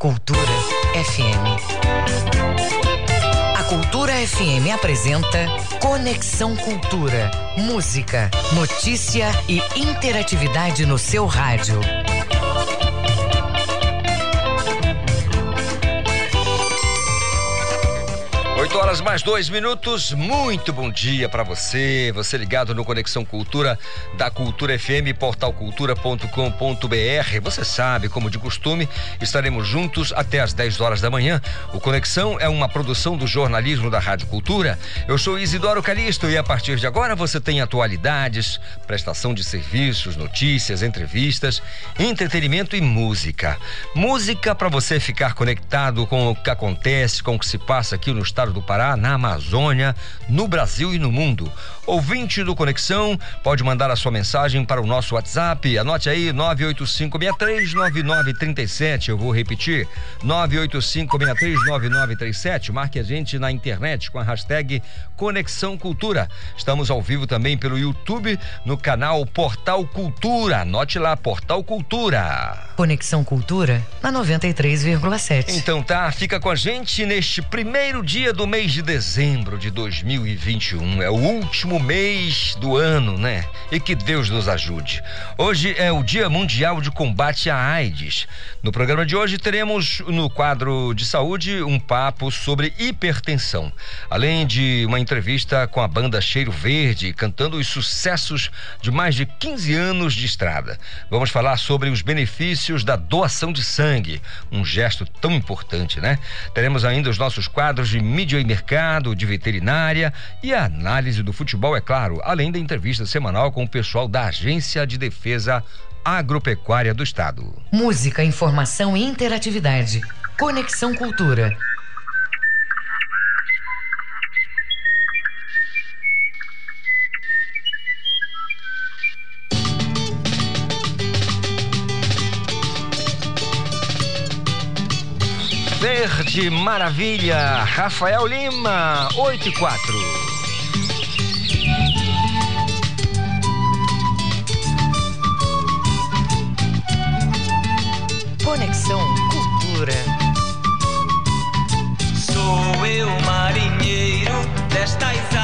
Cultura FM. A Cultura FM apresenta Conexão Cultura. Música, notícia e interatividade no seu rádio. Horas mais dois minutos. Muito bom dia para você. Você ligado no Conexão Cultura da Cultura FM, portalcultura.com.br. Você sabe, como de costume, estaremos juntos até as 10 horas da manhã. O Conexão é uma produção do jornalismo da Rádio Cultura. Eu sou Isidoro Calixto e a partir de agora você tem atualidades, prestação de serviços, notícias, entrevistas, entretenimento e música. Música para você ficar conectado com o que acontece, com o que se passa aqui no estado do Pará, na Amazônia, no Brasil e no mundo. Ouvinte do Conexão, pode mandar a sua mensagem para o nosso WhatsApp. Anote aí, 985639937. Eu vou repetir, 985639937. Marque a gente na internet com a hashtag Conexão Cultura. Estamos ao vivo também pelo YouTube, no canal Portal Cultura. Anote lá, Portal Cultura. Conexão Cultura na 93,7. Então tá, fica com a gente neste primeiro dia do mês de dezembro de 2021. É o último mês do ano, né? E que Deus nos ajude. Hoje é o Dia Mundial de Combate à AIDS. No programa de hoje teremos no quadro de saúde um papo sobre hipertensão, além de uma entrevista com a banda Cheiro Verde cantando os sucessos de mais de 15 anos de estrada. Vamos falar sobre os benefícios da doação de sangue, um gesto tão importante, né? Teremos ainda os nossos quadros de mídia e mercado, de veterinária e análise do futebol, é claro, além da entrevista semanal com o pessoal da Agência de Defesa Agropecuária do Estado. Música, informação e interatividade. Conexão Cultura. Verde Maravilha, Rafael Lima, 8 e 4. Conexão Cultura. Sou eu, marinheiro destas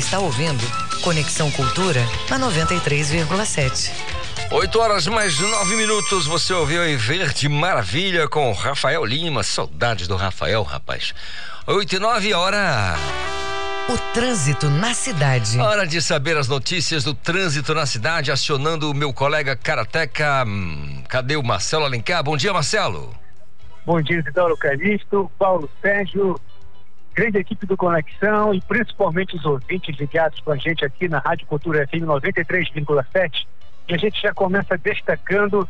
está ouvindo Conexão Cultura na 93,7. 8 horas mais 9 minutos, você ouviu em Verde Maravilha com Rafael Lima. Saudades do Rafael, rapaz. 8 e 9 hora. O trânsito na cidade. Hora de saber as notícias do trânsito na cidade, acionando o meu colega Karateca. Hum, Cadê o Marcelo Alencar? Bom dia, Marcelo. Bom dia, Isidoro Calixto, Paulo Sérgio, grande equipe do Conexão e principalmente os ouvintes ligados com a gente aqui na Rádio Cultura FM 93,7. E a gente já começa destacando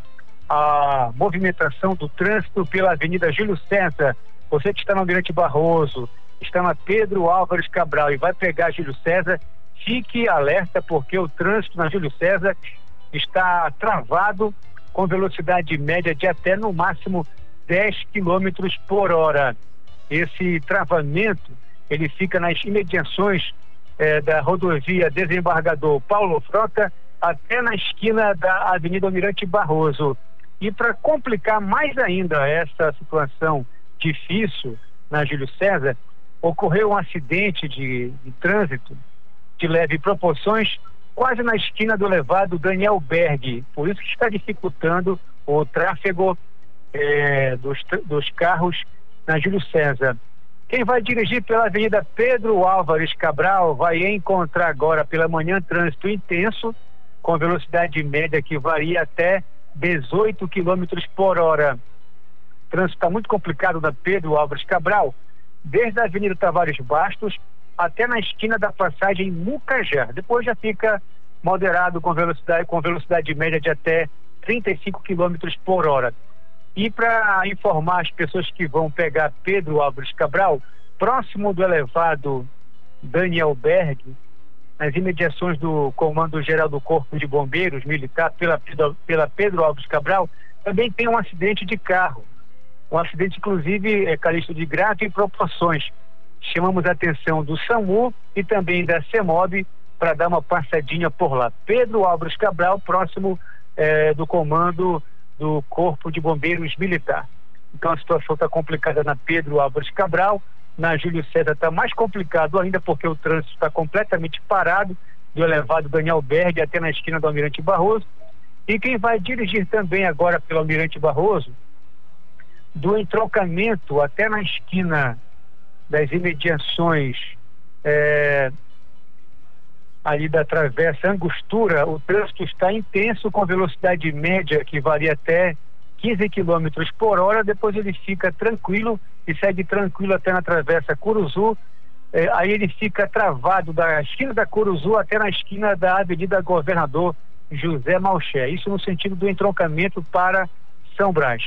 a movimentação do trânsito pela Avenida Júlio César. Você que está no Almirante Barroso, está na Pedro Álvares Cabral e vai pegar Júlio César, fique alerta porque o trânsito na Júlio César está travado com velocidade média de até no máximo 10 quilômetros por hora. Esse travamento ele fica nas imediações eh, da rodovia Desembargador Paulo Frota até na esquina da Avenida Almirante Barroso. E para complicar mais ainda essa situação difícil na Júlio César, ocorreu um acidente de, de trânsito de leve proporções quase na esquina do elevado Daniel Berg. Por isso que está dificultando o tráfego eh, dos, dos carros na Júlio César. Quem vai dirigir pela Avenida Pedro Álvares Cabral vai encontrar agora pela manhã trânsito intenso, com velocidade média que varia até 18 quilômetros por hora. O trânsito está muito complicado na Pedro Álvares Cabral, desde a Avenida Tavares Bastos até na esquina da passagem Mucajá. Depois já fica moderado com velocidade, com velocidade média de até 35 quilômetros por hora. E para informar as pessoas que vão pegar Pedro Álvares Cabral, próximo do elevado Daniel Berg, nas imediações do Comando Geral do Corpo de Bombeiros Militar, pela, pela Pedro Alves Cabral, também tem um acidente de carro. Um acidente, inclusive, é calixto de grave proporções. Chamamos a atenção do SAMU e também da CEMOB para dar uma passadinha por lá. Pedro Álvares Cabral, próximo eh, do comando do Corpo de Bombeiros Militar. Então a situação está complicada na Pedro Álvares Cabral, na Júlio César está mais complicado ainda porque o trânsito está completamente parado do elevado Daniel Berg até na esquina do Almirante Barroso. E quem vai dirigir também agora pelo Almirante Barroso, do entroncamento até na esquina das imediações é, ali da Travessa Angostura, o trânsito está intenso com velocidade média que varia até 15 km por hora, depois ele fica tranquilo e segue tranquilo até na Travessa Curuzu, eh, aí ele fica travado da esquina da Curuzu até na esquina da Avenida Governador José Malché, isso no sentido do entroncamento para São Brás.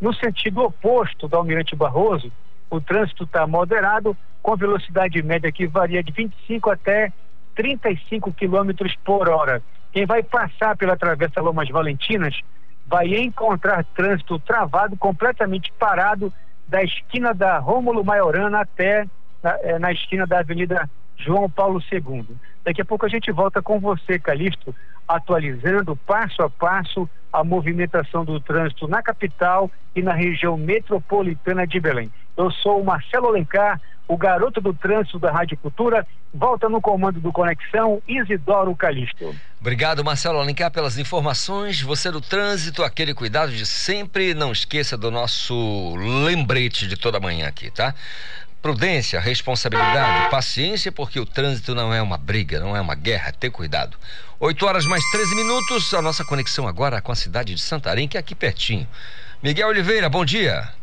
No sentido oposto do Almirante Barroso, o trânsito está moderado, com velocidade média que varia de 25 até 35 quilômetros por hora. Quem vai passar pela Travessa Lomas Valentinas vai encontrar trânsito travado, completamente parado, da esquina da Rômulo Maiorana até na, eh, na esquina da Avenida João Paulo II. Daqui a pouco a gente volta com você, Calixto, atualizando passo a passo a movimentação do trânsito na capital e na região metropolitana de Belém. Eu sou o Marcelo Alencar, o garoto do trânsito da Rádio Cultura, volta no comando do Conexão, Isidoro Calixto. Obrigado, Marcelo Alencar, pelas informações. Você do trânsito, aquele cuidado de sempre. Não esqueça do nosso lembrete de toda manhã aqui, tá? Prudência, responsabilidade, paciência, porque o trânsito não é uma briga, não é uma guerra. Ter cuidado. 8 horas mais 13 minutos, a nossa conexão agora com a cidade de Santarém, que é aqui pertinho. Miguel Oliveira, bom dia.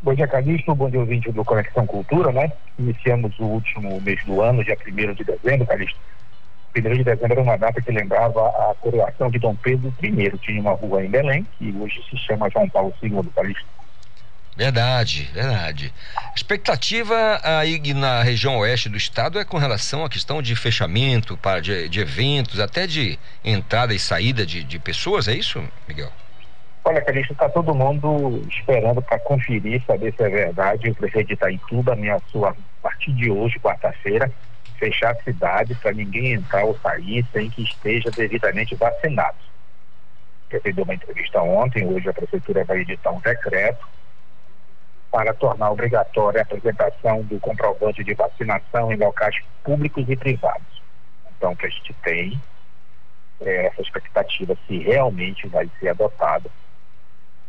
Bom dia, Calixto. Bom dia, ouvinte do Conexão Cultura, né? Iniciamos o último mês do ano, dia 1 de dezembro, Calixto. 1 de dezembro era uma data que lembrava a coroação de Dom Pedro I. Tinha uma rua em Belém, que hoje se chama João Paulo II, Calixto. Verdade, verdade. A expectativa aí na região oeste do estado é com relação à questão de fechamento para, de, de eventos, até de entrada e saída de, de pessoas, é isso, Miguel? Olha, Calixto, está todo mundo esperando para conferir, saber se é verdade. O prefeito de Itaituba ameaçou a partir de hoje, quarta-feira, fechar a cidade para ninguém entrar ou sair sem que esteja devidamente vacinado. Ele deu uma entrevista ontem, hoje a prefeitura vai editar um decreto para tornar obrigatória a apresentação do comprovante de vacinação em locais públicos e privados. Então, que a gente tem é, essa expectativa se realmente vai ser adotado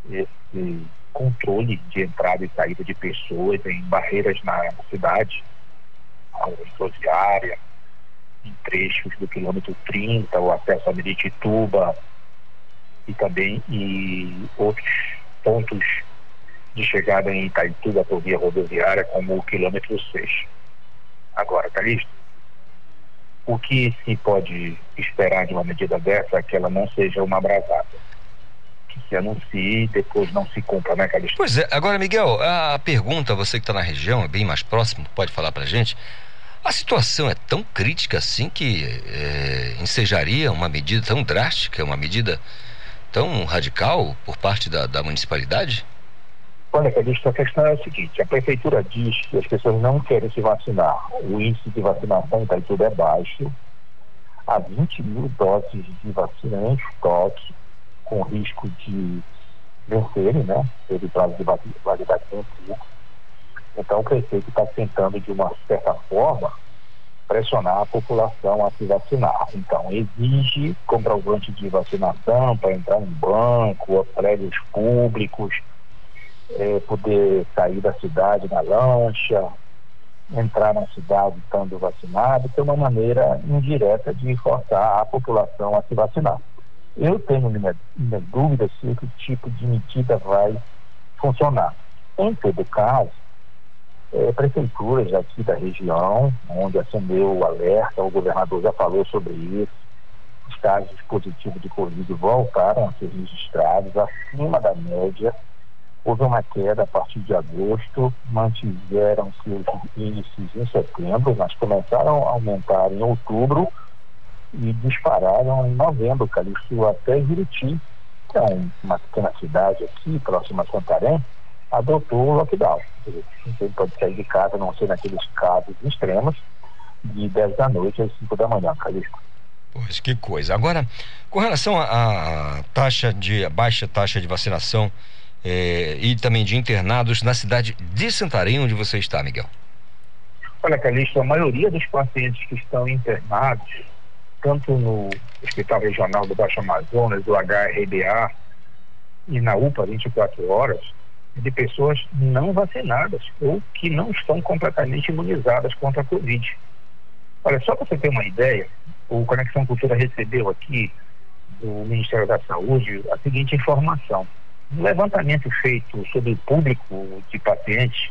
esse controle de entrada e saída de pessoas em barreiras na cidade, rodoviária, em trechos do quilômetro 30, o acesso a Meritituba e também e outros pontos de chegada em Itaituba por via rodoviária, como o quilômetro 6. Agora, Calixto, o que se pode esperar de uma medida dessa é que ela não seja uma abrasada que se anuncie e depois não se cumpra, né, Calixto? Pois é, agora, Miguel, a pergunta, você que está na região, é bem mais próximo, pode falar para gente. A situação é tão crítica assim que é, ensejaria uma medida tão drástica, uma medida tão radical por parte da, da municipalidade? Olha, Calixto, a questão é a seguinte: a prefeitura diz que as pessoas não querem se vacinar. O índice de vacinação em Itaituba é baixo. Há 20 mil doses de vacina em estoque com risco de vencerem, né? Teve prazo de validade vencido. Então, o prefeito está tentando, de uma certa forma, pressionar a população a se vacinar. Então, exige comprovante de vacinação para entrar em banco, prédios públicos, é, poder sair da cidade na lancha, entrar na cidade estando vacinado, que é uma maneira indireta de forçar a população a se vacinar. Eu tenho minha, minha dúvida se esse tipo de medida vai funcionar. Em todo caso, é, prefeituras aqui da região, onde acendeu o alerta, o governador já falou sobre isso, os casos positivos de Covid voltaram a ser registrados acima da média. Houve uma queda a partir de agosto, mantiveram seus índices em setembro, mas começaram a aumentar em outubro e dispararam em novembro, Calixto, até Juriti, que é uma pequena cidade aqui, próxima a Santarém, adotou o lockdown. Ninguém pode sair de casa, não ser naqueles casos extremos, de 10 da noite às 5 da manhã, Calixto. Pois que coisa. Agora, com relação à taxa de a baixa taxa de vacinação eh, e também de internados na cidade de Santarém, onde você está, Miguel? Olha, Calixto, a maioria dos pacientes que estão internados tanto no Hospital Regional do Baixo Amazonas, do HRBA, e na UPA 24 horas, de pessoas não vacinadas ou que não estão completamente imunizadas contra a Covid. Olha, só para você ter uma ideia, o Conexão Cultura recebeu aqui do Ministério da Saúde a seguinte informação. Um levantamento feito sobre o público de pacientes,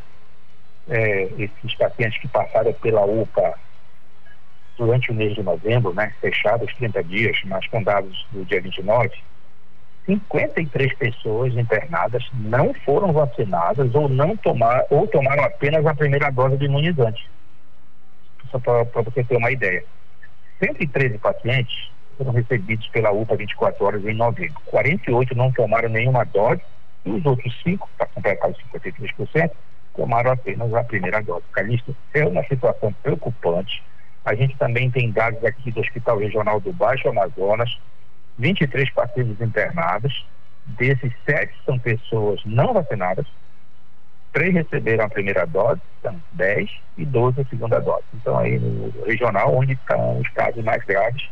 é, esses pacientes que passaram pela UPA durante o mês de novembro, né, fechado os 30 dias, mas com dados do dia 29, 53 pessoas internadas não foram vacinadas ou não tomar, ou tomaram apenas a primeira dose de imunizante. Só para você ter uma ideia. 113 pacientes foram recebidos pela UPA 24 horas em novembro. 48 não tomaram nenhuma dose e os outros 5, para completar os 53%, tomaram apenas a primeira dose. Calixto, é uma situação preocupante a gente também tem dados aqui do Hospital Regional do Baixo Amazonas, 23 pacientes internados, desses sete são pessoas não vacinadas, três receberam a primeira dose, são 10, e 12 a segunda dose. Então aí no regional, onde estão os casos mais graves,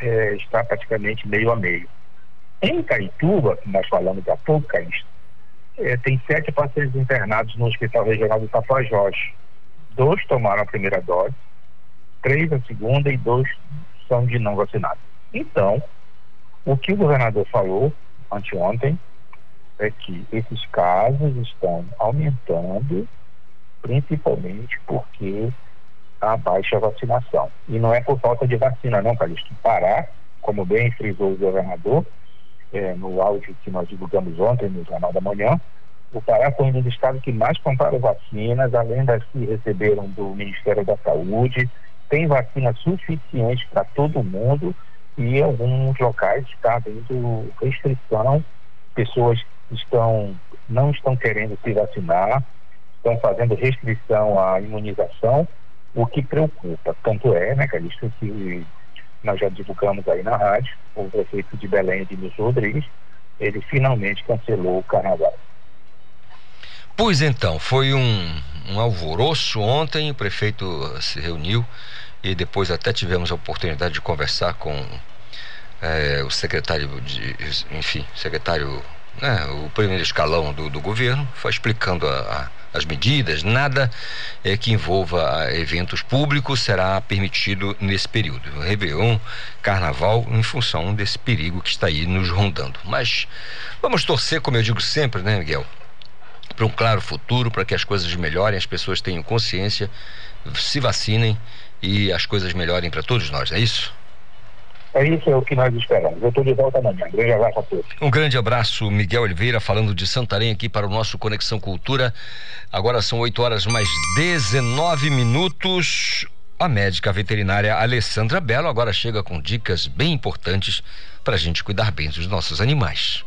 é, está praticamente meio a meio. Em Caituba, que nós falamos há pouco, Calixto, é, tem sete pacientes internados no Hospital Regional do Tapajós. Dois tomaram a primeira dose, três a segunda e dois população de não vacinados. Então, o que o governador falou anteontem é que esses casos estão aumentando, principalmente porque a baixa vacinação. E não é por falta de vacina, não, Calixto. Pará, como bem frisou o governador, é, no áudio que nós divulgamos ontem no Jornal da Manhã, o Pará foi um dos estados que mais compraram vacinas, além das que receberam do Ministério da Saúde. Tem vacina suficiente para todo mundo e em alguns locais está havendo restrição, pessoas estão não estão querendo se vacinar, estão fazendo restrição à imunização, o que preocupa. Tanto é, né, Calixto, que nós já divulgamos aí na rádio, o prefeito de Belém, Edmilson Rodrigues, ele finalmente cancelou o carnaval. Pois então, foi um, um alvoroço ontem, o prefeito se reuniu e depois até tivemos a oportunidade de conversar com é, o secretário de, enfim, secretário, né, o primeiro escalão do, do governo, foi explicando a, a as medidas, nada é, que envolva eventos públicos será permitido nesse período. Réveillon, Carnaval, em função desse perigo que está aí nos rondando. Mas vamos torcer, como eu digo sempre, né, Miguel? Para um claro futuro, para que as coisas melhorem, as pessoas tenham consciência, se vacinem e as coisas melhorem para todos nós, é isso? É isso é o que nós esperamos. Eu estou de volta amanhã. Um grande abraço a todos. Um grande abraço, Miguel Oliveira, falando de Santarém aqui para o nosso Conexão Cultura. Agora são 8 horas mais 19 minutos. A médica veterinária Alessandra Belo agora chega com dicas bem importantes para a gente cuidar bem dos nossos animais.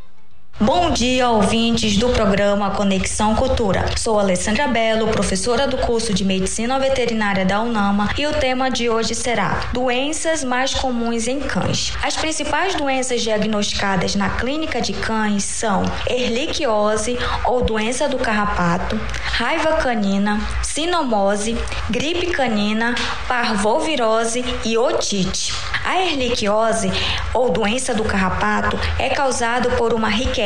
Bom dia, ouvintes do programa Conexão Cultura. Sou Alessandra Belo, professora do curso de Medicina Veterinária da UNAMA, e o tema de hoje será Doenças mais comuns em cães. As principais doenças diagnosticadas na clínica de cães são erliquiose ou doença do carrapato, raiva canina, sinomose, gripe canina, parvovirose e otite. A erliquiose ou doença do carrapato é causada por uma riqueza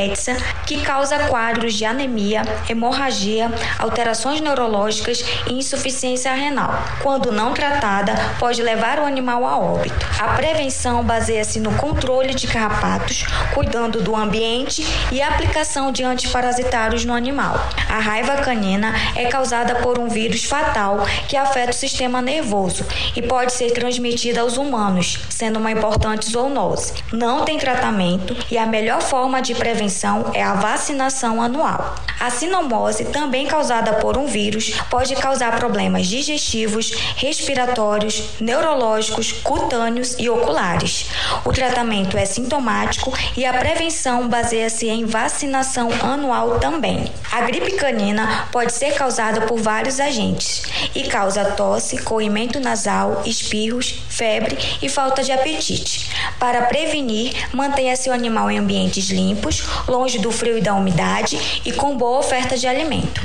que causa quadros de anemia, hemorragia, alterações neurológicas e insuficiência renal. Quando não tratada, pode levar o animal a óbito. A prevenção baseia-se no controle de carrapatos, cuidando do ambiente e aplicação de antiparasitários no animal. A raiva canina é causada por um vírus fatal que afeta o sistema nervoso e pode ser transmitida aos humanos, sendo uma importante zoonose. Não tem tratamento e a melhor forma de prevenção é a vacinação anual. A sinomose, também causada por um vírus, pode causar problemas digestivos, respiratórios, neurológicos, cutâneos e oculares. O tratamento é sintomático e a prevenção baseia-se em vacinação anual também. A gripe canina pode ser causada por vários agentes e causa tosse, corrimento nasal, espirros, febre e falta de apetite. Para prevenir, mantenha seu animal em ambientes limpos, longe do frio e da umidade e com boa oferta de alimento.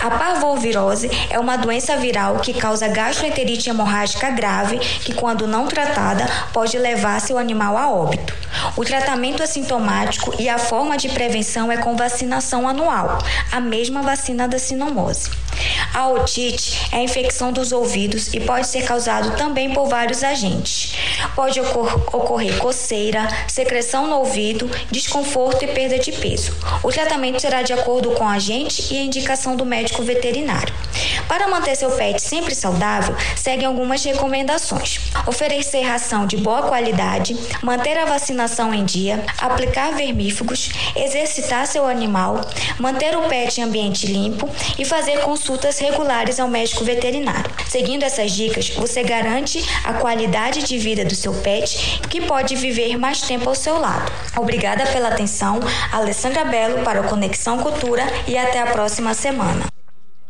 A parvovirose é uma doença viral que causa gastroenterite hemorrágica grave que, quando não tratada, pode levar seu animal a óbito. O tratamento é sintomático e a forma de prevenção é com vacinação anual, a mesma vacina da sinomose. A otite é a infecção dos ouvidos e pode ser causado também por vários agentes. Pode ocorrer coceira, secreção no ouvido, desconforto e perda de peso. O tratamento será de acordo com o agente e a indicação do médico veterinário. Para manter seu pet sempre saudável, seguem algumas recomendações: oferecer ração de boa qualidade, manter a vacinação em dia, aplicar vermífugos, exercitar seu animal, manter o pet em ambiente limpo e fazer consultas regulares ao médico veterinário. Seguindo essas dicas, você garante a qualidade de vida do seu pet, que pode viver mais tempo ao seu lado. Obrigada pela atenção, Alessandra Belo para o Conexão Cultura e até a próxima semana.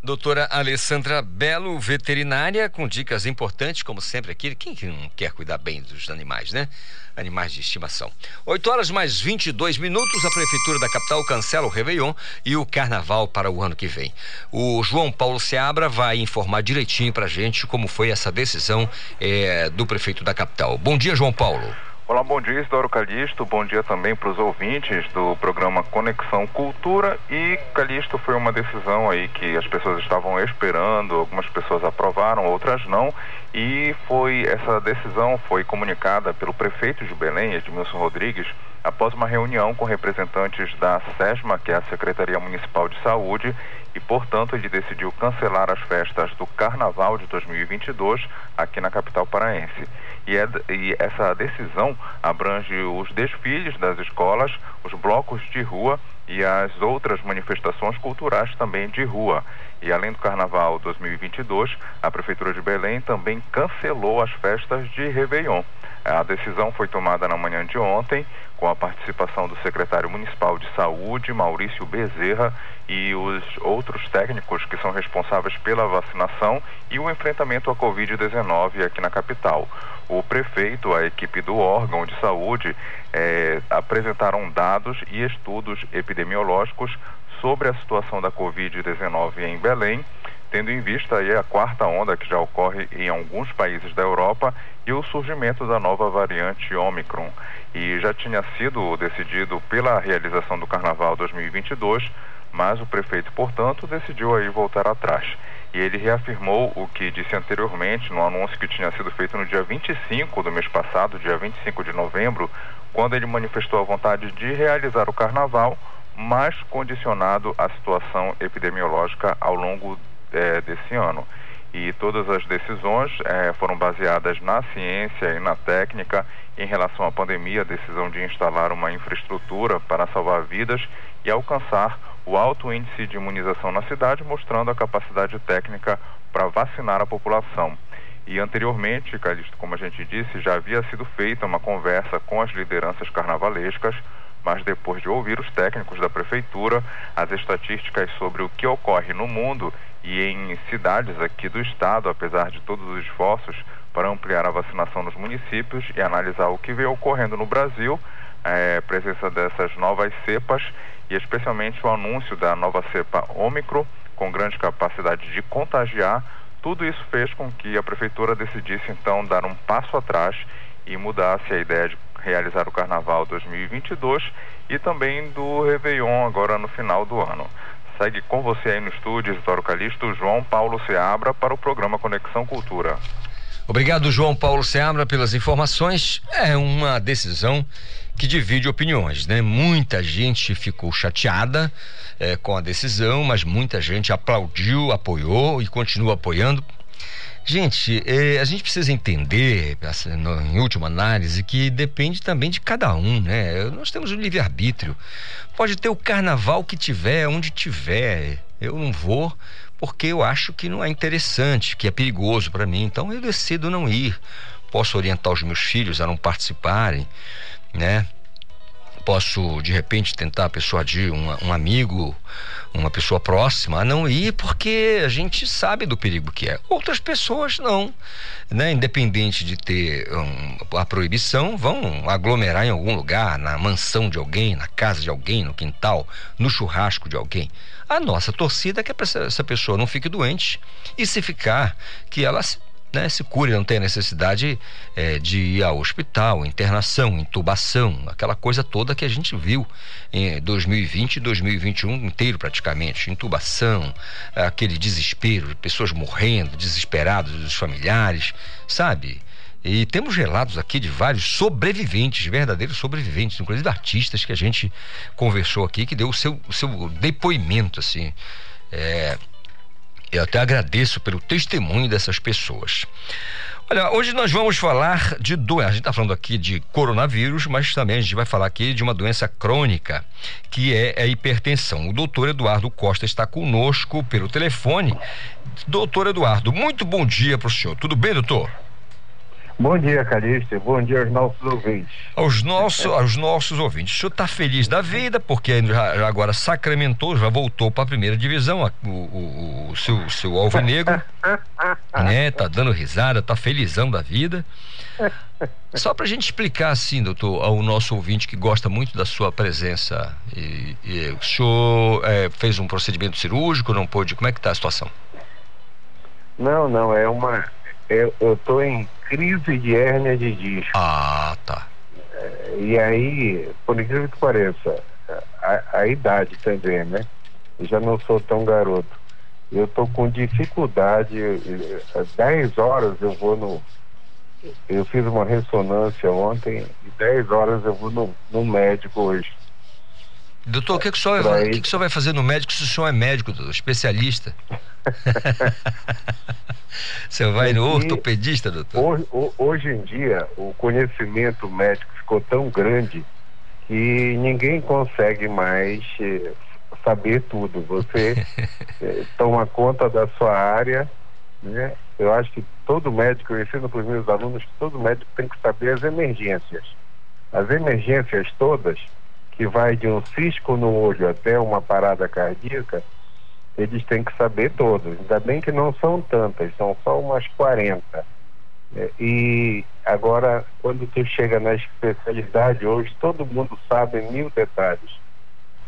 Doutora Alessandra Belo, veterinária, com dicas importantes, como sempre aqui. Quem que não quer cuidar bem dos animais, né? Animais de estimação. 8 horas mais 22 minutos, a Prefeitura da capital cancela o Réveillon e o Carnaval para o ano que vem. O João Paulo Seabra vai informar direitinho pra gente como foi essa decisão eh, do prefeito da capital. Bom dia, João Paulo. Olá, bom dia, Isidoro Calixto. Bom dia também para os ouvintes do programa Conexão Cultura. E Calixto foi uma decisão aí que as pessoas estavam esperando, algumas pessoas aprovaram, outras não. E foi essa decisão foi comunicada pelo prefeito de Belém, Edmilson Rodrigues, após uma reunião com representantes da SESMA, que é a Secretaria Municipal de Saúde, e, portanto, ele decidiu cancelar as festas do Carnaval de 2022 aqui na capital paraense. E, é, e essa decisão abrange os desfiles das escolas, os blocos de rua e as outras manifestações culturais também de rua. E além do Carnaval 2022, a Prefeitura de Belém também cancelou as festas de Réveillon. A decisão foi tomada na manhã de ontem, com a participação do secretário municipal de saúde, Maurício Bezerra, e os outros técnicos que são responsáveis pela vacinação e o enfrentamento à Covid-19 aqui na capital. O prefeito, a equipe do órgão de saúde, eh, apresentaram dados e estudos epidemiológicos sobre a situação da Covid-19 em Belém tendo em vista aí a quarta onda que já ocorre em alguns países da Europa e o surgimento da nova variante Omicron. E já tinha sido decidido pela realização do Carnaval 2022, mas o prefeito, portanto, decidiu aí voltar atrás. E ele reafirmou o que disse anteriormente no anúncio que tinha sido feito no dia 25 do mês passado, dia 25 de novembro, quando ele manifestou a vontade de realizar o carnaval, mas condicionado à situação epidemiológica ao longo é, desse ano. E todas as decisões é, foram baseadas na ciência e na técnica em relação à pandemia, a decisão de instalar uma infraestrutura para salvar vidas e alcançar o alto índice de imunização na cidade, mostrando a capacidade técnica para vacinar a população. E anteriormente, Calixto, como a gente disse, já havia sido feita uma conversa com as lideranças carnavalescas mas depois de ouvir os técnicos da prefeitura, as estatísticas sobre o que ocorre no mundo e em cidades aqui do estado, apesar de todos os esforços para ampliar a vacinação nos municípios e analisar o que vem ocorrendo no Brasil, é, presença dessas novas cepas e especialmente o anúncio da nova cepa Ômicron, com grande capacidade de contagiar, tudo isso fez com que a prefeitura decidisse então dar um passo atrás e mudasse a ideia de realizar o Carnaval 2022 e também do Réveillon agora no final do ano. Segue com você aí no estúdio, Isidoro Calixto, João Paulo Seabra, para o programa Conexão Cultura. Obrigado, João Paulo Seabra, pelas informações. É uma decisão que divide opiniões, né? Muita gente ficou chateada é, com a decisão, mas muita gente aplaudiu, apoiou e continua apoiando Gente, eh, a gente precisa entender, em última análise, que depende também de cada um, né? Nós temos o livre-arbítrio. Pode ter o carnaval que tiver, onde tiver. Eu não vou porque eu acho que não é interessante, que é perigoso para mim. Então eu decido não ir. Posso orientar os meus filhos a não participarem, né? posso de repente tentar persuadir um, um amigo, uma pessoa próxima a não ir porque a gente sabe do perigo que é. Outras pessoas não, né? Independente de ter um, a proibição, vão aglomerar em algum lugar, na mansão de alguém, na casa de alguém, no quintal, no churrasco de alguém. A nossa torcida é que essa pessoa não fique doente e se ficar, que ela né, se cure, não tem necessidade é, de ir ao hospital, internação, intubação, aquela coisa toda que a gente viu em 2020 e 2021 inteiro praticamente, intubação, aquele desespero, pessoas morrendo, desesperados dos familiares, sabe? E temos relatos aqui de vários sobreviventes, verdadeiros sobreviventes, inclusive artistas que a gente conversou aqui, que deu o seu, o seu depoimento, assim. É, eu até agradeço pelo testemunho dessas pessoas. Olha, hoje nós vamos falar de doença. A gente está falando aqui de coronavírus, mas também a gente vai falar aqui de uma doença crônica, que é a hipertensão. O doutor Eduardo Costa está conosco pelo telefone. Doutor Eduardo, muito bom dia para o senhor. Tudo bem, doutor? Bom dia, Calixto. Bom dia aos nossos ouvintes. Aos, nosso, aos nossos ouvintes. O senhor está feliz da vida, porque já, agora sacramentou, já voltou para a primeira divisão, o, o, o seu, seu alvinegro, né? Tá dando risada, tá felizão da vida. Só para a gente explicar assim, doutor, ao nosso ouvinte que gosta muito da sua presença, e, e o senhor é, fez um procedimento cirúrgico, não pôde? Como é que está a situação? Não, não, é uma. Eu, eu tô em crise de hérnia de disco. Ah, tá. É, e aí, por incrível que pareça, a, a idade também, né? Eu já não sou tão garoto. Eu tô com dificuldade, às 10 horas eu vou no. Eu fiz uma ressonância ontem e 10 horas eu vou no, no médico hoje. Doutor, o que, que, o senhor, vai, que, que o senhor vai fazer no médico se o senhor é médico, doutor, especialista? Você vai no ortopedista, doutor? Hoje, hoje em dia, o conhecimento médico ficou tão grande que ninguém consegue mais eh, saber tudo. Você eh, toma conta da sua área, né? Eu acho que todo médico, eu ensino para os meus alunos que todo médico tem que saber as emergências. As emergências todas, que vai de um cisco no olho até uma parada cardíaca, eles têm que saber todos. Ainda bem que não são tantas, são só umas 40. É, e agora, quando tu chega na especialidade hoje, todo mundo sabe mil detalhes.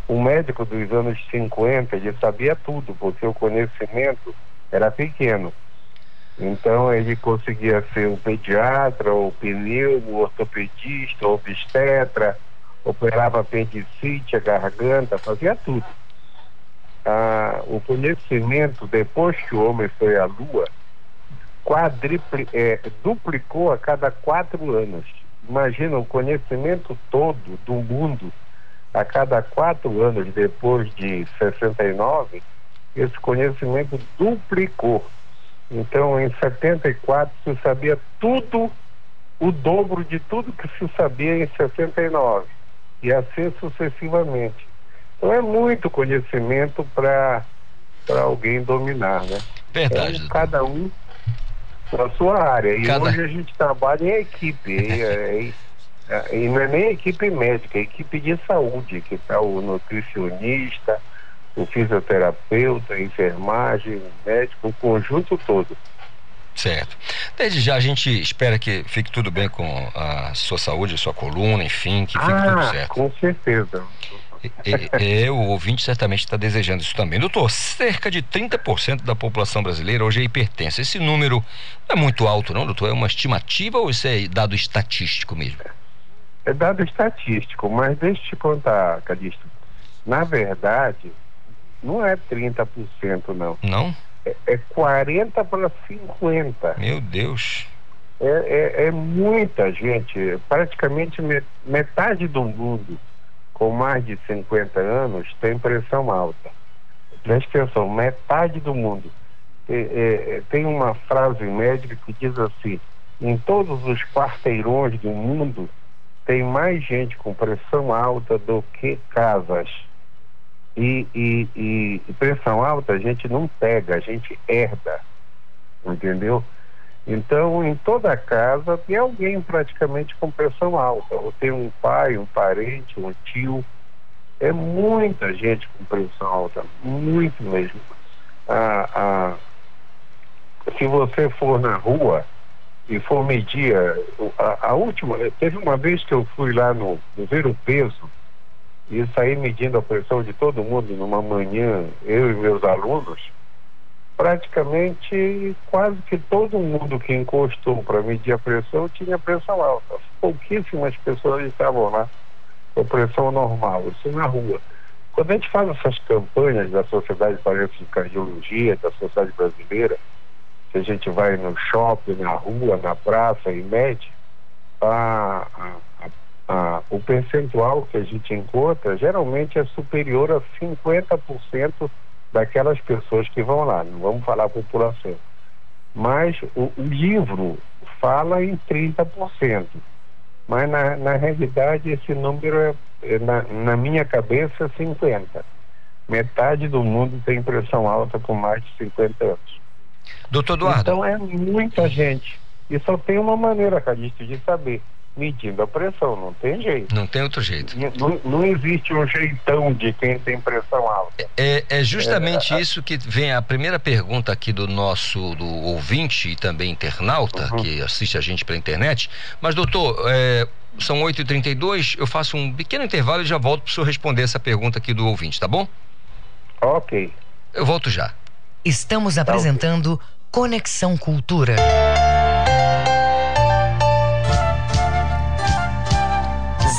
O médico dos anos 50, ele sabia tudo, porque o conhecimento era pequeno. Então ele conseguia ser o pediatra, o pneumo, o ortopedista, o obstetra, operava apendicite, a garganta, fazia tudo ah, o conhecimento, depois que o homem foi à Lua, quadripli, é, duplicou a cada quatro anos. Imagina o conhecimento todo do mundo a cada quatro anos depois de 69, esse conhecimento duplicou. Então, em 74, se sabia tudo, o dobro de tudo que se sabia em 69, e assim sucessivamente. Então é muito conhecimento para alguém dominar, né? Verdade. Então, cada um na sua área. E cada... hoje a gente trabalha em equipe. e, e, e, não é nem equipe médica, é equipe de saúde, que está o nutricionista, o fisioterapeuta, a enfermagem, o médico, o conjunto todo. Certo. Desde já a gente espera que fique tudo bem com a sua saúde, a sua coluna, enfim, que fique ah, tudo certo. Com certeza é, o ouvinte certamente está desejando isso também. Doutor, cerca de 30% da população brasileira hoje é hipertensa. Esse número não é muito alto, não, doutor? É uma estimativa ou isso é dado estatístico mesmo? É dado estatístico, mas deixa eu te contar, Calixto. Na verdade, não é 30%, não. Não? É, é 40 para 50. Meu Deus. É, é, é muita gente, praticamente metade do mundo com mais de 50 anos tem pressão alta. Preste atenção, metade do mundo. É, é, tem uma frase médica que diz assim: em todos os quarteirões do mundo tem mais gente com pressão alta do que casas. E, e, e pressão alta a gente não pega, a gente herda. Entendeu? Então, em toda casa tem alguém praticamente com pressão alta, ou tem um pai, um parente, um tio. É muita gente com pressão alta, muito mesmo. Ah, ah, se você for na rua e for medir, a, a, última, teve uma vez que eu fui lá no, no ver o peso e saí medindo a pressão de todo mundo numa manhã, eu e meus alunos praticamente quase que todo mundo que encostou para medir a pressão tinha pressão alta. Pouquíssimas pessoas estavam lá com pressão normal, isso na rua. Quando a gente faz essas campanhas da Sociedade Paraense de Cardiologia, da Sociedade Brasileira, que a gente vai no shopping, na rua, na praça e mede, a, a, a, o percentual que a gente encontra geralmente é superior a 50% daquelas pessoas que vão lá, não vamos falar a população. Mas o, o livro fala em 30%, mas na, na realidade esse número é, é na, na minha cabeça, 50%. Metade do mundo tem pressão alta com mais de 50 anos. Doutor Eduardo. Então é muita gente. E só tem uma maneira, Calixto, de saber medindo a pressão, não tem jeito. Não tem outro jeito. Não, não existe um jeitão de quem tem pressão alta. É, é justamente é, isso que vem a primeira pergunta aqui do nosso do ouvinte e também internauta uhum. que assiste a gente pela internet. Mas, doutor, é, são 8h32, eu faço um pequeno intervalo e já volto para o senhor responder essa pergunta aqui do ouvinte, tá bom? Ok. Eu volto já. Estamos apresentando Conexão Cultura.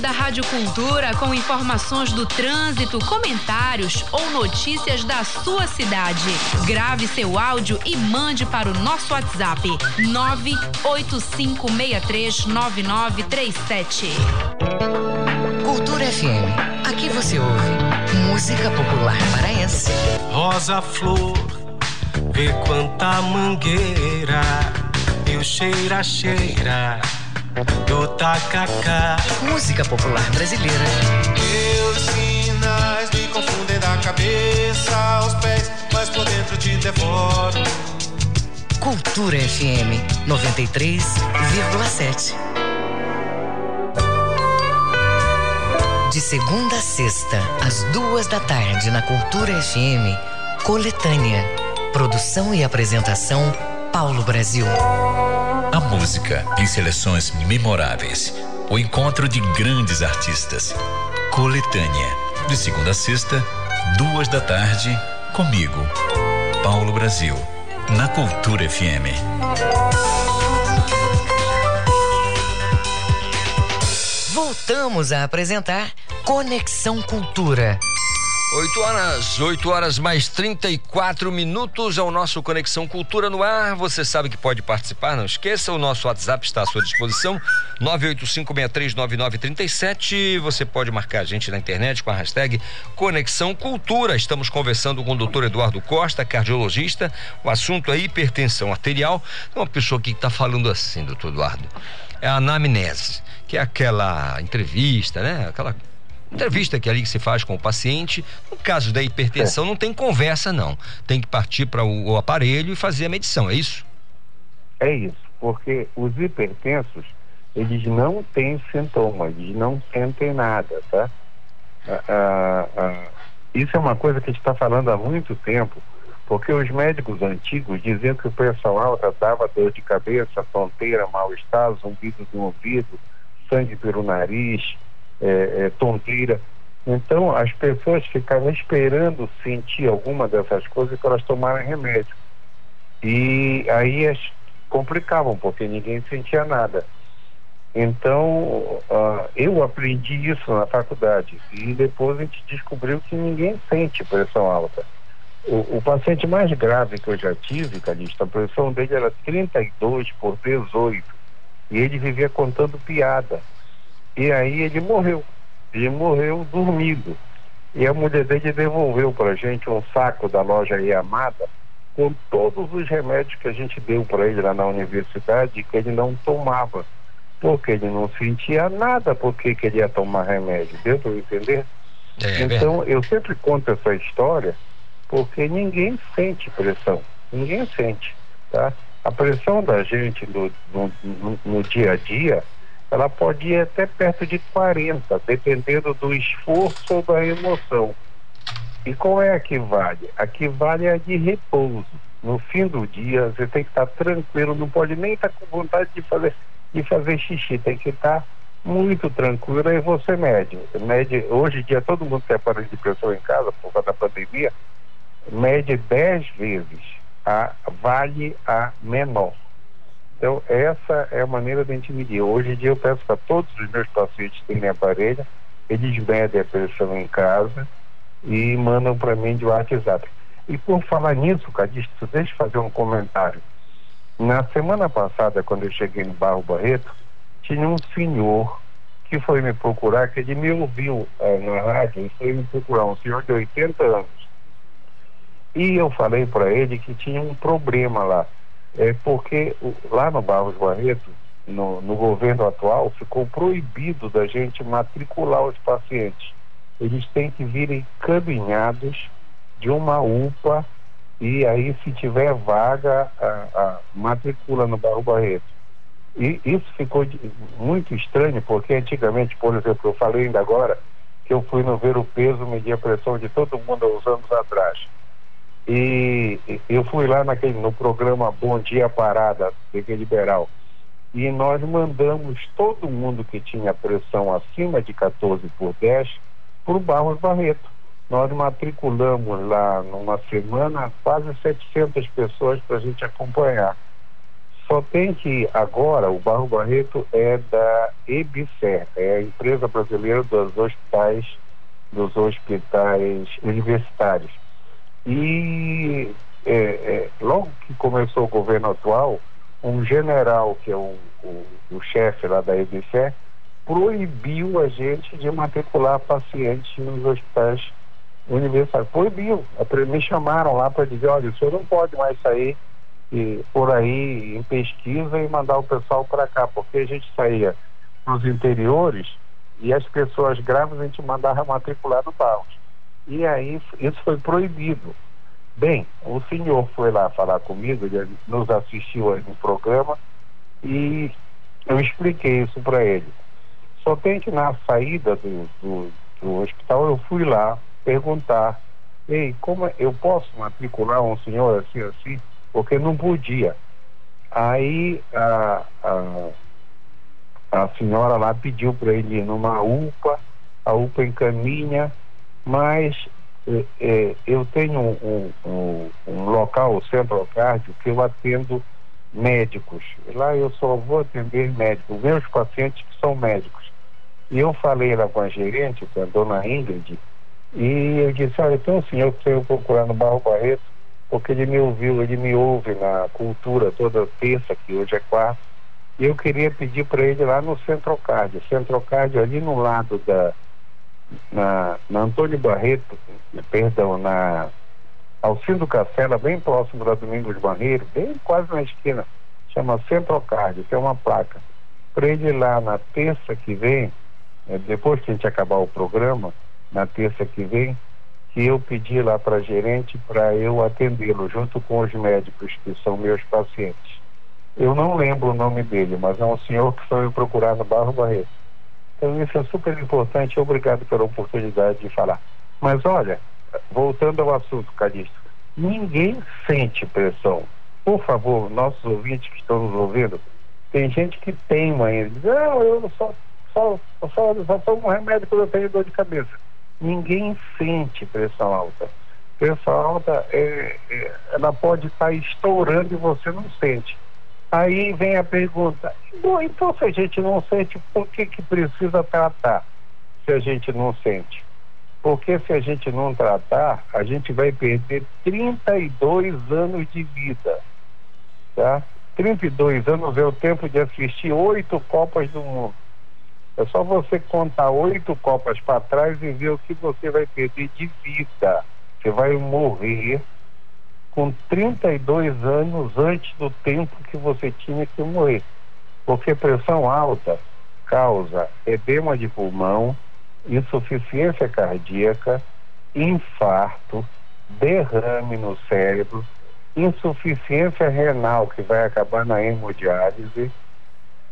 da Rádio Cultura com informações do trânsito, comentários ou notícias da sua cidade. Grave seu áudio e mande para o nosso WhatsApp 985639937. Cultura FM. Aqui você ouve música popular paraense. Rosa Flor, vê quanta mangueira e o cheira cheira do tacacá. Música popular brasileira. Meus sinais me confundem da cabeça aos pés, mas por dentro te devoro. Cultura FM 93,7. De segunda a sexta, às duas da tarde, na Cultura FM, Coletânea. Produção e apresentação, Paulo Brasil. A música em seleções memoráveis. O encontro de grandes artistas. Coletânea. De segunda a sexta, duas da tarde, comigo, Paulo Brasil. Na Cultura FM. Voltamos a apresentar Conexão Cultura. 8 horas, 8 horas mais 34 minutos é o nosso Conexão Cultura no ar. Você sabe que pode participar, não esqueça, o nosso WhatsApp está à sua disposição, 985639937. Você pode marcar a gente na internet com a hashtag Conexão Cultura. Estamos conversando com o doutor Eduardo Costa, cardiologista. O assunto é hipertensão arterial. Tem uma pessoa aqui que está falando assim, doutor Eduardo. É a anamnese, que é aquela entrevista, né? Aquela entrevista que ali que se faz com o paciente. No caso da hipertensão, é. não tem conversa, não. Tem que partir para o, o, aparelho e fazer a medição, é isso? É isso, porque os hipertensos, eles não têm sintomas, eles não sentem nada, tá? Ah, ah, ah, isso é uma coisa que a gente está falando há muito tempo, porque os médicos antigos diziam que o pressão alta dava dor de cabeça, tonteira, mal-estar, zumbido do ouvido, sangue pelo nariz, é, é, tonteira. Então, as pessoas ficavam esperando sentir alguma dessas coisas para elas tomarem remédio. E aí as complicavam, porque ninguém sentia nada. Então, uh, eu aprendi isso na faculdade e depois a gente descobriu que ninguém sente pressão alta. O, o paciente mais grave que eu já tive, Calista, a pressão dele era 32 por 18 e ele vivia contando piada. E aí ele morreu. Ele morreu dormindo. E a mulher dele devolveu para a gente um saco da loja Yamada com todos os remédios que a gente deu para ele lá na universidade que ele não tomava. Porque ele não sentia nada porque queria tomar remédio. Deu para entender? É, é então, eu sempre conto essa história porque ninguém sente pressão. Ninguém sente, tá? A pressão da gente no, no, no, no dia a dia ela pode ir até perto de 40, dependendo do esforço ou da emoção. E qual é a que vale? A que vale é a de repouso. No fim do dia, você tem que estar tranquilo, não pode nem estar com vontade de fazer, de fazer xixi, tem que estar muito tranquilo, aí você mede. mede hoje em dia, todo mundo tem aparelho de pressão em casa, por causa da pandemia, mede 10 vezes, a, vale a menor. Então, essa é a maneira de a gente medir. Hoje em dia, eu peço para todos os meus pacientes terem aparelho, eles medem a pressão em casa e mandam para mim de WhatsApp. E por falar nisso, Cadisto, deixa eu fazer um comentário. Na semana passada, quando eu cheguei no Barro Barreto, tinha um senhor que foi me procurar, que ele me ouviu eh, na rádio, e foi me procurar, um senhor de 80 anos. E eu falei para ele que tinha um problema lá é porque lá no Barros Barreto, no, no governo atual, ficou proibido da gente matricular os pacientes. Eles têm que vir encaminhados de uma UPA e aí se tiver vaga a, a matricula no Barro Barreto. E isso ficou de, muito estranho porque antigamente, por exemplo, eu falei ainda agora que eu fui no ver o peso, medir a pressão de todo mundo há uns anos atrás. E eu fui lá naquele, no programa Bom Dia Parada, Liga Liberal. E nós mandamos todo mundo que tinha pressão acima de 14 por 10 para o Barros Barreto. Nós matriculamos lá numa semana quase 700 pessoas para a gente acompanhar. Só tem que agora o Barro Barreto é da EBSER, é a empresa brasileira dos hospitais, dos hospitais universitários. E é, é, logo que começou o governo atual, um general que é o, o, o chefe lá da EBSER proibiu a gente de matricular pacientes nos hospitais universitários. Proibiu. Me chamaram lá para dizer, olha, o senhor não pode mais sair e, por aí em pesquisa e mandar o pessoal para cá, porque a gente saía nos interiores e as pessoas grávidas a gente mandava matricular no Barros. E aí isso foi proibido. Bem, o senhor foi lá falar comigo, ele nos assistiu no programa e eu expliquei isso para ele. Só tem que na saída do, do, do hospital eu fui lá perguntar, ei, como é, eu posso matricular um senhor assim, assim? Porque não podia. Aí a, a, a senhora lá pediu para ele ir numa UPA, a UPA encaminha, mas é, é, eu tenho um, um, um local, o Centro Cardio, que eu atendo médicos. Lá eu só vou atender médicos, meus pacientes que são médicos. E eu falei lá com a gerente, com a dona Ingrid, e eu disse, olha, então que saiu procurar no Barro Barreto, porque ele me ouviu, ele me ouve na cultura toda terça, que hoje é quarta, e eu queria pedir para ele lá no Centrocard. Centrocard ali no lado da. Na, na Antônio Barreto, perdão, na Alcindo Cacela, bem próximo da Domingos Barreiro, bem quase na esquina, chama Centrocard, tem uma placa. Para ele lá na terça que vem, é, depois que a gente acabar o programa, na terça que vem, que eu pedi lá para gerente para eu atendê-lo junto com os médicos que são meus pacientes. Eu não lembro o nome dele, mas é um senhor que foi me procurar no Barro Barreto. Então isso é super importante, obrigado pela oportunidade de falar. Mas olha, voltando ao assunto, Calixto, ninguém sente pressão. Por favor, nossos ouvintes que estão nos ouvindo, tem gente que tem ainda, diz, não, eu só, só, só, só tomo remédio quando eu tenho dor de cabeça ninguém sente pressão alta. Pressão alta, é, é, ela pode estar estourando e você não sente. Aí vem a pergunta, bom, então se a gente não sente, por que, que precisa tratar se a gente não sente? Porque se a gente não tratar, a gente vai perder 32 anos de vida. Tá? 32 anos é o tempo de assistir oito Copas do Mundo. É só você contar oito copas para trás e ver o que você vai perder de vida. Você vai morrer com 32 anos antes do tempo que você tinha que morrer. Porque pressão alta causa edema de pulmão, insuficiência cardíaca, infarto, derrame no cérebro, insuficiência renal que vai acabar na hemodiálise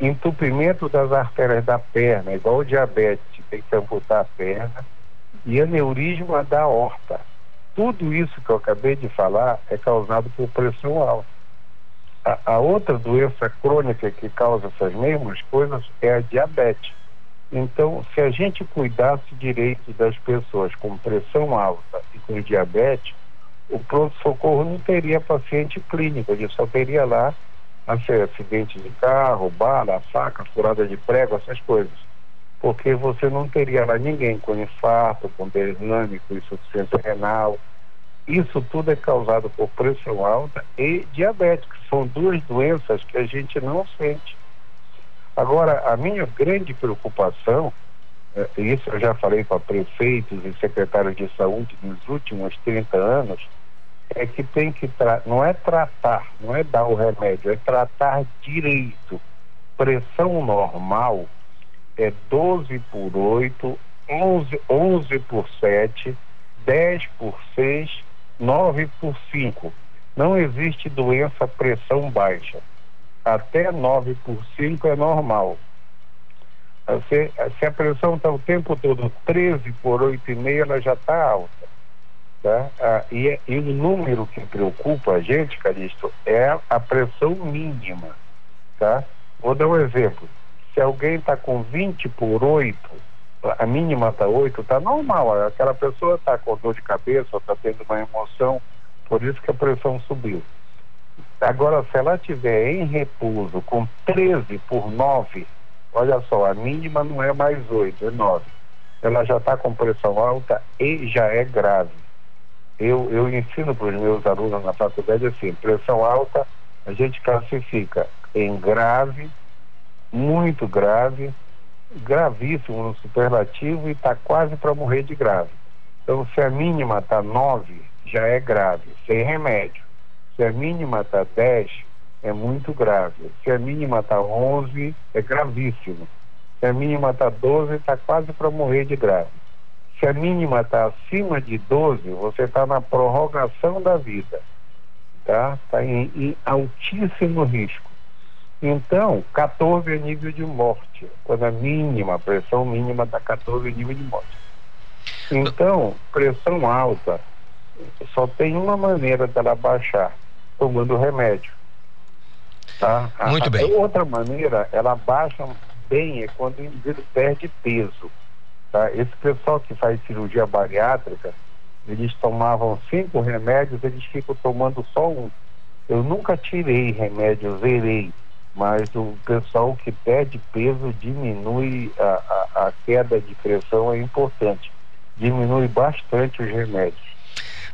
entupimento das artérias da perna, igual o diabetes, tem que amputar a perna, e aneurisma da horta. Tudo isso que eu acabei de falar é causado por pressão alta. A, a outra doença crônica que causa essas mesmas coisas é a diabetes. Então, se a gente cuidasse direito das pessoas com pressão alta e com diabetes, o pronto-socorro não teria paciente clínico, ele só teria lá acidente de carro, bala, faca, furada de prego, essas coisas. Porque você não teria lá ninguém com infarto, com derrame, com insuficiência renal. Isso tudo é causado por pressão alta e diabetes, que são duas doenças que a gente não sente. Agora, a minha grande preocupação, é, isso eu já falei para prefeitos e secretários de saúde nos últimos 30 anos, é que tem que não é tratar, não é dar o remédio, é tratar direito. Pressão normal é 12 por 8, 11, 11 por 7, 10 por 6, 9 por 5. Não existe doença pressão baixa. Até 9 por 5 é normal. Se, se a pressão está o tempo todo 13 por 8,5, ela já está alta. Tá? Ah, e, e, o número que preocupa a gente, Calixto, é a pressão mínima. Tá? Vou dar um exemplo. Se alguém está com 20 por 8, a mínima está 8, está normal. Aquela pessoa está com dor de cabeça, está tendo uma emoção, por isso que a pressão subiu. Agora, se ela tiver em repouso com 13 por 9, olha só, a mínima não é mais 8, é 9. Ela já está com pressão alta e já é grave. Eu, eu ensino para os meus alunos na faculdade assim: pressão alta a gente classifica em grave, muito grave, gravíssimo no superlativo e está quase para morrer de grave. Então, se a mínima está 9, já é grave, sem remédio. Se a mínima está 10, é muito grave. Se a mínima está 11, é gravíssimo. Se a mínima está 12, está quase para morrer de grave. Se a mínima está acima de 12, você está na prorrogação da vida. Tá? Está em, em altíssimo risco. Então, 14 é nível de morte. Quando a mínima, a pressão mínima está 14 é nível de morte. Então, pressão alta, só tem uma maneira dela baixar, tomando remédio. Tá? Muito a, bem. Outra maneira, ela baixa bem é quando o indivíduo perde peso. Tá? Esse pessoal que faz cirurgia bariátrica, eles tomavam cinco remédios, eles ficam tomando só um. Eu nunca tirei remédio, zerei mas o pessoal que perde peso diminui a, a, a, queda de pressão é importante, diminui bastante os remédios.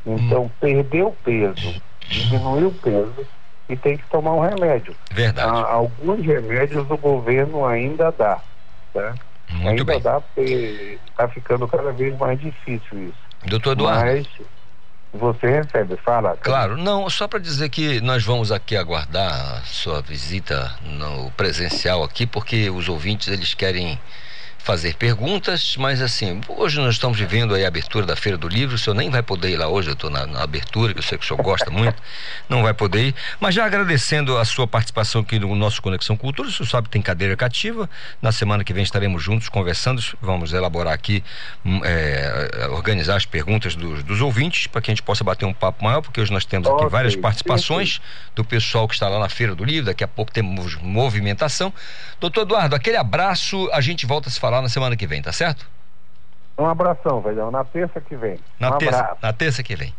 Então, hum. perdeu peso, diminuiu o peso e tem que tomar um remédio. Verdade. Ah, alguns remédios o governo ainda dá, tá? Muito ainda bem. dá porque está ficando cada vez mais difícil isso. Doutor Eduardo. Mas você recebe, fala. Claro, não, só para dizer que nós vamos aqui aguardar a sua visita no presencial aqui, porque os ouvintes eles querem fazer perguntas, mas assim, hoje nós estamos vivendo aí a abertura da Feira do Livro, o senhor nem vai poder ir lá hoje, eu estou na, na, abertura, que eu sei que o senhor gosta muito, não vai poder ir, mas já agradecendo a sua participação aqui no nosso Conexão Cultura, o senhor sabe que tem cadeira cativa, na semana que vem estaremos juntos conversando, vamos elaborar aqui, é, organizar as perguntas dos, dos ouvintes, para que a gente possa bater um papo maior, porque hoje nós temos aqui okay. várias participações do pessoal que está lá na Feira do Livro, daqui a pouco temos movimentação. Doutor Eduardo, aquele abraço, a gente volta a se falar falar na semana que vem, tá certo? Um abração, velhão. Na terça que vem. Na, um terça, na terça que vem.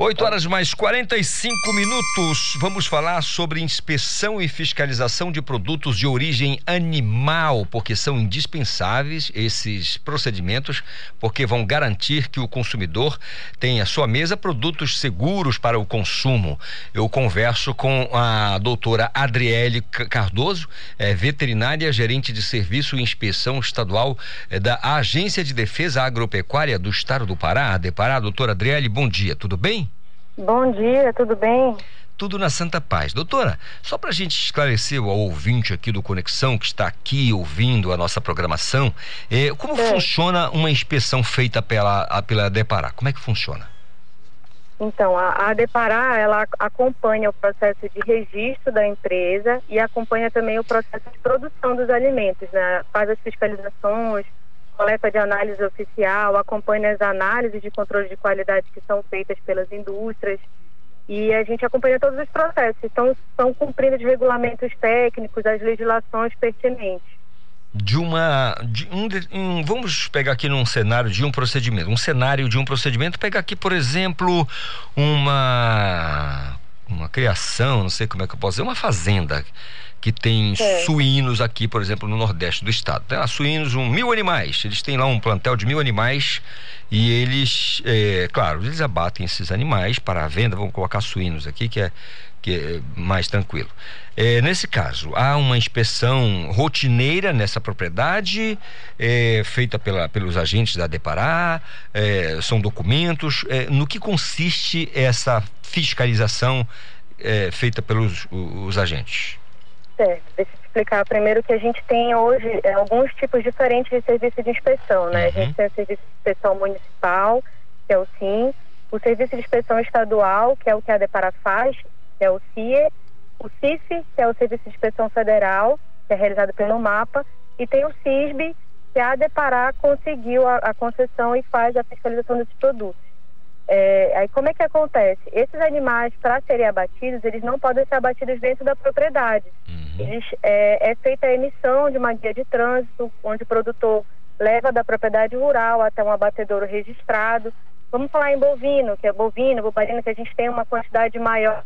8 horas mais 45 minutos. Vamos falar sobre inspeção e fiscalização de produtos de origem animal, porque são indispensáveis esses procedimentos, porque vão garantir que o consumidor tenha à sua mesa produtos seguros para o consumo. Eu converso com a doutora Adriele Cardoso, é, veterinária, gerente de serviço e inspeção estadual é, da Agência de Defesa Agropecuária do Estado do Pará, Depará. Doutora Adriele, bom dia, tudo bem? Bom dia, tudo bem? Tudo na Santa Paz. Doutora, só para a gente esclarecer ao ouvinte aqui do Conexão, que está aqui ouvindo a nossa programação, eh, como é. funciona uma inspeção feita pela, pela Depará? Como é que funciona? Então, a, a Depará, ela acompanha o processo de registro da empresa e acompanha também o processo de produção dos alimentos, né? Faz as fiscalizações, coleta de análise oficial, acompanha as análises de controle de qualidade que são feitas pelas indústrias e a gente acompanha todos os processos. Então, estão cumprindo os regulamentos técnicos, as legislações pertinentes. De uma. De um, um, vamos pegar aqui num cenário de um procedimento. Um cenário de um procedimento, pegar aqui, por exemplo, uma. Uma criação, não sei como é que eu posso dizer, uma fazenda que tem é. suínos aqui, por exemplo, no Nordeste do estado. Tem lá suínos, um, mil animais. Eles têm lá um plantel de mil animais e eles, é, claro, eles abatem esses animais para a venda. Vamos colocar suínos aqui, que é, que é mais tranquilo. É, nesse caso, há uma inspeção rotineira nessa propriedade, é, feita pela, pelos agentes da Depará, é, são documentos. É, no que consiste essa fiscalização feita pelos os agentes? Certo, deixa eu explicar primeiro que a gente tem hoje é, alguns tipos diferentes de serviço de inspeção, né? Uhum. A gente tem o serviço de inspeção municipal, que é o SIM, o serviço de inspeção estadual, que é o que a Depara faz, que é o CIE, o CIF, que é o serviço de inspeção federal, que é realizado pelo MAPA, e tem o CISB, que a Deparar conseguiu a, a concessão e faz a fiscalização desses produtos. É, aí como é que acontece? Esses animais, para serem abatidos, eles não podem ser abatidos dentro da propriedade. Uhum. Eles, é, é, feita a emissão de uma guia de trânsito, onde o produtor leva da propriedade rural até um abatedouro registrado. Vamos falar em bovino, que é bovino, bobarino, que a gente tem uma quantidade maior.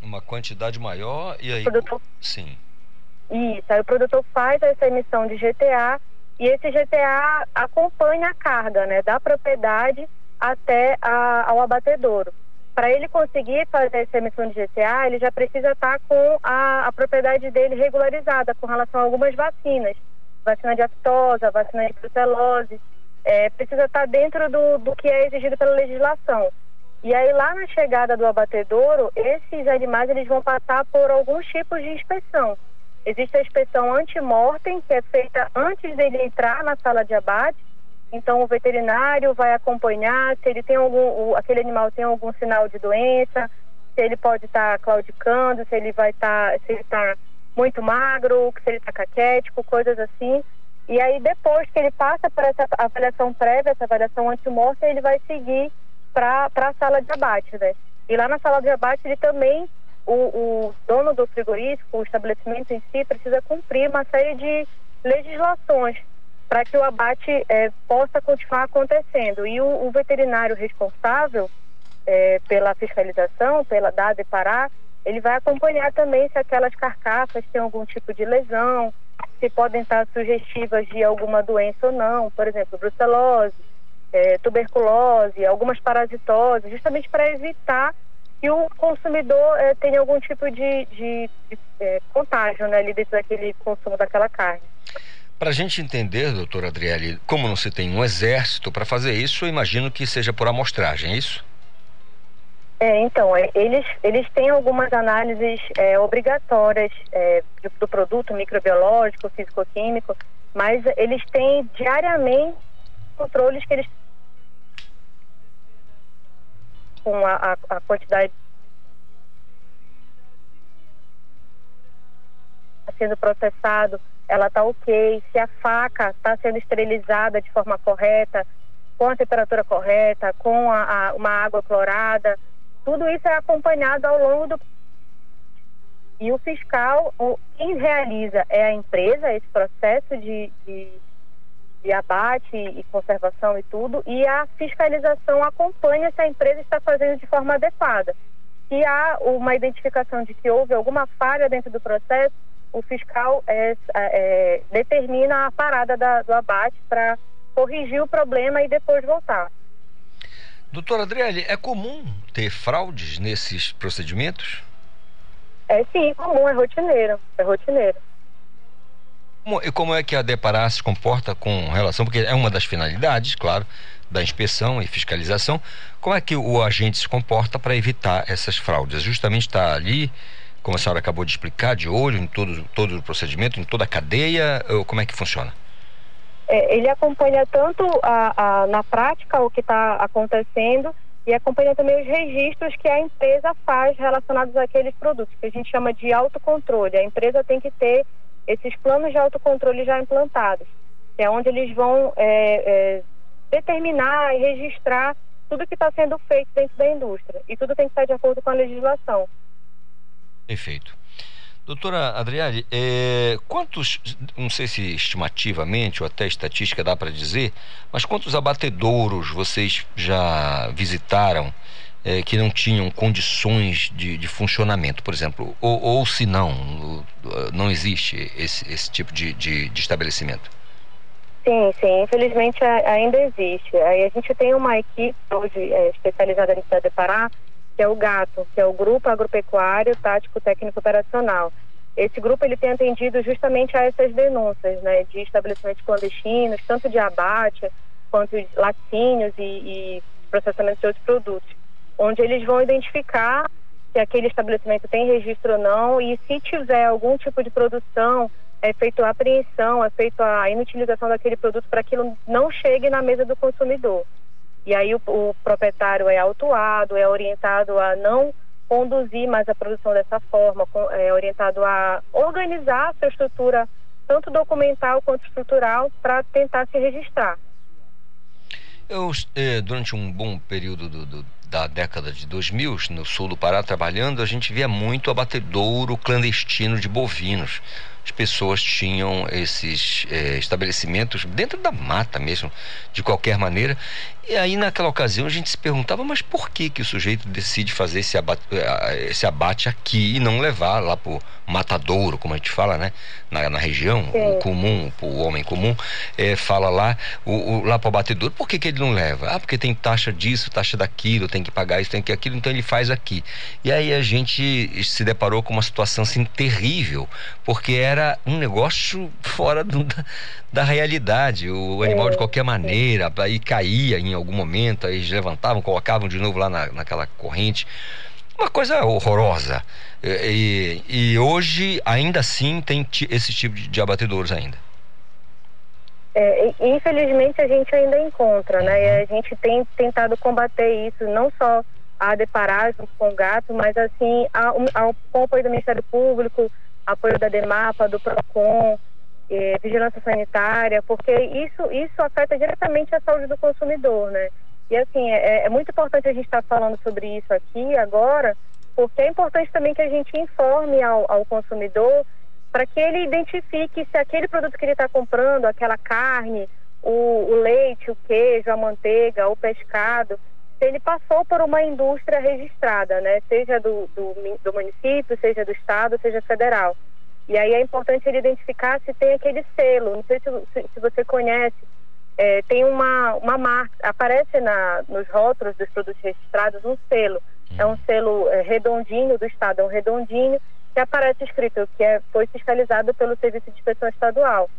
Uma quantidade maior e aí? Produtor... Sim. Isso, aí o produtor faz essa emissão de GTA e esse GTA acompanha a carga né, da propriedade até a, ao abatedouro. Para ele conseguir fazer essa emissão de GTA, ele já precisa estar com a, a propriedade dele regularizada com relação a algumas vacinas. Vacina de aftosa, vacina de brucelose. É, precisa estar dentro do, do que é exigido pela legislação. E aí lá na chegada do abatedouro, esses animais eles vão passar por alguns tipos de inspeção. Existe a inspeção antemortem, que é feita antes dele entrar na sala de abate. Então, o veterinário vai acompanhar se ele tem algum, aquele animal tem algum sinal de doença, se ele pode estar tá claudicando, se ele vai estar, tá, se ele está muito magro, se ele está caquético, coisas assim. E aí, depois que ele passa por essa avaliação prévia, essa avaliação antemortem, ele vai seguir para a sala de abate, né? E lá na sala de abate, ele também o, o dono do frigorífico, o estabelecimento em si, precisa cumprir uma série de legislações para que o abate é, possa continuar acontecendo. E o, o veterinário responsável é, pela fiscalização, pela DAD Pará, ele vai acompanhar também se aquelas carcaças têm algum tipo de lesão, se podem estar sugestivas de alguma doença ou não, por exemplo, brucelose, é, tuberculose, algumas parasitoses, justamente para evitar que o consumidor é, tenha algum tipo de, de, de é, contágio né, ali dentro daquele consumo daquela carne. Para a gente entender, doutora Adriele, como não se tem um exército para fazer isso, eu imagino que seja por amostragem, é isso? É, então, é, eles, eles têm algumas análises é, obrigatórias é, do, do, produto microbiológico, físico-químico, mas eles têm diariamente controles que eles com a, a, a quantidade sendo processado, ela está ok, se a faca está sendo esterilizada de forma correta, com a temperatura correta, com a, a, uma água clorada, tudo isso é acompanhado ao longo do e o fiscal, o, quem realiza é a empresa, esse processo de, de de abate e conservação e tudo, e a fiscalização acompanha se a empresa está fazendo de forma adequada. Se há uma identificação de que houve alguma falha dentro do processo, o fiscal é, é, determina a parada da, do abate para corrigir o problema e depois voltar. Doutora Adriele, é comum ter fraudes nesses procedimentos? É sim, comum, é rotineiro, é rotineiro. Como, e como é que a Deparar se comporta com relação, porque é uma das finalidades, claro, da inspeção e fiscalização, como é que o agente se comporta para evitar essas fraudes? Justamente está ali, como a senhora acabou de explicar, de olho em todo, todo o procedimento, em toda a cadeia, como é que funciona? É, ele acompanha tanto a, a, na prática o que está acontecendo e acompanha também os registros que a empresa faz relacionados àqueles produtos, que a gente chama de autocontrole. A empresa tem que ter esses planos de autocontrole já implantados, que é onde eles vão é, é, determinar e registrar tudo que está sendo feito dentro da indústria. E tudo tem que estar de acordo com a legislação. Perfeito. Doutora Adriane, é, quantos, não sei se estimativamente ou até estatística dá para dizer, mas quantos abatedouros vocês já visitaram é, que não tinham condições de, de funcionamento, por exemplo, ou, ou se não, não existe esse, esse tipo de, de, de estabelecimento? Sim, sim, infelizmente ainda existe. Aí a gente tem uma equipe hoje é, especializada no estado de Pará, que é o GATO, que é o Grupo Agropecuário Tático Técnico Operacional. Esse grupo ele tem atendido justamente a essas denúncias, né, de estabelecimentos clandestinos, tanto de abate quanto de laticínios e, e processamento de outros produtos onde eles vão identificar se aquele estabelecimento tem registro ou não e se tiver algum tipo de produção, é feita a apreensão, é feita a inutilização daquele produto para que não chegue na mesa do consumidor. E aí o, o proprietário é autuado, é orientado a não conduzir mais a produção dessa forma, é, orientado a organizar a sua estrutura, tanto documental quanto estrutural, para tentar se registrar. Eu, eh, durante um bom período do, do, da década de 2000, no sul do Pará, trabalhando, a gente via muito abatedouro clandestino de bovinos as pessoas tinham esses é, estabelecimentos dentro da mata mesmo, de qualquer maneira. E aí, naquela ocasião, a gente se perguntava, mas por que que o sujeito decide fazer esse abate, eh, esse abate aqui e não levar lá pro matadouro, como a gente fala, né? Na, na região, o comum, o homem comum, é, fala lá, o, o, lá pro abatedouro, por que que ele não leva? Ah, porque tem taxa disso, taxa daquilo, tem que pagar isso, tem que aquilo, então ele faz aqui. E aí a gente se deparou com uma situação assim terrível, porque era era um negócio fora do, da, da, realidade. O animal, de qualquer maneira, aí caía em algum momento, aí eles levantavam, colocavam de novo lá na, naquela corrente. Uma coisa horrorosa. E, e, hoje, ainda assim, tem esse tipo de, de abatedouros ainda. É, infelizmente a gente ainda encontra, né? E a gente tem tentado combater isso, não só a deparar com o gato, mas assim, ao, ao, com o apoio do Ministério Público, apoio da DEMAPA, do PROCON, eh, vigilância sanitária, porque isso, isso afeta diretamente a saúde do consumidor, né? E assim, é, é muito importante a gente estar tá falando sobre isso aqui agora, porque é importante também que a gente informe ao, ao consumidor para que ele identifique se aquele produto que ele está comprando, aquela carne, o, o leite, o queijo, a manteiga, o pescado, ele passou por uma indústria registrada, né? Seja do, do, do, município, seja do estado, seja federal. E aí é importante ele identificar se tem aquele selo. Não sei se, se, você conhece, é, tem uma, uma marca, aparece na, nos rótulos dos produtos registrados um selo. É um selo é, redondinho do estado, é um redondinho que aparece escrito que é, foi fiscalizado pelo Serviço de Inspeção Estadual.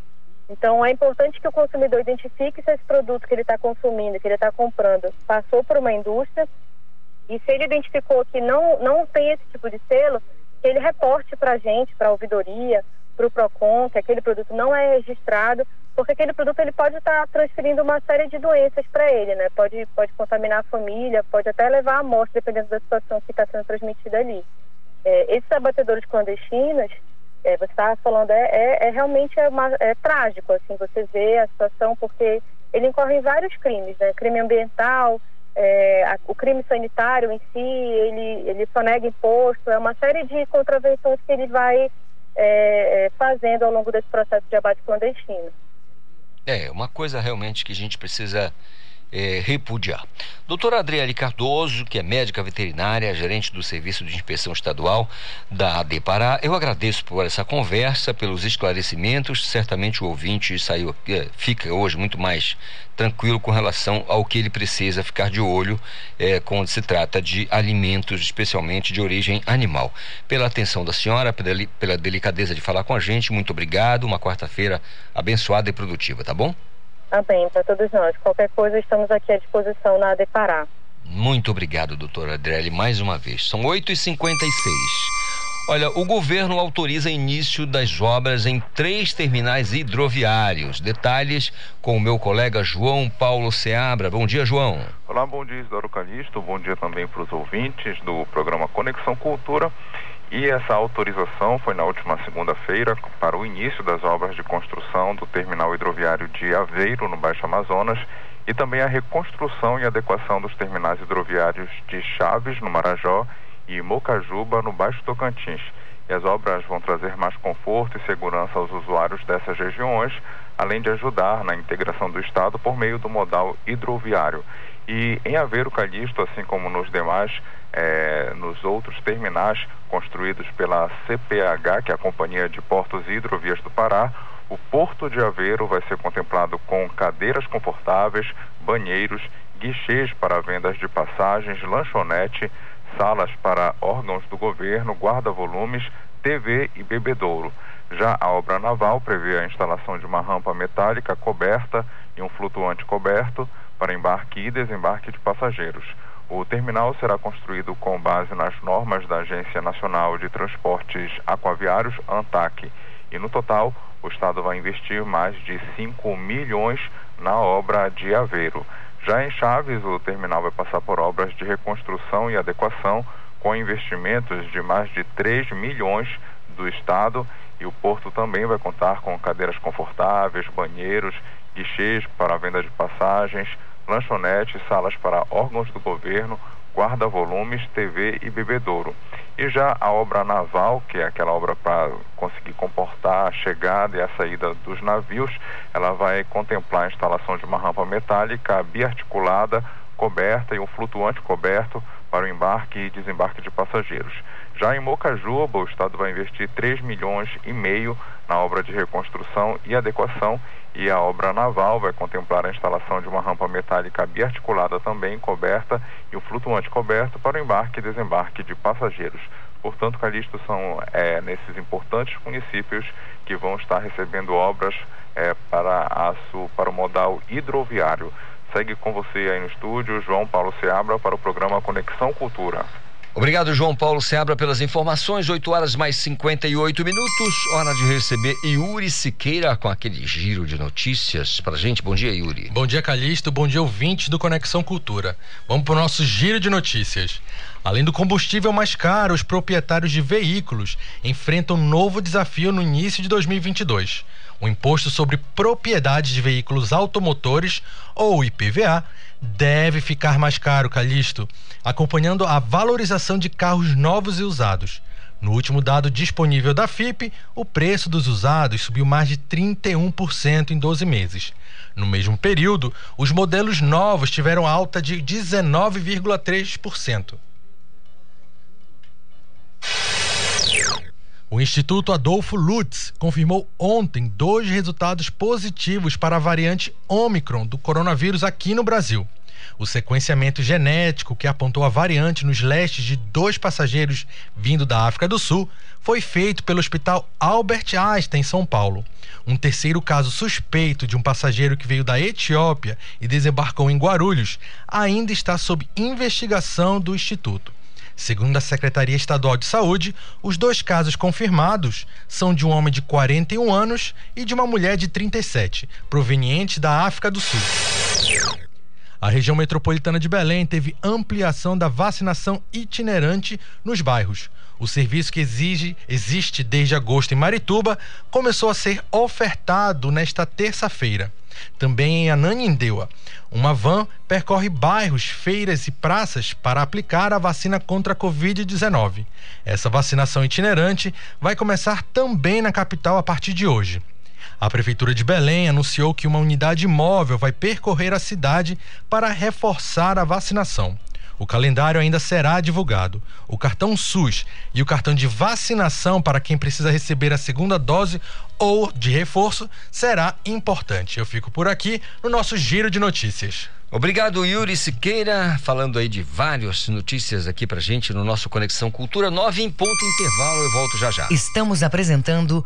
Então, é importante que o consumidor identifique se esse produto que ele está consumindo, que ele está comprando, passou por uma indústria e se ele identificou que não, não tem esse tipo de selo, que ele reporte para a gente, para a ouvidoria, para o PROCON, que aquele produto não é registrado, porque aquele produto ele pode estar tá transferindo uma série de doenças para ele, né? Pode, pode contaminar a família, pode até levar à morte, dependendo da situação que está sendo transmitida ali. É, esses abatedores clandestinos, é, você estava falando, é, é, é realmente é, uma, é trágico, assim, você vê a situação, porque ele incorre em vários crimes, né? Crime ambiental, é, a, o crime sanitário em si, ele, ele sonega imposto, é uma série de contravenções que ele vai é, é, fazendo ao longo desse processo de abate clandestino. É, uma coisa realmente que a gente precisa é, repudiar. Doutora Adriele Cardoso, que é médica veterinária, gerente do Serviço de Inspeção Estadual da AD Pará, eu agradeço por essa conversa, pelos esclarecimentos. Certamente o ouvinte saiu, é, fica hoje muito mais tranquilo com relação ao que ele precisa ficar de olho é, quando se trata de alimentos, especialmente de origem animal. Pela atenção da senhora, pela delicadeza de falar com a gente, muito obrigado. Uma quarta-feira abençoada e produtiva, tá bom? Também, para todos nós. Qualquer coisa, estamos aqui à disposição na AD Pará. Muito obrigado, doutora Adrele, mais uma vez. São 8h56. Olha, o governo autoriza início das obras em três terminais hidroviários. Detalhes com o meu colega João Paulo Seabra. Bom dia, João. Olá, bom dia, Isidoro Calixto. Bom dia também para os ouvintes do programa Conexão Cultura. E essa autorização foi na última segunda-feira para o início das obras de construção do terminal hidroviário de Aveiro, no Baixo Amazonas, e também a reconstrução e adequação dos terminais hidroviários de Chaves, no Marajó, e Mocajuba, no Baixo Tocantins. E as obras vão trazer mais conforto e segurança aos usuários dessas regiões, além de ajudar na integração do Estado por meio do modal hidroviário. E em Aveiro Calixto, assim como nos demais, é, nos outros terminais construídos pela CPH, que é a Companhia de Portos e Hidrovias do Pará, o Porto de Aveiro vai ser contemplado com cadeiras confortáveis, banheiros, guichês para vendas de passagens, lanchonete, salas para órgãos do governo, guarda-volumes, TV e bebedouro. Já a obra naval prevê a instalação de uma rampa metálica coberta e um flutuante coberto para embarque e desembarque de passageiros. O terminal será construído com base nas normas da Agência Nacional de Transportes Aquaviários, ANTAC. E no total, o Estado vai investir mais de 5 milhões na obra de Aveiro. Já em Chaves, o terminal vai passar por obras de reconstrução e adequação, com investimentos de mais de 3 milhões do Estado e o porto também vai contar com cadeiras confortáveis, banheiros, guichês para venda de passagens, lanchonetes, salas para órgãos do governo, guarda-volumes, TV e bebedouro. E já a obra naval, que é aquela obra para conseguir comportar a chegada e a saída dos navios, ela vai contemplar a instalação de uma rampa metálica biarticulada, coberta e um flutuante coberto para o embarque e desembarque de passageiros. Já em Mocajuba, o Estado vai investir 3 milhões e meio na obra de reconstrução e adequação e a obra naval vai contemplar a instalação de uma rampa metálica biarticulada também coberta e um flutuante coberto para o embarque e desembarque de passageiros. Portanto, Calixto, são é, nesses importantes municípios que vão estar recebendo obras é, para, a, para o modal hidroviário. Segue com você aí no estúdio, João Paulo Seabra, para o programa Conexão Cultura. Obrigado, João Paulo Seabra, pelas informações. 8 horas mais 58 minutos. Hora de receber Yuri Siqueira com aquele giro de notícias pra gente. Bom dia, Yuri. Bom dia, Calixto. Bom dia, ouvintes do Conexão Cultura. Vamos pro nosso giro de notícias. Além do combustível mais caro, os proprietários de veículos enfrentam um novo desafio no início de 2022. O imposto sobre propriedade de veículos automotores, ou IPVA, deve ficar mais caro, Calixto, acompanhando a valorização de carros novos e usados. No último dado disponível da FIP, o preço dos usados subiu mais de 31% em 12 meses. No mesmo período, os modelos novos tiveram alta de 19,3%. O Instituto Adolfo Lutz confirmou ontem dois resultados positivos para a variante Omicron do coronavírus aqui no Brasil. O sequenciamento genético que apontou a variante nos lestes de dois passageiros vindo da África do Sul foi feito pelo Hospital Albert Einstein, em São Paulo. Um terceiro caso suspeito de um passageiro que veio da Etiópia e desembarcou em Guarulhos ainda está sob investigação do Instituto. Segundo a Secretaria Estadual de Saúde, os dois casos confirmados são de um homem de 41 anos e de uma mulher de 37, proveniente da África do Sul. A região metropolitana de Belém teve ampliação da vacinação itinerante nos bairros. O serviço que exige, existe desde agosto em Marituba começou a ser ofertado nesta terça-feira. Também em Ananindeua, uma van percorre bairros, feiras e praças para aplicar a vacina contra a Covid-19. Essa vacinação itinerante vai começar também na capital a partir de hoje. A Prefeitura de Belém anunciou que uma unidade móvel vai percorrer a cidade para reforçar a vacinação. O calendário ainda será divulgado. O cartão SUS e o cartão de vacinação para quem precisa receber a segunda dose ou de reforço será importante. Eu fico por aqui no nosso giro de notícias. Obrigado, Yuri Siqueira, falando aí de várias notícias aqui pra gente no nosso Conexão Cultura 9 em ponto intervalo. Eu volto já já. Estamos apresentando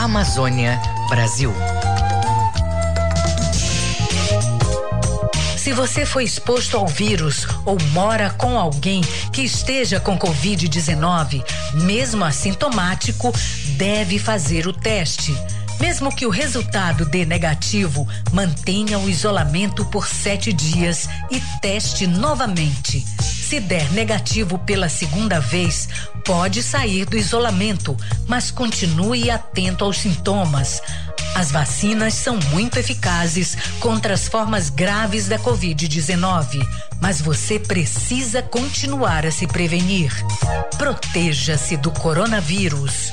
Amazônia, Brasil. Se você foi exposto ao vírus ou mora com alguém que esteja com Covid-19, mesmo assintomático, deve fazer o teste. Mesmo que o resultado dê negativo, mantenha o isolamento por sete dias e teste novamente. Se der negativo pela segunda vez, pode sair do isolamento, mas continue atento aos sintomas. As vacinas são muito eficazes contra as formas graves da Covid-19, mas você precisa continuar a se prevenir. Proteja-se do coronavírus.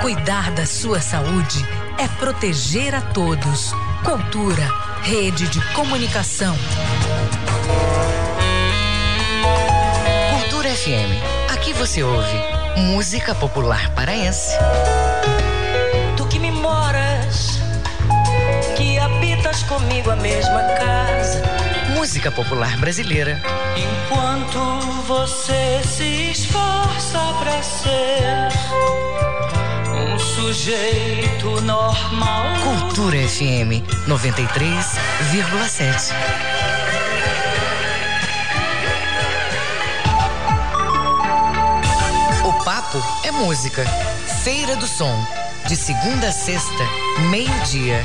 Cuidar da sua saúde é proteger a todos. Cultura, rede de comunicação. Cultura FM. Aqui você ouve música popular paraense. Comigo a mesma casa música popular brasileira. Enquanto você se esforça pra ser um sujeito normal. Cultura FM 93,7. O papo é música. Feira do Som. De segunda a sexta, meio-dia.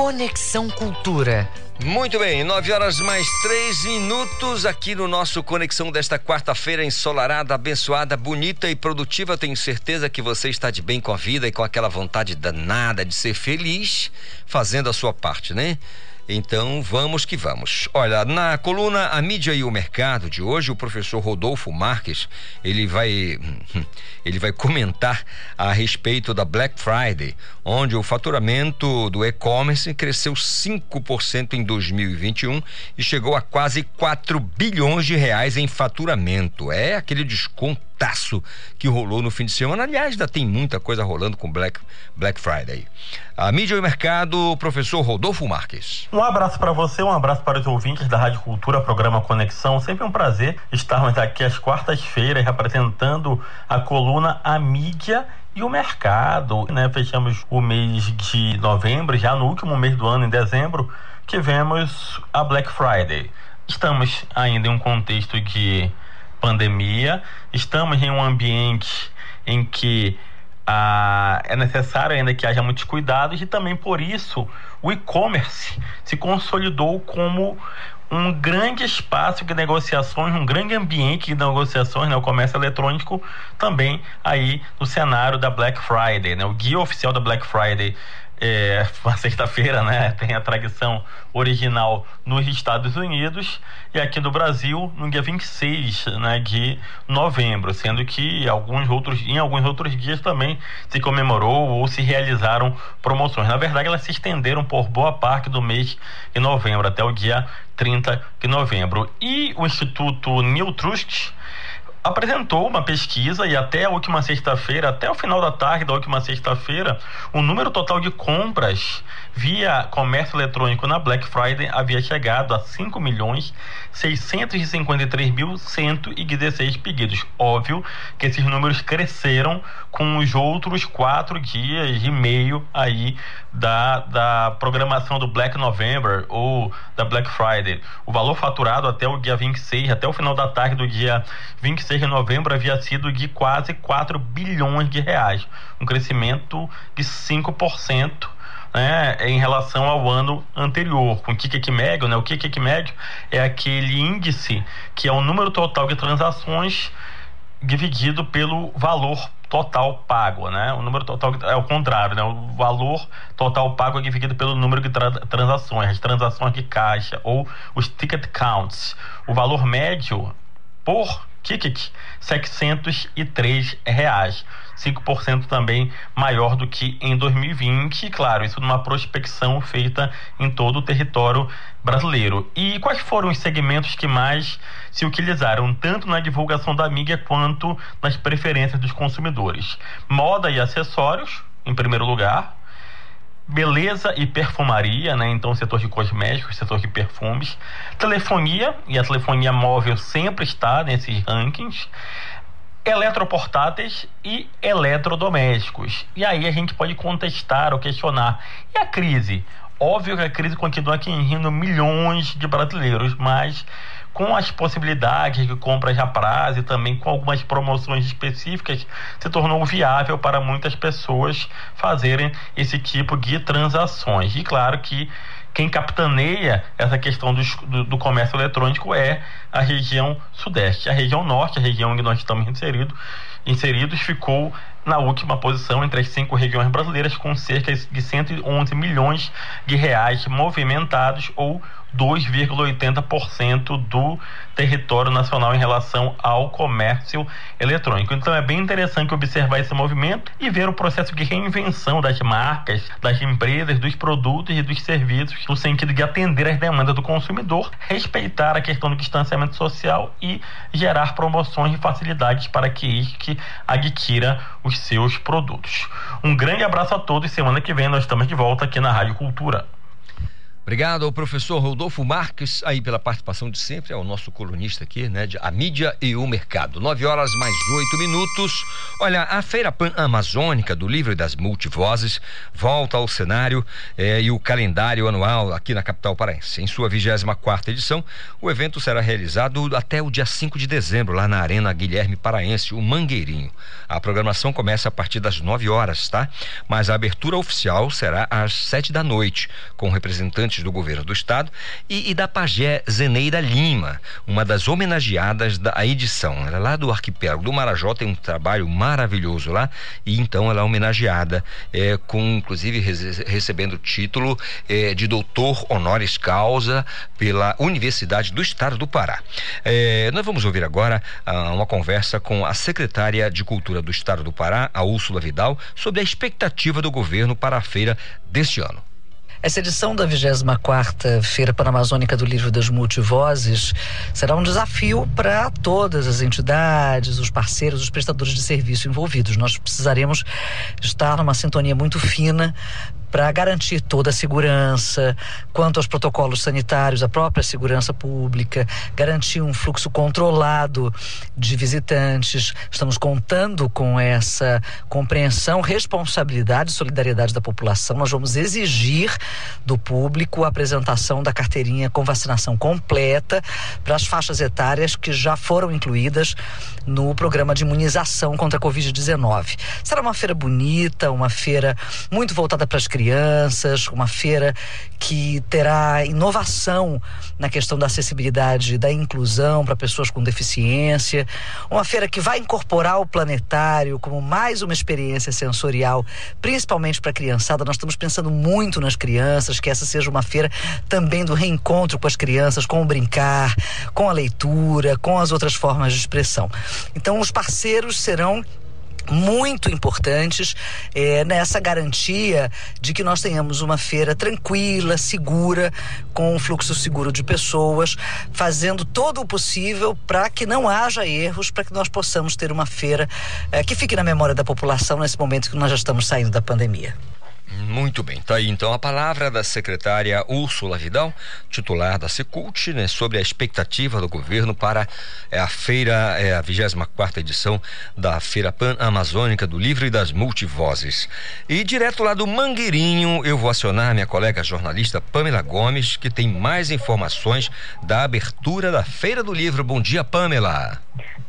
Conexão Cultura. Muito bem, 9 horas mais 3 minutos aqui no nosso Conexão desta quarta-feira ensolarada, abençoada, bonita e produtiva. Tenho certeza que você está de bem com a vida e com aquela vontade danada de ser feliz, fazendo a sua parte, né? Então vamos que vamos. Olha, na coluna A Mídia e o Mercado de hoje, o professor Rodolfo Marques, ele vai ele vai comentar a respeito da Black Friday, onde o faturamento do e-commerce cresceu 5% em 2021 e chegou a quase 4 bilhões de reais em faturamento. É aquele desconto que rolou no fim de semana. Aliás, ainda tem muita coisa rolando com Black, Black Friday. A mídia e o mercado, professor Rodolfo Marques. Um abraço para você, um abraço para os ouvintes da Rádio Cultura, programa Conexão. Sempre um prazer estarmos aqui às quartas-feiras representando a coluna A Mídia e o mercado, né? Fechamos o mês de novembro, já no último mês do ano, em dezembro, tivemos a Black Friday. Estamos ainda em um contexto de pandemia, estamos em um ambiente em que ah, é necessário ainda que haja muitos cuidados e também por isso o e-commerce se consolidou como um grande espaço de negociações, um grande ambiente de negociações, né, o comércio eletrônico também aí no cenário da Black Friday, né, o guia oficial da Black Friday é, uma sexta-feira, né? Tem a tradição original nos Estados Unidos e aqui no Brasil no dia 26 né, de novembro, sendo que alguns outros, em alguns outros dias também se comemorou ou se realizaram promoções. Na verdade, elas se estenderam por boa parte do mês de novembro, até o dia 30 de novembro. E o Instituto New Trust apresentou uma pesquisa e até a última sexta-feira, até o final da tarde da última sexta-feira, o número total de compras via comércio eletrônico na Black Friday havia chegado a 5 milhões 653 mil 116 pedidos. Óbvio que esses números cresceram com os outros quatro dias e meio aí da, da programação do Black November ou da Black Friday. O valor faturado até o dia 26, até o final da tarde do dia 26 de novembro, havia sido de quase 4 bilhões de reais, um crescimento de 5%. Né, em relação ao ano anterior, com o Kikik médio, né? O Kikik médio é aquele índice que é o número total de transações dividido pelo valor total pago, né? O número total é o contrário, né? O valor total pago é dividido pelo número de tra transações, as transações de caixa ou os ticket counts. O valor médio por ticket 703 reais. 5% também maior do que em 2020, e claro, isso numa prospecção feita em todo o território brasileiro. E quais foram os segmentos que mais se utilizaram, tanto na divulgação da mídia quanto nas preferências dos consumidores? Moda e acessórios, em primeiro lugar, beleza e perfumaria, né? Então, setor de cosméticos, setor de perfumes, telefonia, e a telefonia móvel sempre está nesses rankings, eletroportáteis e eletrodomésticos. E aí a gente pode contestar ou questionar. E a crise? Óbvio que a crise continua atingindo milhões de brasileiros, mas com as possibilidades de compras a prazo e também com algumas promoções específicas, se tornou viável para muitas pessoas fazerem esse tipo de transações. E claro que quem capitaneia essa questão do, do, do, comércio eletrônico é a região sudeste. A região norte, a região onde nós estamos inserido, inseridos, ficou na última posição entre as cinco regiões brasileiras, com cerca de 111 milhões de reais movimentados ou 2,80% do território nacional em relação ao comércio eletrônico. Então é bem interessante observar esse movimento e ver o processo de reinvenção das marcas, das empresas, dos produtos e dos serviços no sentido de atender às demandas do consumidor, respeitar a questão do distanciamento social e gerar promoções e facilidades para que este adquira os seus produtos. Um grande abraço a todos. Semana que vem nós estamos de volta aqui na Rádio Cultura. Obrigado ao professor Rodolfo Marques aí pela participação de sempre, é o nosso colunista aqui, né, de A Mídia e o Mercado. Nove horas mais oito minutos. Olha, a Feira Pan-Amazônica do Livro e das Multivozes volta ao cenário eh, e o calendário anual aqui na capital paraense. Em sua 24 quarta edição, o evento será realizado até o dia 5 de dezembro, lá na Arena Guilherme Paraense, o Mangueirinho. A programação começa a partir das 9 horas, tá? Mas a abertura oficial será às sete da noite, com representantes do governo do estado e, e da pajé Zeneida Lima, uma das homenageadas da edição. Ela é lá do arquipélago do Marajó, tem um trabalho maravilhoso lá e então ela é homenageada é, com inclusive recebendo o título é, de doutor honoris causa pela Universidade do Estado do Pará. É, nós vamos ouvir agora ah, uma conversa com a secretária de Cultura do Estado do Pará, a Úrsula Vidal, sobre a expectativa do governo para a feira deste ano. Essa edição da 24ª Feira Panamazônica do Livro das Multivozes será um desafio para todas as entidades, os parceiros, os prestadores de serviço envolvidos. Nós precisaremos estar numa sintonia muito fina para garantir toda a segurança, quanto aos protocolos sanitários, a própria segurança pública, garantir um fluxo controlado de visitantes. Estamos contando com essa compreensão, responsabilidade e solidariedade da população. Nós vamos exigir do público a apresentação da carteirinha com vacinação completa para as faixas etárias que já foram incluídas no programa de imunização contra a Covid-19. Será uma feira bonita, uma feira muito voltada para as crianças crianças, uma feira que terá inovação na questão da acessibilidade, da inclusão para pessoas com deficiência, uma feira que vai incorporar o planetário como mais uma experiência sensorial, principalmente para a criançada. Nós estamos pensando muito nas crianças, que essa seja uma feira também do reencontro com as crianças, com o brincar, com a leitura, com as outras formas de expressão. Então, os parceiros serão muito importantes é, nessa garantia de que nós tenhamos uma feira tranquila, segura, com um fluxo seguro de pessoas, fazendo todo o possível para que não haja erros, para que nós possamos ter uma feira é, que fique na memória da população nesse momento que nós já estamos saindo da pandemia. Muito bem, tá aí então a palavra da secretária Úrsula Vidal, titular da Secult, né, sobre a expectativa do governo para é, a feira, é, a 24 edição da Feira Pan-Amazônica do Livro e das Multivozes. E direto lá do Mangueirinho, eu vou acionar minha colega jornalista Pamela Gomes, que tem mais informações da abertura da Feira do Livro. Bom dia, Pamela.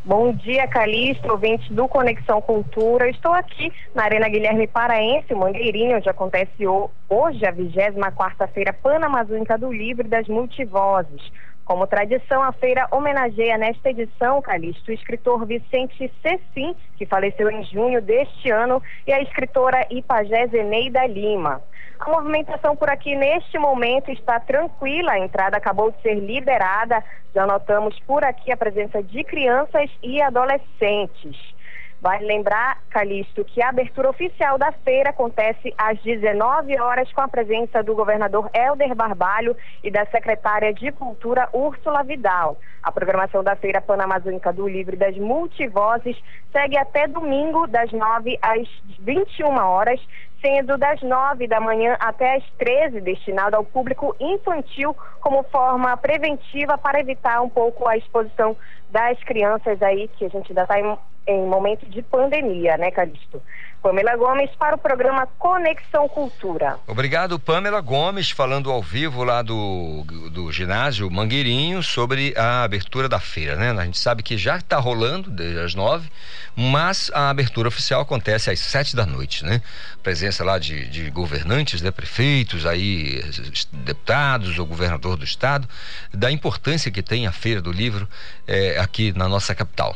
Bom dia, Calixto, ouvintes do Conexão Cultura. Estou aqui na Arena Guilherme Paraense, Mangueirinho, onde acontece hoje a 24 feira Panamazônica do Livro das Multivozes. Como tradição, a feira homenageia nesta edição, Calixto, o escritor Vicente Cecim, que faleceu em junho deste ano, e a escritora Ipagé Zeneida Lima. A movimentação por aqui neste momento está tranquila, a entrada acabou de ser liberada. Já notamos por aqui a presença de crianças e adolescentes. Vale lembrar, Calixto, que a abertura oficial da feira acontece às 19 horas com a presença do governador Helder Barbalho e da secretária de Cultura Úrsula Vidal. A programação da Feira Panamazônica do Livro das Multivozes segue até domingo, das 9 às 21 horas, sendo das 9 da manhã até as 13, destinado ao público infantil, como forma preventiva para evitar um pouco a exposição das crianças aí, que a gente ainda está em em momento de pandemia, né, Calixto? Pamela Gomes para o programa Conexão Cultura. Obrigado, Pamela Gomes, falando ao vivo lá do, do ginásio Mangueirinho sobre a abertura da feira, né? A gente sabe que já está rolando desde as nove, mas a abertura oficial acontece às sete da noite, né? Presença lá de, de governantes, né? prefeitos, aí deputados, o governador do estado, da importância que tem a feira do livro é, aqui na nossa capital.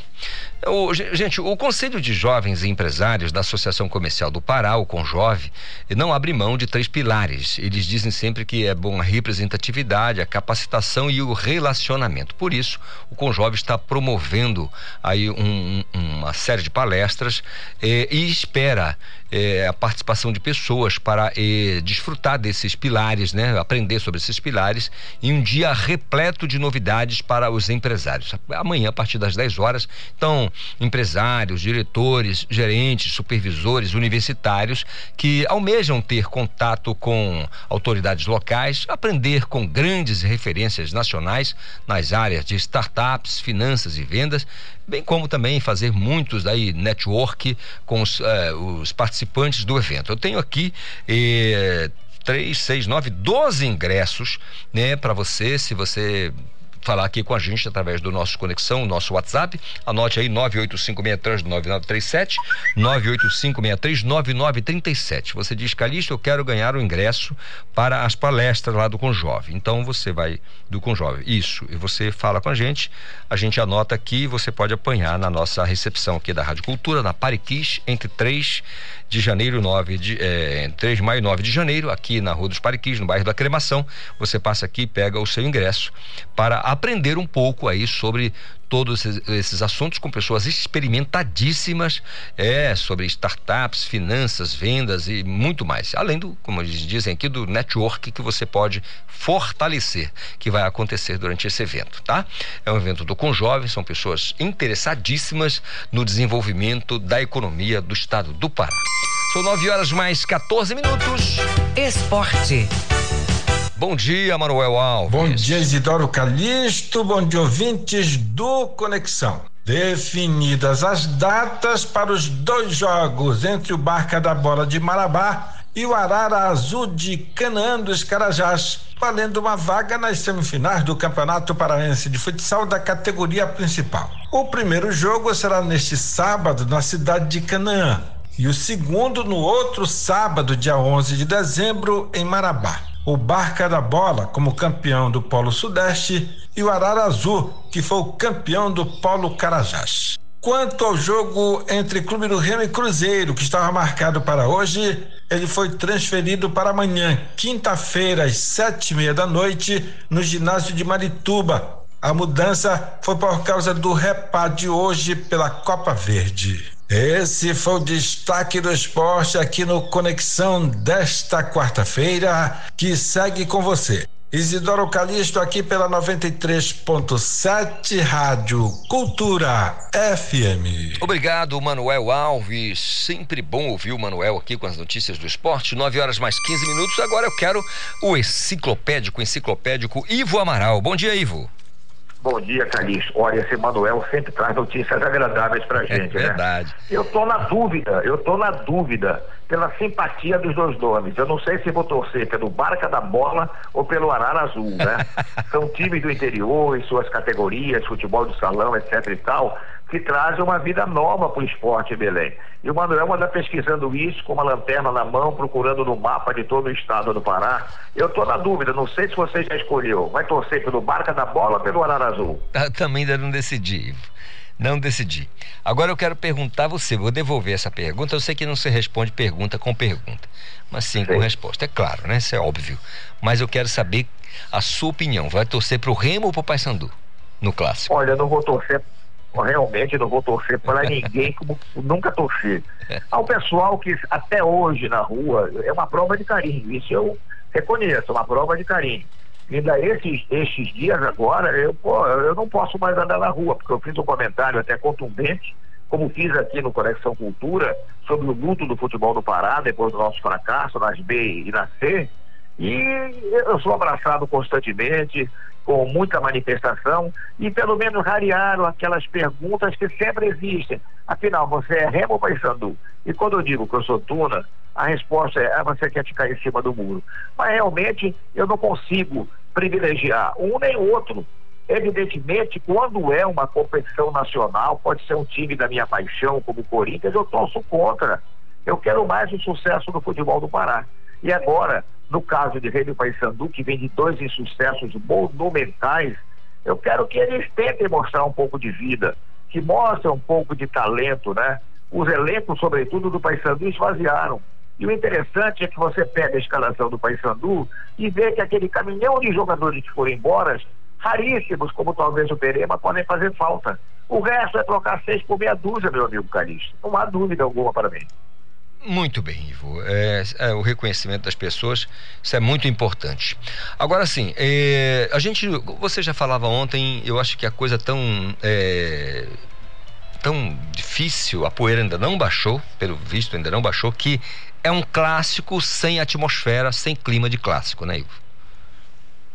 O, gente, o Conselho de Jovens e Empresários da Associação Comercial do Pará, o Conjove, não abre mão de três pilares. Eles dizem sempre que é bom a representatividade, a capacitação e o relacionamento. Por isso, o Conjove está promovendo aí um, uma série de palestras eh, e espera eh, a participação de pessoas para eh, desfrutar desses pilares, né? Aprender sobre esses pilares em um dia repleto de novidades para os empresários. Amanhã, a partir das 10 horas, então, empresários, diretores, gerentes, supervisores, universitários que almejam ter contato com autoridades locais, aprender com grandes referências nacionais nas áreas de startups, finanças e vendas, bem como também fazer muitos aí network com os, eh, os participantes do evento. Eu tenho aqui eh, três, seis, nove, doze ingressos, né, para você, se você falar aqui com a gente através do nosso conexão, nosso WhatsApp. Anote aí 985639937, 985639937. Você diz, Calixto, eu quero ganhar o ingresso para as palestras lá do Conjove. Então você vai do Conjove. Isso. E você fala com a gente, a gente anota aqui, você pode apanhar na nossa recepção aqui da Rádio Cultura, na Pariquis, entre 3 de janeiro, 9 de, é, 3 de maio e 9 de janeiro, aqui na Rua dos Pariquis, no bairro da Cremação. Você passa aqui, pega o seu ingresso para aprender um pouco aí sobre todos esses, assuntos com pessoas experimentadíssimas é, sobre startups, finanças, vendas e muito mais. Além do, como eles dizem aqui, do network que você pode fortalecer, que vai acontecer durante esse evento, tá? É um evento do Conjovem, são pessoas interessadíssimas no desenvolvimento da economia do estado do Pará. São 9 horas mais 14 minutos. Esporte. Bom dia, Manuel Alves. Bom dia, Isidoro Calixto. Bom dia, ouvintes do Conexão. Definidas as datas para os dois jogos entre o Barca da Bola de Marabá e o Arara Azul de Canaã dos Carajás, valendo uma vaga nas semifinais do Campeonato Paraense de Futsal da categoria principal. O primeiro jogo será neste sábado na cidade de Canaã e o segundo no outro sábado, dia 11 de dezembro, em Marabá o Barca da Bola como campeão do Polo Sudeste e o Arara Azul, que foi o campeão do Polo Carajás. Quanto ao jogo entre Clube do Remo e Cruzeiro, que estava marcado para hoje, ele foi transferido para amanhã, quinta-feira, às sete e meia da noite, no ginásio de Marituba. A mudança foi por causa do repá de hoje pela Copa Verde. Esse foi o destaque do esporte aqui no Conexão desta quarta-feira, que segue com você. Isidoro Calixto aqui pela 93.7 Rádio Cultura FM. Obrigado, Manuel Alves. Sempre bom ouvir o Manuel aqui com as notícias do esporte. 9 horas mais 15 minutos. Agora eu quero o enciclopédico, enciclopédico Ivo Amaral. Bom dia, Ivo. Bom dia, Calixto. Olha, esse Manuel sempre traz notícias agradáveis pra é gente, é verdade. né? Eu tô na dúvida, eu tô na dúvida pela simpatia dos dois nomes. Eu não sei se vou torcer pelo Barca da Bola ou pelo Arara Azul, né? São times do interior, em suas categorias, futebol de salão, etc e tal, que trazem uma vida nova para o esporte em Belém. E o Manuel anda pesquisando isso com uma lanterna na mão, procurando no mapa de todo o estado do Pará. Eu estou na dúvida, não sei se você já escolheu. Vai torcer pelo Barca da Bola ou pelo Arara Azul? Eu também ainda não decidi. Não decidi. Agora eu quero perguntar a você, vou devolver essa pergunta. Eu sei que não se responde pergunta com pergunta, mas sim, sim. com resposta. É claro, né? Isso é óbvio. Mas eu quero saber a sua opinião. Vai torcer para o Remo ou para o Paysandu no clássico? Olha, eu não vou torcer realmente não vou torcer para ninguém como nunca torci. Ao pessoal que até hoje na rua é uma prova de carinho, isso eu reconheço, uma prova de carinho. Ainda esses, esses dias agora, eu, pô, eu não posso mais andar na rua, porque eu fiz um comentário até contundente, como fiz aqui no Conexão Cultura, sobre o luto do futebol do Pará, depois do nosso fracasso nas B e na C, e eu sou abraçado constantemente, com muita manifestação, e pelo menos rarearam aquelas perguntas que sempre existem. Afinal, você é Remo ou Paysandu? E quando eu digo que eu sou Tuna, a resposta é: ah, você quer ficar em cima do muro. Mas realmente eu não consigo privilegiar um nem outro. Evidentemente, quando é uma competição nacional, pode ser um time da minha paixão, como o Corinthians, eu torço contra. Eu quero mais o sucesso do futebol do Pará. E agora, no caso de Rei do Paysandu, que vem de dois insucessos monumentais, eu quero que eles tentem mostrar um pouco de vida, que mostrem um pouco de talento, né? os elencos, sobretudo do Paysandu, esvaziaram. E o interessante é que você pega a escalação do Paysandu e vê que aquele caminhão de jogadores que foram embora, raríssimos, como talvez o Perema, podem fazer falta. O resto é trocar seis por meia dúzia, meu amigo Calixto. Não há dúvida alguma para mim. Muito bem, Ivo. É, é, o reconhecimento das pessoas, isso é muito importante. Agora sim, é, a gente, você já falava ontem, eu acho que a coisa tão é, tão difícil, a poeira ainda não baixou, pelo visto ainda não baixou, que é um clássico sem atmosfera, sem clima de clássico, né, Ivo?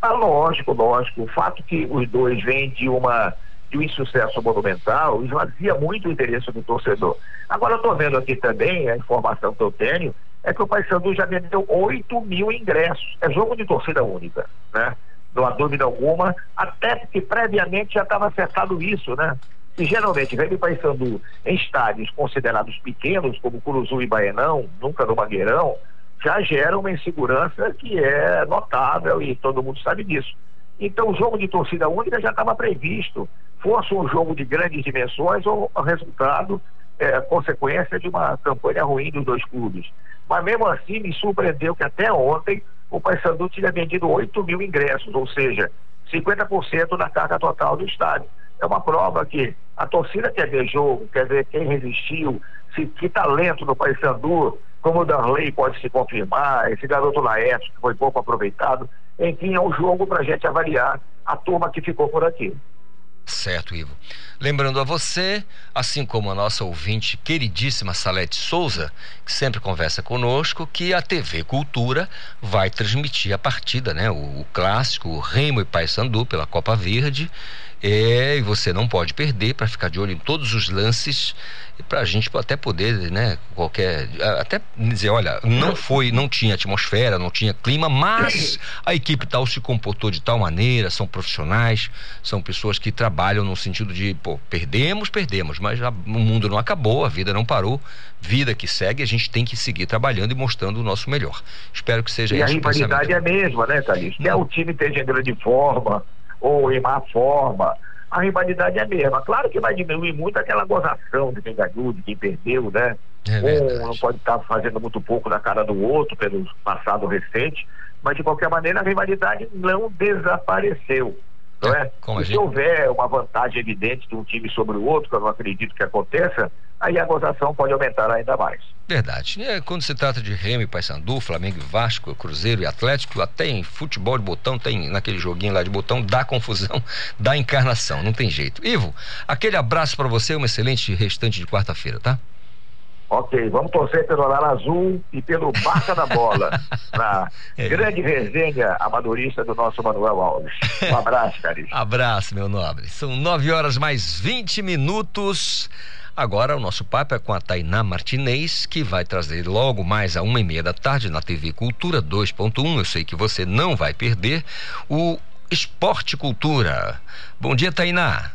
Ah, lógico, lógico. O fato que os dois vêm de uma de um insucesso monumental esvazia muito o interesse do torcedor. Agora eu estou vendo aqui também, a informação que eu tenho, é que o Paysandu já vendeu 8 mil ingressos. É jogo de torcida única, né? Não há dúvida alguma, até porque previamente já estava acertado isso, né? E geralmente vem o Paysandu em estádios considerados pequenos, como Curuzu e Baenão, nunca no Mangueirão, já gera uma insegurança que é notável e todo mundo sabe disso. Então o jogo de torcida única já estava previsto fosse um jogo de grandes dimensões ou resultado, é, consequência de uma campanha ruim dos dois clubes. Mas mesmo assim me surpreendeu que até ontem o Paysandu tinha vendido 8 mil ingressos, ou seja, 50% da carga total do estádio. É uma prova que a torcida quer ver jogo, quer ver quem resistiu, se, que talento no Paysandu, como o Darley pode se confirmar, esse garoto Laércio que foi pouco aproveitado. Enfim, é um jogo para a gente avaliar a turma que ficou por aqui. Certo, Ivo. Lembrando a você, assim como a nossa ouvinte queridíssima Salete Souza, que sempre conversa conosco, que a TV Cultura vai transmitir a partida, né? O, o clássico, Remo e Paysandu pela Copa Verde. É, e você não pode perder para ficar de olho em todos os lances para a gente até poder, né, qualquer, até dizer, olha, não foi, não tinha atmosfera, não tinha clima, mas a equipe tal se comportou de tal maneira, são profissionais, são pessoas que trabalham no sentido de, pô, perdemos, perdemos, mas a, o mundo não acabou, a vida não parou, vida que segue, a gente tem que seguir trabalhando e mostrando o nosso melhor. Espero que seja e esse a rivalidade é a mesma, né, Thalys? Quer o time esteja em grande forma, ou em má forma, a rivalidade é a mesma. Claro que vai diminuir muito aquela gozação de quem ganhou, de quem perdeu, né? É um não pode estar fazendo muito pouco na cara do outro pelo passado recente, mas de qualquer maneira a rivalidade não desapareceu. Não é? é? Se houver uma vantagem evidente de um time sobre o outro, que eu não acredito que aconteça, aí a gozação pode aumentar ainda mais. Verdade. É, quando se trata de Remy, Paysandu, Flamengo e Vasco, Cruzeiro e Atlético, até em futebol de botão, tem naquele joguinho lá de botão, dá confusão, dá encarnação, não tem jeito. Ivo, aquele abraço para você, um excelente restante de quarta-feira, tá? Ok, vamos torcer pelo Alar Azul e pelo Barca da Bola, na é. grande resenha amadorista do nosso Manuel Alves. Um abraço, carinho. abraço, meu nobre. São nove horas mais 20 minutos. Agora o nosso papo é com a Tainá Martinez, que vai trazer logo mais a uma e meia da tarde na TV Cultura 2.1. Eu sei que você não vai perder o Esporte Cultura. Bom dia, Tainá.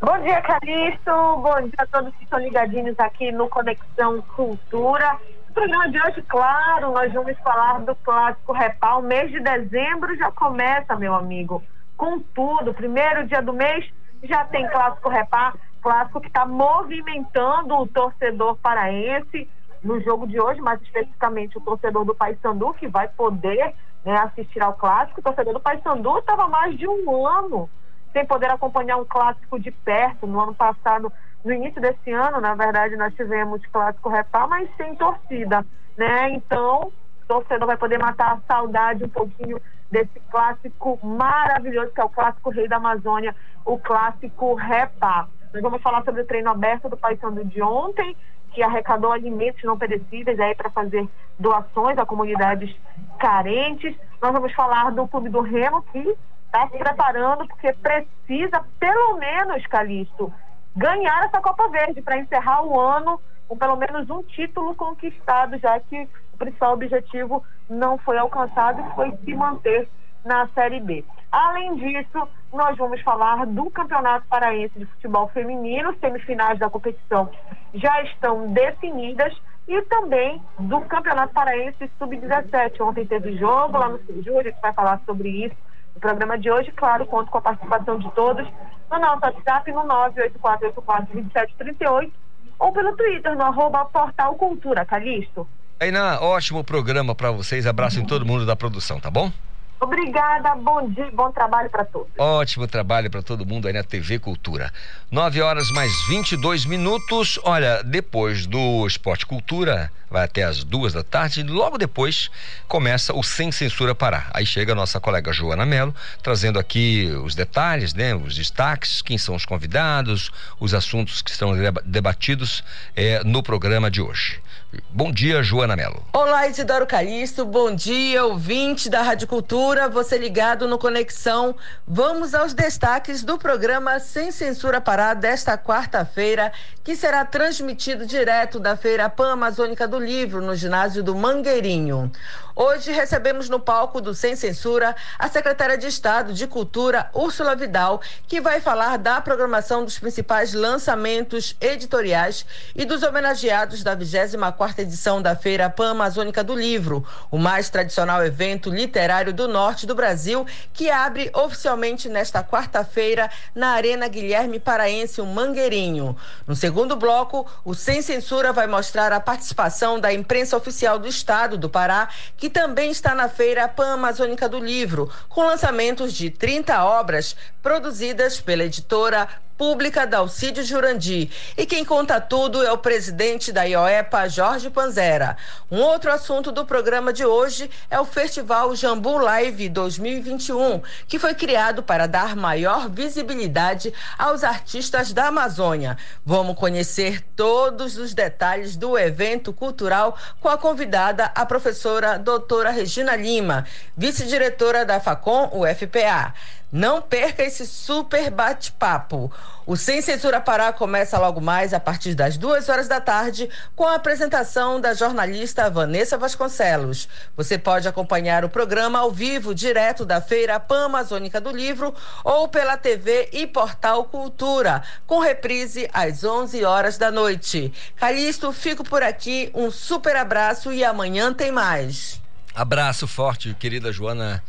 Bom dia, Calixto. Bom dia a todos que estão ligadinhos aqui no Conexão Cultura. No programa de hoje, claro, nós vamos falar do clássico Repal. O mês de dezembro já começa, meu amigo, com tudo. Primeiro dia do mês já tem clássico Repar, clássico que está movimentando o torcedor paraense no jogo de hoje, mais especificamente o torcedor do Paysandu, que vai poder né, assistir ao clássico. O torcedor do Paysandu estava mais de um ano sem poder acompanhar um clássico de perto. No ano passado, no início desse ano, na verdade, nós tivemos clássico repá, mas sem torcida, né? Então, o torcedor vai poder matar a saudade um pouquinho desse clássico maravilhoso que é o clássico Rei da Amazônia, o clássico repá. Nós vamos falar sobre o treino aberto do Paysandu de ontem, que arrecadou alimentos não perecíveis aí para fazer doações a comunidades carentes. Nós vamos falar do Clube do Remo, que está se preparando porque precisa, pelo menos, Calixto, ganhar essa Copa Verde para encerrar o ano com pelo menos um título conquistado, já que o principal objetivo não foi alcançado e foi se manter na Série B. Além disso, nós vamos falar do Campeonato Paraense de Futebol Feminino, semifinais da competição já estão definidas, e também do Campeonato Paraense Sub-17. Ontem teve jogo lá no Sejur, a gente vai falar sobre isso o programa de hoje, claro, conto com a participação de todos no nosso WhatsApp no 984842738 ou pelo Twitter, no arroba Portal Cultura, Calixto. Ótimo programa para vocês. Abraço em todo mundo da produção, tá bom? Obrigada, bom dia, bom trabalho para todos. Ótimo trabalho para todo mundo aí na TV Cultura. 9 horas mais 22 minutos. Olha, depois do Esporte Cultura, vai até as duas da tarde. Logo depois começa o Sem Censura Pará. Aí chega a nossa colega Joana Mello, trazendo aqui os detalhes, né, os destaques, quem são os convidados, os assuntos que serão debatidos é, no programa de hoje. Bom dia, Joana Mello. Olá, Isidoro Calixto. Bom dia, ouvinte da Rádio Cultura. Você ligado no Conexão. Vamos aos destaques do programa Sem Censura Pará desta quarta-feira, que será transmitido direto da Feira Pan-Amazônica do Livro, no ginásio do Mangueirinho. Hoje recebemos no palco do Sem Censura a secretária de Estado de Cultura, Úrsula Vidal, que vai falar da programação dos principais lançamentos editoriais e dos homenageados da 24ª edição da Feira Pan-Amazônica do Livro, o mais tradicional evento literário do norte do Brasil, que abre oficialmente nesta quarta-feira na Arena Guilherme Paraense, o Mangueirinho. No segundo bloco, o Sem Censura vai mostrar a participação da imprensa oficial do Estado do Pará, que também está na Feira Pan-Amazônica do Livro, com lançamentos de 30 obras produzidas pela editora Pública Dalcídio Jurandi. E quem conta tudo é o presidente da IOEPA, Jorge Panzera. Um outro assunto do programa de hoje é o Festival Jambu Live 2021, que foi criado para dar maior visibilidade aos artistas da Amazônia. Vamos conhecer todos os detalhes do evento cultural com a convidada, a professora doutora Regina Lima, vice-diretora da FACOM, UFPA. Não perca esse super bate-papo. O Sem Censura Pará começa logo mais a partir das duas horas da tarde com a apresentação da jornalista Vanessa Vasconcelos. Você pode acompanhar o programa ao vivo, direto da Feira Pan-Amazônica do Livro ou pela TV e Portal Cultura, com reprise às 11 horas da noite. Calixto, fico por aqui. Um super abraço e amanhã tem mais. Abraço forte, querida Joana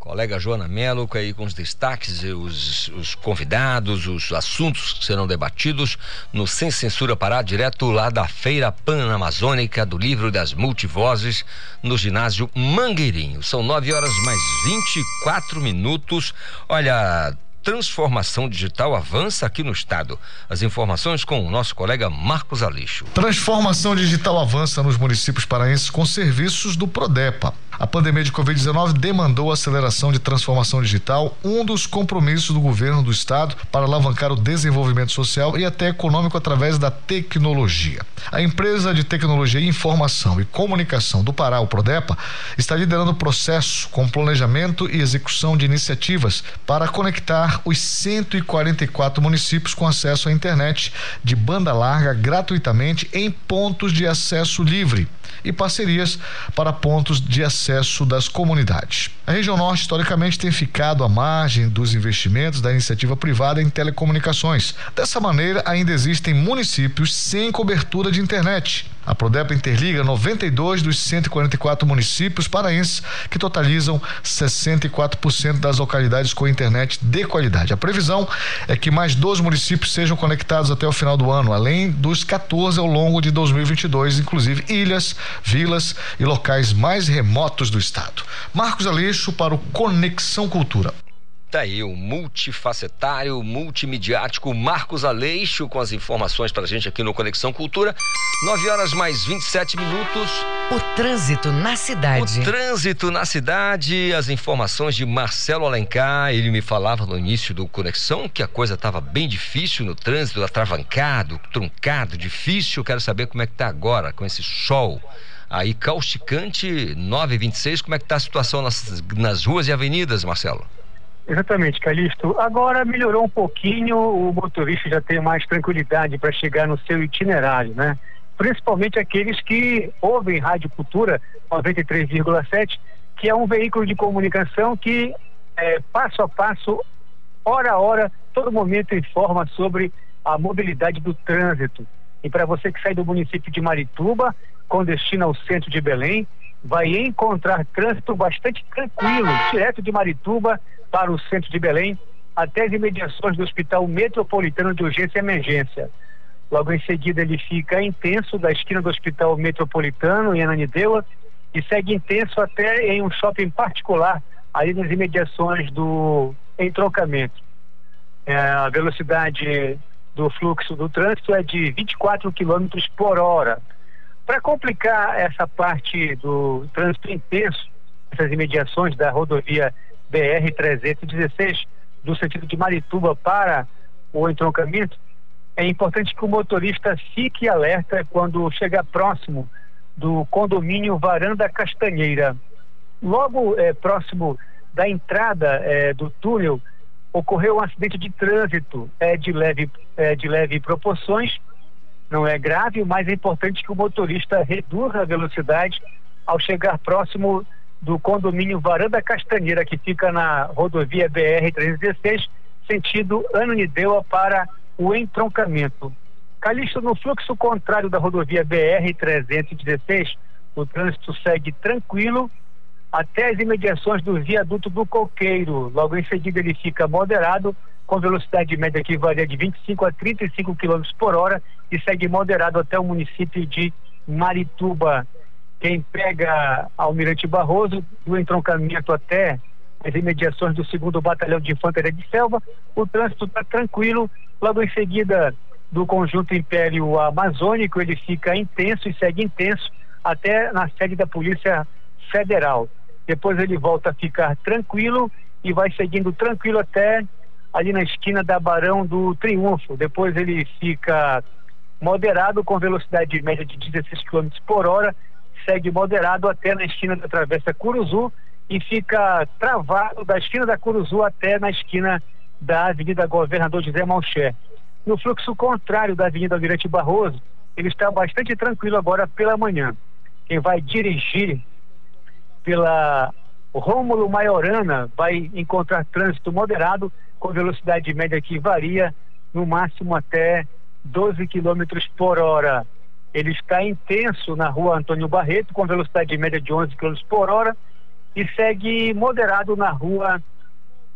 colega Joana Melo, aí com os destaques, os, os convidados, os assuntos que serão debatidos no Sem Censura Pará, direto lá da Feira Pan-Amazônica do Livro das Multivozes, no ginásio Mangueirinho. São nove horas mais 24 minutos. Olha, transformação digital avança aqui no estado. As informações com o nosso colega Marcos Alixo. Transformação digital avança nos municípios paraenses com serviços do Prodepa. A pandemia de Covid-19 demandou a aceleração de transformação digital, um dos compromissos do governo do estado para alavancar o desenvolvimento social e até econômico através da tecnologia. A empresa de tecnologia, informação e comunicação do Pará, o Prodepa, está liderando o processo com planejamento e execução de iniciativas para conectar os 144 municípios com acesso à internet de banda larga gratuitamente em pontos de acesso livre e parcerias para pontos de acesso das comunidades. A região norte, historicamente, tem ficado à margem dos investimentos da iniciativa privada em telecomunicações. Dessa maneira, ainda existem municípios sem cobertura de internet. A Prodepa interliga 92 dos 144 municípios paraenses, que totalizam 64% das localidades com internet de qualidade. A previsão é que mais 12 municípios sejam conectados até o final do ano, além dos 14 ao longo de 2022, inclusive ilhas, vilas e locais mais remotos do estado. Marcos Aleixo para o Conexão Cultura. Tá aí o multifacetário, multimediático Marcos Aleixo com as informações pra gente aqui no Conexão Cultura. 9 horas mais 27 minutos. O trânsito na cidade. O trânsito na cidade, as informações de Marcelo Alencar. Ele me falava no início do Conexão que a coisa estava bem difícil no trânsito, atravancado, truncado, difícil. Quero saber como é que tá agora com esse sol aí causticante 926. Como é que tá a situação nas, nas ruas e avenidas, Marcelo? Exatamente, Calixto. Agora melhorou um pouquinho, o motorista já tem mais tranquilidade para chegar no seu itinerário, né? Principalmente aqueles que ouvem Rádio Cultura 93,7, que é um veículo de comunicação que é, passo a passo, hora a hora, todo momento informa sobre a mobilidade do trânsito. E para você que sai do município de Marituba, com destino ao centro de Belém, vai encontrar trânsito bastante tranquilo, direto de Marituba para o centro de Belém, até as imediações do Hospital Metropolitano de Urgência e Emergência. Logo em seguida ele fica intenso da esquina do Hospital Metropolitano em Ananindeua e segue intenso até em um shopping particular ali nas imediações do entroncamento. É, a velocidade do fluxo do trânsito é de 24 km por hora. Para complicar essa parte do trânsito intenso, essas imediações da rodovia BR-316, do sentido de Marituba para o entroncamento, é importante que o motorista fique alerta quando chegar próximo do condomínio Varanda Castanheira. Logo é, próximo da entrada é, do túnel, ocorreu um acidente de trânsito é, de, leve, é, de leve proporções, não é grave, mas é importante que o motorista reduza a velocidade ao chegar próximo do condomínio Varanda Castanheira, que fica na rodovia BR-316, sentido Ananindeua para o entroncamento. Calixto, no fluxo contrário da rodovia BR-316, o trânsito segue tranquilo até as imediações do viaduto do Coqueiro. Logo em seguida ele fica moderado, com velocidade média que varia de 25 a 35 km por hora e segue moderado até o município de Marituba. Quem pega Almirante Barroso, do entroncamento até as imediações do segundo Batalhão de Infantaria de Selva, o trânsito está tranquilo. Logo em seguida, do conjunto Império Amazônico, ele fica intenso e segue intenso até na sede da Polícia Federal. Depois ele volta a ficar tranquilo e vai seguindo tranquilo até ali na esquina da Barão do Triunfo. Depois ele fica moderado com velocidade média de 16 km por hora, segue moderado até na esquina da Travessa Curuzu e fica travado da esquina da Curuzu até na esquina da Avenida Governador José Malcher. No fluxo contrário da Avenida Almirante Barroso, ele está bastante tranquilo agora pela manhã. Quem vai dirigir pela Rômulo Maiorana vai encontrar trânsito moderado com velocidade média que varia no máximo até 12 km por hora. Ele está intenso na rua Antônio Barreto com velocidade média de 11 km por hora e segue moderado na rua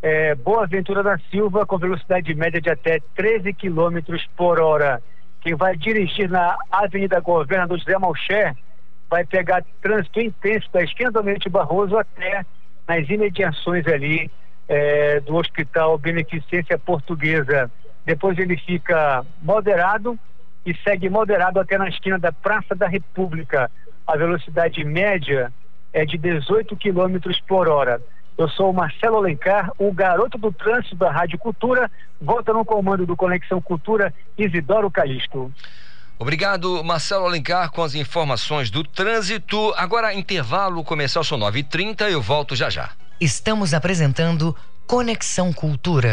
é, Boa Ventura da Silva com velocidade média de até 13 km por hora. Quem vai dirigir na Avenida Governador José Malcher vai pegar trânsito intenso da esquina do Almirante Barroso até nas imediações ali é, do Hospital Beneficência Portuguesa. Depois ele fica moderado e segue moderado até na esquina da Praça da República. A velocidade média é de 18 km por hora. Eu sou o Marcelo Alencar, o garoto do trânsito da Rádio Cultura. Volta no comando do Conexão Cultura, Isidoro Calixto. Obrigado, Marcelo Alencar, com as informações do trânsito. Agora, intervalo comercial são 9h30, eu volto já já. Estamos apresentando Conexão Cultura.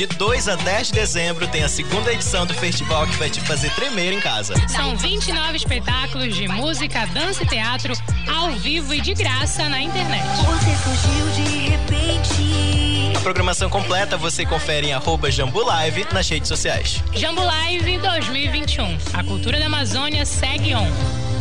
De 2 a 10 de dezembro tem a segunda edição do festival que vai te fazer tremer em casa. São 29 espetáculos de música, dança e teatro ao vivo e de graça na internet. Você fugiu de repente. A programação completa você confere em arroba Jambu Live nas redes sociais. Jambo Live 2021. A cultura da Amazônia segue on.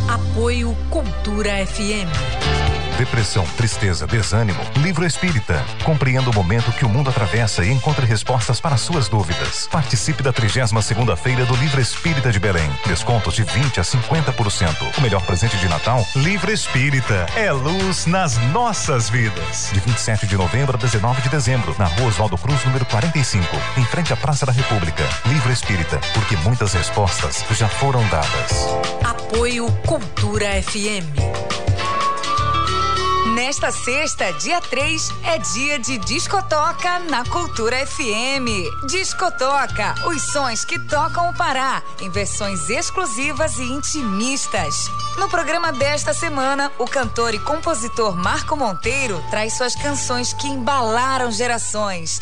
Apoio Cultura FM. Depressão, tristeza, desânimo. Livro Espírita. Compreenda o momento que o mundo atravessa e encontre respostas para suas dúvidas. Participe da 32 segunda-feira do Livro Espírita de Belém. Descontos de 20 a 50%. O melhor presente de Natal? Livro Espírita. É luz nas nossas vidas. De 27 de novembro a 19 de dezembro, na Rua Oswaldo Cruz, número 45, em frente à Praça da República. Livro Espírita, porque muitas respostas já foram dadas. Apoio Cultura FM. Nesta sexta, dia 3, é dia de Discotoca na Cultura FM. Discotoca, os sons que tocam o Pará, em versões exclusivas e intimistas. No programa desta semana, o cantor e compositor Marco Monteiro traz suas canções que embalaram gerações.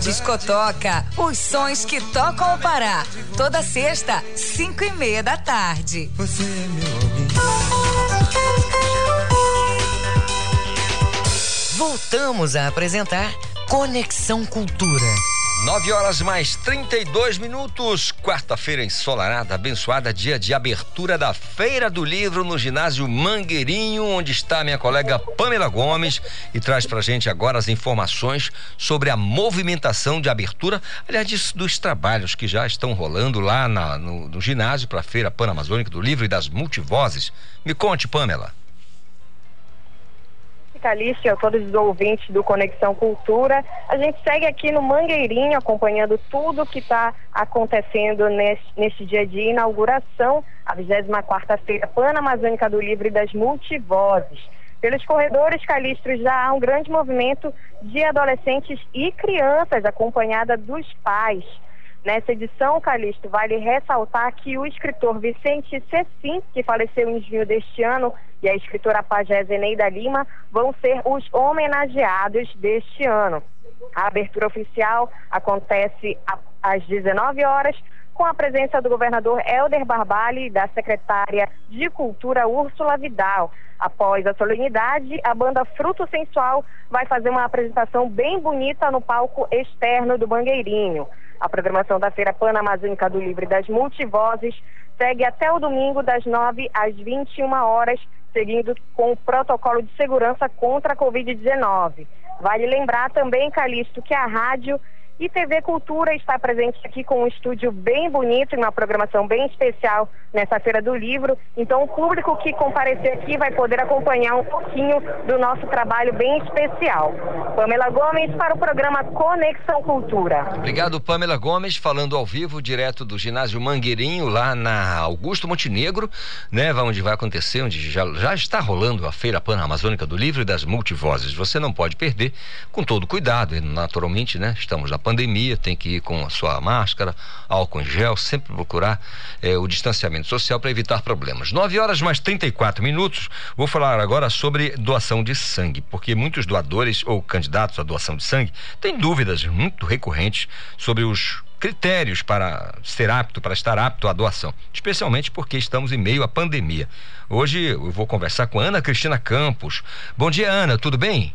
Discotoca, os sons que tocam o Pará. Toda sexta, 5 e meia da tarde. Você é meu alguém. Voltamos a apresentar Conexão Cultura. 9 horas mais 32 minutos, quarta-feira ensolarada, abençoada, dia de abertura da Feira do Livro no ginásio Mangueirinho, onde está minha colega Pamela Gomes e traz pra gente agora as informações sobre a movimentação de abertura, aliás, disso, dos trabalhos que já estão rolando lá na- no, no ginásio para a Feira Pan-Amazônica do Livro e das Multivozes. Me conte, Pamela. Calixto e a todos os ouvintes do Conexão Cultura. A gente segue aqui no Mangueirinho acompanhando tudo que está acontecendo neste, neste dia de inauguração, a 24ª-feira Pan-Amazônica do Livro e das Multivozes. Pelos corredores Calistros já há um grande movimento de adolescentes e crianças acompanhada dos pais. Nessa edição, Calixto, vale ressaltar que o escritor Vicente Cecim, que faleceu em junho deste ano, e a escritora pajé Zeneida Lima vão ser os homenageados deste ano. A abertura oficial acontece às 19 horas, com a presença do governador Helder Barballi e da secretária de Cultura Úrsula Vidal. Após a solenidade, a banda Fruto Sensual vai fazer uma apresentação bem bonita no palco externo do Mangueirinho. A programação da Feira Pan-Amazônica do Livro e das Multivozes segue até o domingo, das 9 às 21 horas, seguindo com o protocolo de segurança contra a Covid-19. Vale lembrar também, Calixto, que a rádio e TV Cultura está presente aqui com um estúdio bem bonito e uma programação bem especial nessa Feira do Livro. Então, o público que comparecer aqui vai poder acompanhar um pouquinho do nosso trabalho bem especial. Pamela Gomes para o programa Conexão Cultura. Obrigado, Pamela Gomes, falando ao vivo, direto do ginásio Mangueirinho, lá na Augusto Montenegro, né? Onde vai acontecer, onde já, já está rolando a Feira Pan-Amazônica do Livro e das Multivozes. Você não pode perder, com todo cuidado, naturalmente, né? Estamos na tem que ir com a sua máscara, álcool em gel, sempre procurar eh, o distanciamento social para evitar problemas. 9 horas mais 34 minutos, vou falar agora sobre doação de sangue, porque muitos doadores ou candidatos à doação de sangue têm dúvidas muito recorrentes sobre os critérios para ser apto, para estar apto à doação, especialmente porque estamos em meio à pandemia. Hoje eu vou conversar com Ana Cristina Campos. Bom dia, Ana, tudo bem?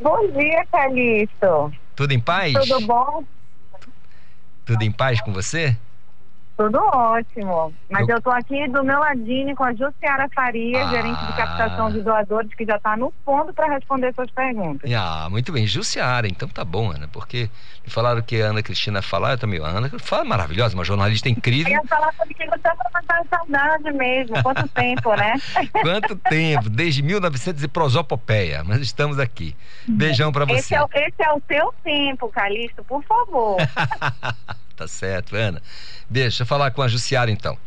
Bom dia, Calixto. Tudo em paz? Tudo bom? Tudo em paz com você? Tudo ótimo. Mas eu tô aqui do meu ladinho com a Jussiara Faria, Ah. gerente de captação de doadores, que já está no fundo para responder suas perguntas. Ah, muito bem, Jussiara, então tá bom, Ana, porque me falaram que a Ana Cristina falar, eu também, a Ana fala maravilhosa, uma jornalista Eu incrível. ia falar contigo só para matar a saudade mesmo. Quanto tempo, né? Quanto tempo, desde 1900 e prosopopeia, mas estamos aqui. Beijão Esse você. é, o- esse é o seu tempo, Calixto, por favor. Tá certo, Ana. Beijo, eu falar com a Jussiara então.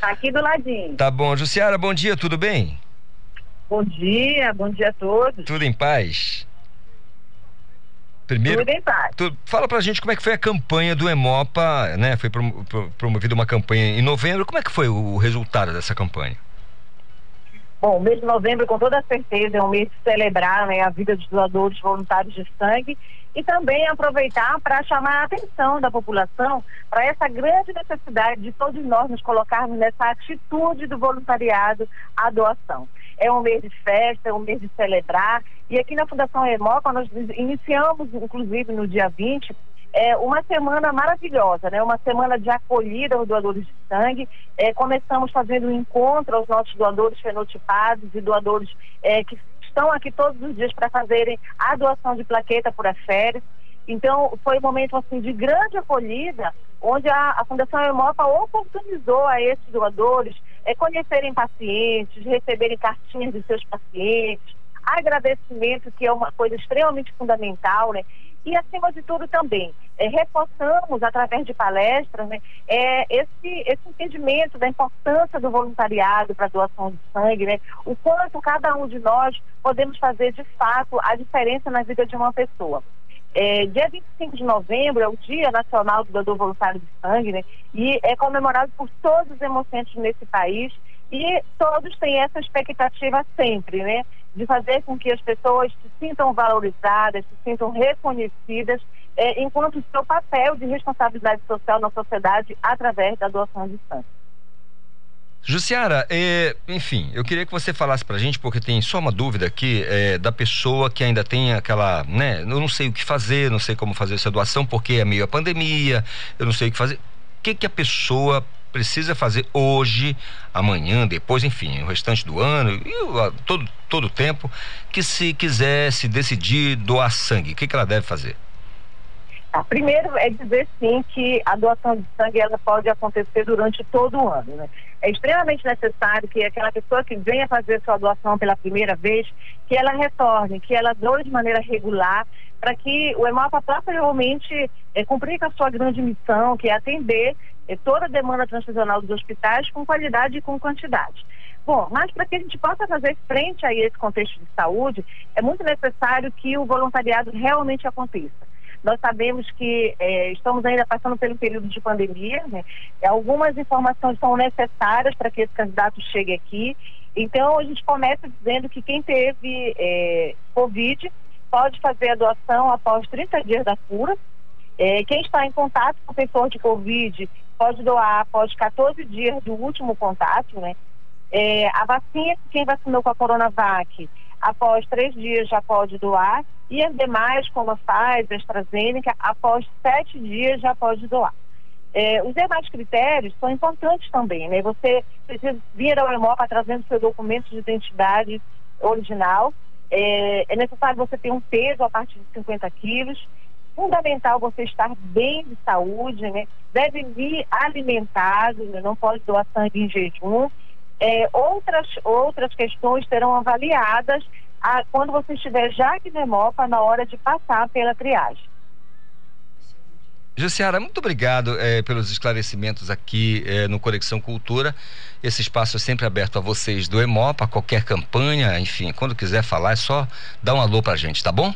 Aqui do ladinho. Tá bom, Jussiara, bom dia, tudo bem? Bom dia, bom dia a todos. Tudo em paz? Primeiro, Tudo em paz. tu- fala pra gente como é que foi a campanha do Emopa, né? Foi prom- pro- promovida uma campanha em novembro. Como é que foi o resultado dessa campanha? Bom, o mês de novembro, com toda certeza, é um mês de celebrar né, a vida dos doadores voluntários de sangue e também aproveitar para chamar a atenção da população para essa grande necessidade de todos nós nos colocarmos nessa atitude do voluntariado à doação. É um mês de festa, é um mês de celebrar e aqui na Fundação Remoca nós iniciamos, inclusive no dia 20, é uma semana maravilhosa, né? Uma semana de acolhida aos doadores de sangue. É, começamos fazendo um encontro aos nossos doadores fenotipados e doadores é, que estão aqui todos os dias para fazerem a doação de plaqueta por aféres. Então, foi um momento assim de grande acolhida, onde a, a Fundação Hemopa oportunizou a esses doadores é, conhecerem pacientes, receberem cartinhas de seus pacientes, agradecimento, que é uma coisa extremamente fundamental, né? E, acima de tudo, também é, reforçamos, através de palestras, né, é, esse, esse entendimento da importância do voluntariado para a doação de sangue, né, o quanto cada um de nós podemos fazer, de fato, a diferença na vida de uma pessoa. É, dia 25 de novembro é o Dia Nacional do Doador Voluntário de Sangue, né? E é comemorado por todos os hemocentros nesse país e todos têm essa expectativa sempre, né? De fazer com que as pessoas se sintam valorizadas, se sintam reconhecidas, é, enquanto seu papel de responsabilidade social na sociedade através da doação de sangue. Jussiara, é, enfim, eu queria que você falasse pra gente, porque tem só uma dúvida aqui é, da pessoa que ainda tem aquela, né? Eu não sei o que fazer, não sei como fazer essa doação, porque é meio a pandemia, eu não sei o que fazer. O que, que a pessoa precisa fazer hoje, amanhã, depois, enfim, o restante do ano e todo todo tempo, que se quiser se decidir doar sangue, o que, que ela deve fazer? Tá, primeiro é dizer sim que a doação de sangue ela pode acontecer durante todo o ano. Né? É extremamente necessário que aquela pessoa que venha fazer sua doação pela primeira vez, que ela retorne, que ela doe de maneira regular, para que o EMAPA possa realmente é, cumprir com a sua grande missão, que é atender toda a demanda transfusional dos hospitais com qualidade e com quantidade. Bom, mas para que a gente possa fazer frente a esse contexto de saúde, é muito necessário que o voluntariado realmente aconteça. Nós sabemos que é, estamos ainda passando pelo período de pandemia, né? algumas informações são necessárias para que esse candidato chegue aqui. Então, a gente começa dizendo que quem teve é, Covid pode fazer a doação após 30 dias da cura. É, quem está em contato com pessoa de Covid pode doar após 14 dias do último contato, né? É, a vacina, quem vacinou com a Coronavac, após três dias já pode doar, e as demais, como a Pfizer, AstraZeneca, após sete dias já pode doar. É, os demais critérios são importantes também, né? Você precisa vir ao Hemopa trazendo seu documento de identidade original. É, é, necessário você ter um peso a partir de 50 quilos. Fundamental você estar bem de saúde, né? Deve vir alimentado, né? não pode doar sangue em jejum. É, outras, outras questões serão avaliadas a, quando você estiver já aqui no Hemopa na hora de passar pela triagem. Jussiara, muito obrigado é, pelos esclarecimentos aqui é, no Conexão Cultura. Esse espaço é sempre aberto a vocês do Hemopa, qualquer campanha, enfim, quando quiser falar é só dar um alô pra gente, tá bom?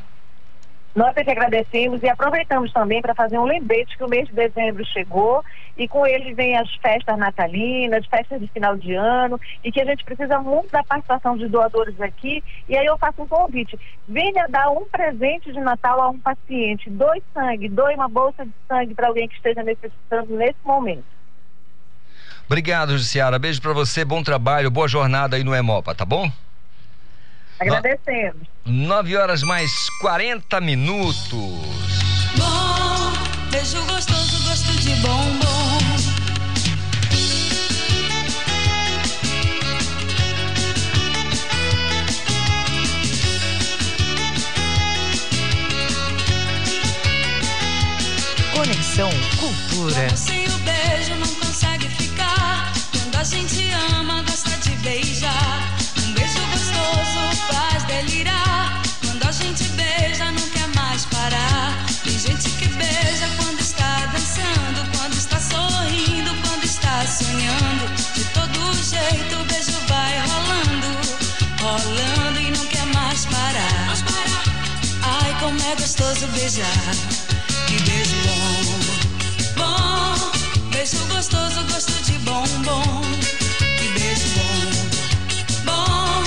Nós é que agradecemos e aproveitamos também para fazer um lembrete que o mês de dezembro chegou e com ele vem as festas natalinas, festas de final de ano e que a gente precisa muito da participação de doadores aqui. E aí eu faço um convite: venha dar um presente de Natal a um paciente, doe sangue, doe uma bolsa de sangue para alguém que esteja necessitando nesse momento. Obrigado, Jussiara. Beijo para você, bom trabalho, boa jornada aí no Emopa, tá bom? Agradecemos. Nove horas mais 40 minutos. Bom, beijo gostoso, gosto de bombom. Conexão Cultura. Sem o beijo não consegue ficar. Quando a gente ama, gosta de beijar. Gostoso beijar. Que beijo bom, bom. Beijo gostoso, gosto de bombom. Que beijo bom, bom.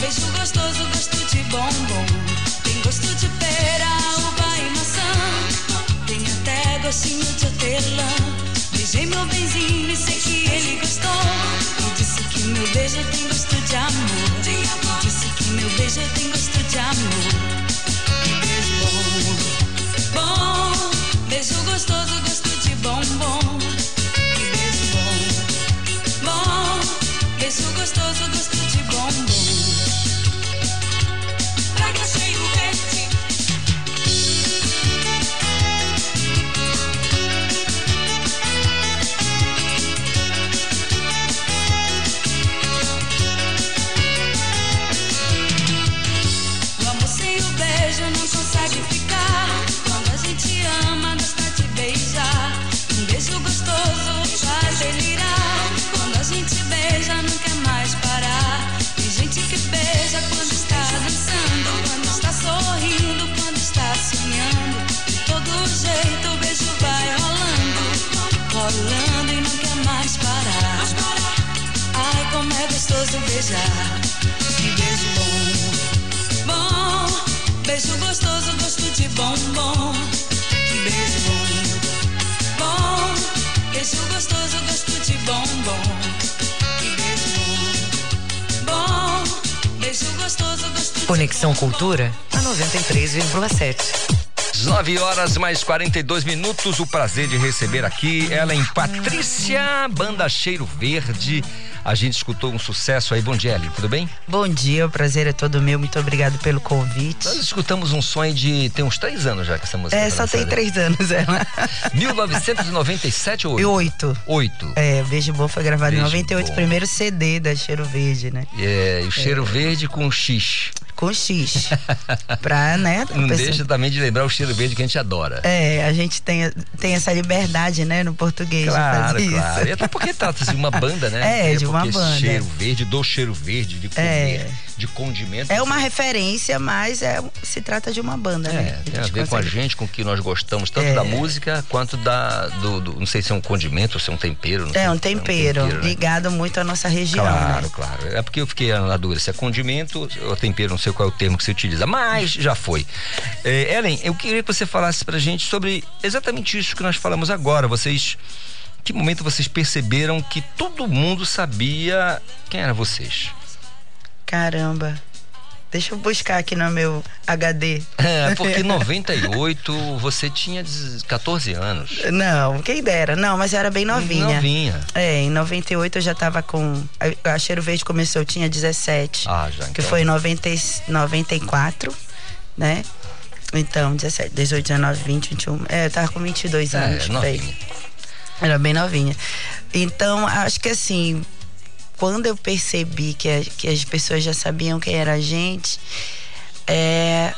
Beijo gostoso, gosto de bombom. Tem gosto de pera, uva e maçã. Tem até gostinho de hortelã. Beijei meu benzinho e sei que ele gostou. E disse que meu beijo tem gosto de amor. Disse que meu beijo tem gosto de amor. Bom. Beijo gostoso, gosto de bombom. Que beijo bom, bom. Beijo gostoso, gosto de beijar. Que beijo bom, bom. Beijo gostoso, gosto de bombom. Que beijo bom, bom. Beijo gostoso, gosto de bombom. Que beijo bom, bom. Beijo gostoso, gosto de Conexão Cultura a 93,7. 9 horas mais 42 minutos. O prazer de receber aqui ela em Patrícia, banda Cheiro Verde. A gente escutou um sucesso aí. Bom dia, Eli. Tudo bem? Bom dia, o prazer é todo meu. Muito obrigado pelo convite. Nós escutamos um sonho de. Tem uns três anos já que essa música É, só tem três anos ela. 1997 ou E oito? oito. Oito. É, Beijo Bom foi gravado Beijo em 98, Bom. primeiro CD da Cheiro Verde, né? É, e o cheiro verde com X. Com X. pra, né? Não pessoa- deixa também de lembrar o cheiro verde que a gente adora. É, a gente tem, tem essa liberdade, né, no português Claro, de fazer claro. E isso. até porque trata-se de uma banda, né? É, de uma porque banda. Cheiro verde, do cheiro verde, de comer, É. de condimento. É uma referência, mas é, se trata de uma banda, É, né? tem a gente ver com a consegue- gente, com o que nós gostamos, tanto É. da música quanto da. Do, do- não sei se é um condimento ou se é um tempero. Não sei. É um tempero, né? ligado muito à nossa região, Claro, né? claro. É porque eu fiquei na dúvida se é condimento ou tempero, não sei qual é o termo que você utiliza, mas já foi. É, Ellen, eu queria que você falasse pra gente sobre exatamente isso que nós falamos agora. Vocês. Que momento vocês perceberam que todo mundo sabia quem eram vocês? Caramba. Deixa eu buscar aqui no meu HD. É, porque em 98 você tinha 14 anos. Não, quem dera. Não, mas eu era bem novinha. Novinha. É, em 98 eu já tava com. A, Cheiro Verde começou, eu tinha 17. Ah, já. que então. foi em 90, e- 94, né? Então, 17, 18, 19, 20, 21. É, eu tava com 22 É, anos. aí. novinha. Era bem novinha. Então, acho que assim, quando eu percebi que, a- que as pessoas já sabiam quem era a gente, é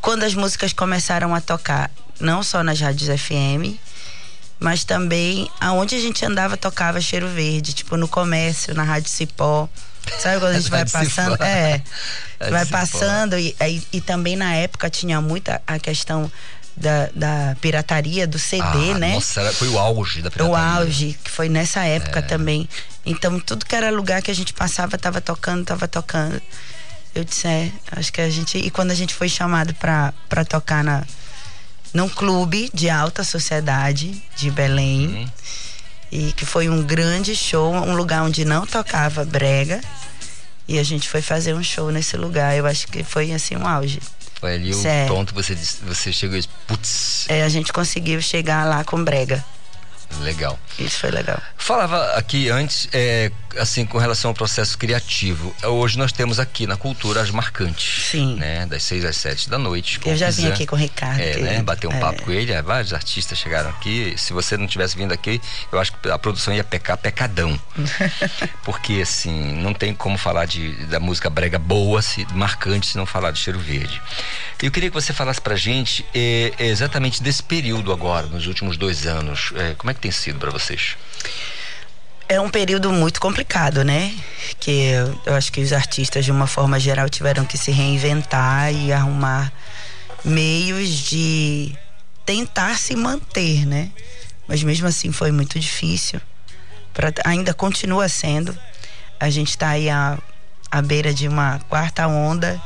quando as músicas começaram a tocar, não só nas rádios FM, mas também aonde a gente andava tocava Cheiro Verde, tipo no comércio, na Rádio Cipó. Sabe quando a gente vai passando? Cipó. É. Rádio vai Cipó. passando e, aí- e também na época tinha muita a questão da, da pirataria do CD, Ah, né? Nossa, foi o auge da O pirataria. auge, que foi nessa época É. também. Então, tudo que era lugar que a gente passava, tava tocando, tava tocando. Eu disse, é, acho que a gente. E quando a gente foi chamado pra, pra tocar na, num clube de alta sociedade de Belém, Uhum. e que foi um grande show, um lugar onde não tocava brega. E a gente foi fazer um show nesse lugar. Eu acho que foi assim um auge. Foi ali o Sério. ponto que você, você chegou e disse, putz, É, a gente conseguiu chegar lá com brega. Legal. Isso foi legal. Falava aqui antes, é, assim, com relação ao processo criativo. Hoje nós temos aqui na cultura as marcantes. Sim. Né? Das seis às sete da noite. Eu já vim aqui com o Ricardo. É, né? Bater um é. papo com ele. é, vários artistas chegaram aqui. Se você não tivesse vindo aqui, eu acho que a produção ia pecar pecadão. Porque, assim, não tem como falar de, da música brega boa, se, marcante, se não falar de cheiro verde. Eu queria que você falasse pra gente é, exatamente desse período agora, nos últimos dois anos. É, como é que tem sido pra vocês? É um período muito complicado, né? Que eu acho que os artistas, de uma forma geral, tiveram que se reinventar e arrumar meios de tentar se manter, né? Mas mesmo assim foi muito difícil. Pra, ainda continua sendo. A gente está aí à, à beira de uma quarta onda.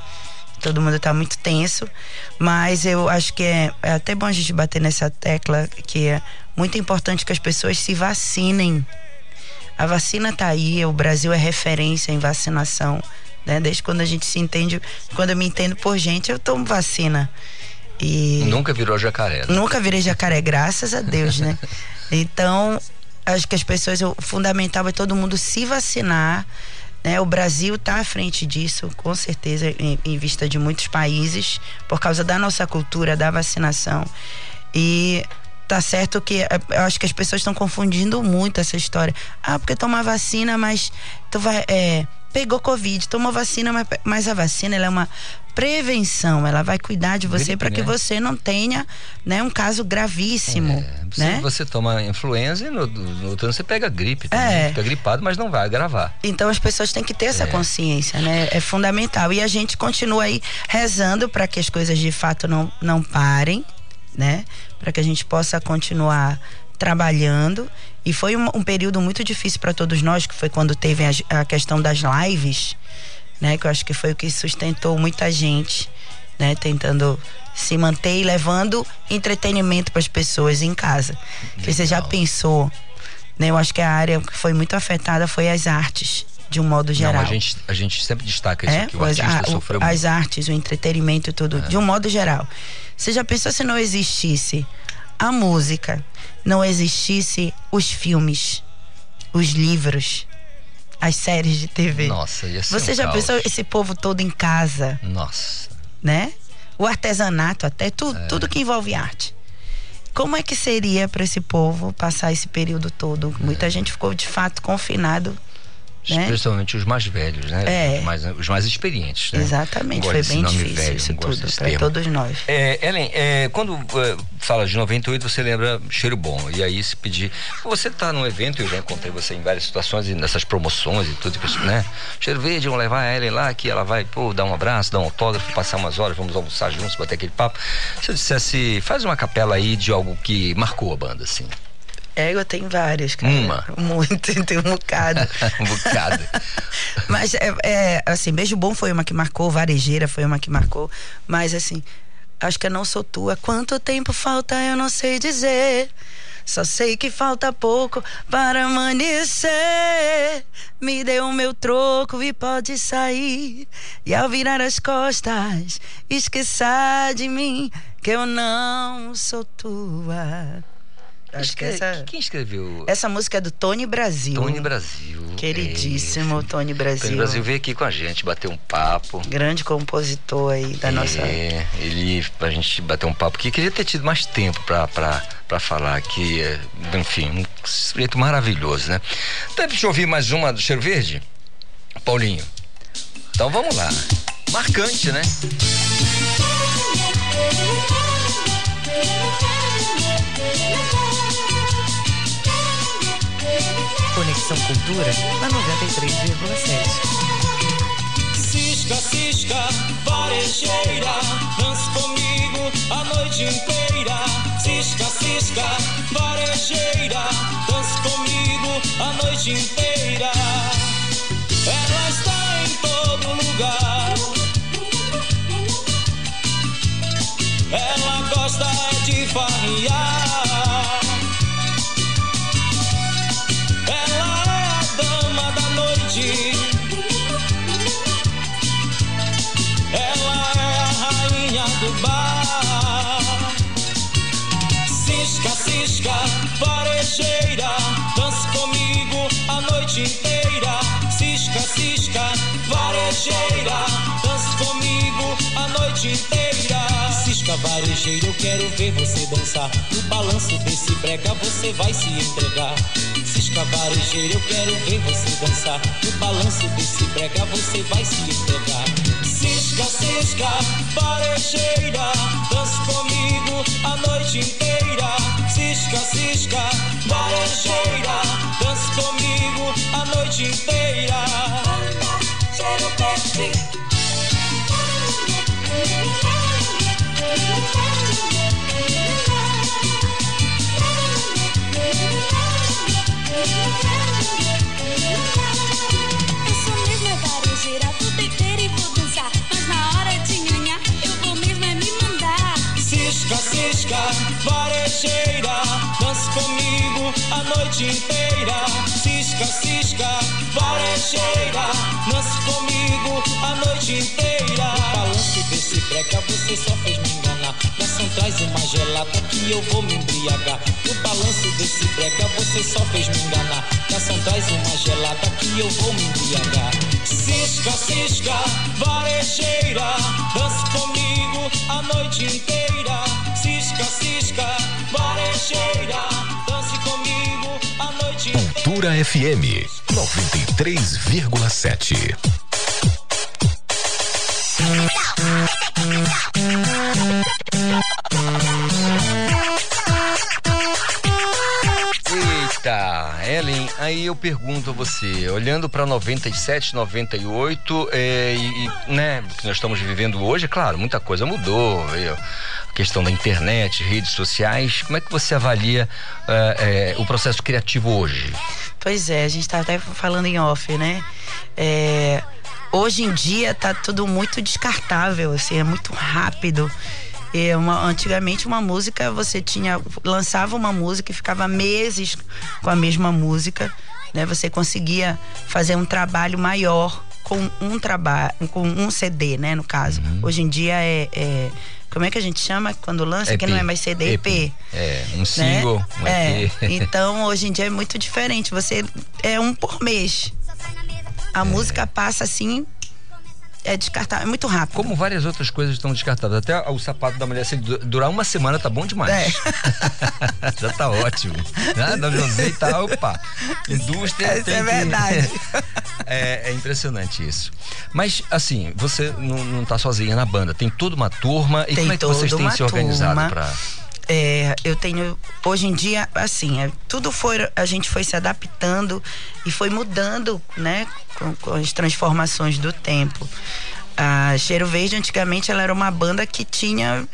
Todo mundo está muito tenso. Mas eu acho que é, é até bom a gente bater nessa tecla que é muito importante que as pessoas se vacinem. A vacina tá aí, o Brasil é referência em vacinação, né? Desde quando a gente se entende, quando eu me entendo por gente, eu tomo vacina. E Nunca virou jacaré. né? nunca virei jacaré, graças a Deus, né? Então, acho que as pessoas, o fundamental é todo mundo se vacinar. Né? O Brasil está à frente disso, com certeza, em, em vista de muitos países, por causa da nossa cultura, da vacinação. E tá certo que eh, eu acho que as pessoas estão confundindo muito essa história. Ah, porque toma vacina, mas tu vai. é, pegou Covid, tomou vacina, mas, mas a vacina ela é uma prevenção, ela vai cuidar de você para que né? você não tenha né, um caso gravíssimo. Se né? você toma influenza e no, no outro ano você pega gripe. também, É. Fica gripado, mas não vai agravar. Então as pessoas têm que ter essa consciência, né? É fundamental. E a gente continua aí rezando para que as coisas de fato não, não parem, né? Para que a gente possa continuar trabalhando E foi um, um período muito difícil para todos nós, que foi quando teve a, a, questão das lives, né? Que eu acho que foi o que sustentou muita gente, né? Tentando se manter e levando entretenimento para as pessoas em casa. Você já pensou, né? Eu acho que a área que foi muito afetada foi as artes de um modo geral. Não, a gente, a gente sempre destaca isso é? aqui. O artista a, sofreu As muito. artes, o entretenimento e tudo, É. de um modo geral. Você já pensou se não existisse a música, não existisse os filmes, os livros, as séries de TV? Nossa, ia ser Você um já caos. pensou esse povo todo em casa, Nossa. né? O artesanato, até tu, É. tudo que envolve arte. Como é que seria para esse povo passar esse período todo? É. Muita gente ficou de fato confinado, né? Principalmente os mais velhos, né? É. Os, mais, os mais experientes, né? Exatamente, foi bem difícil velho, isso tudo, para todos nós. É, Ellen, é, quando é, fala de 98, você lembra cheiro bom. E aí se pedir. Você tá num evento, eu já encontrei você em várias situações, e nessas promoções e tudo, né? Cheiro verde, vamos levar a Ellen lá, que ela vai, pô, dar um abraço, dar um autógrafo, passar umas horas, vamos almoçar juntos, bater aquele papo. Se eu dissesse, faz uma capela aí de algo que marcou a banda, assim. É, eu tenho várias, cara. Uma. Muito, tem um bocado. um bocado. Mas, é, é, assim, Beijo Bom foi uma que marcou, Varejeira foi uma que marcou. Mas, assim, acho que eu não sou tua. Quanto tempo falta, eu não sei dizer. Só sei que falta pouco para amanhecer. Me deu o meu troco e pode sair. E ao virar as costas, esqueça de mim, que eu não sou tua. Acho que Escre- essa, Quem escreveu? essa música é do Tony Brasil. Tony Brasil. Queridíssimo Tony Brasil. Tony Brasil veio aqui com a gente, bater um papo. Grande compositor aí da nossa. É, ele, pra gente bater um papo aqui, queria ter tido mais tempo pra, pra, pra falar aqui. é, Enfim, um sujeito maravilhoso, né? Então, deixa eu ouvir mais uma do Cheiro Verde? Paulinho. Então vamos lá. Marcante, né? Conexão Cultura na 93,7. Cisca, cisca, varejeira, dance comigo a noite inteira. Cisca, cisca, varejeira, dance comigo a noite inteira. Quero ver você dançar. No balanço desse brega você vai se entregar. Cisca, varejeira, eu quero ver você dançar. No balanço desse brega você vai se entregar. Cisca, cisca, varejeira, dance comigo a noite inteira. Cisca, cisca, varejeira, dance comigo a noite inteira. Cheiro noite inteira. Cisca, cisca, varejeira, dance comigo a noite inteira. No balanço desse brega você só fez me enganar. Garçom traz uma gelada que eu vou me embriagar. No balanço desse brega você só fez me enganar. Garçom traz uma gelada que eu vou me embriagar. Cisca, cisca, varejeira, dance comigo a noite inteira. Cisca, cisca, varejeira, Cultura FM 93,7. Eita, Ellen aí eu pergunto a você, olhando para 97, 98, é, e, e, né, que nós estamos vivendo hoje, é claro, muita coisa mudou, a questão da internet, redes sociais, como é que você avalia é, é, o processo criativo hoje? Pois é, a gente está até falando em off, né? É, hoje em dia tá tudo muito descartável, assim, é muito rápido. É uma, antigamente uma música você tinha lançava uma música e ficava meses com a mesma música, né? Você conseguia fazer um trabalho maior com um trabalho, com um CD, né? No caso, Uhum. hoje em dia é, é- como é que a gente chama quando lança que não é mais CD, EP. É, um né? single, um é, EP. então hoje em dia é muito diferente. Você é um por mês. A música passa assim, é descartável, é muito rápido. Como várias outras coisas estão descartáveis. Até o sapato da mulher, se du- durar uma semana, tá bom demais. É. Já tá ótimo. Ah, da José tá, opa. Indústria Isso tem é que- verdade. É, é impressionante isso. Mas, assim, você não, não tá sozinha na banda. Tem toda uma turma. E Tem como é que vocês têm se organizado para É, eu tenho hoje em dia assim é, tudo foi a gente foi se adaptando e foi mudando né com, com as transformações do tempo. A Cheiro Verde antigamente ela era uma banda que tinha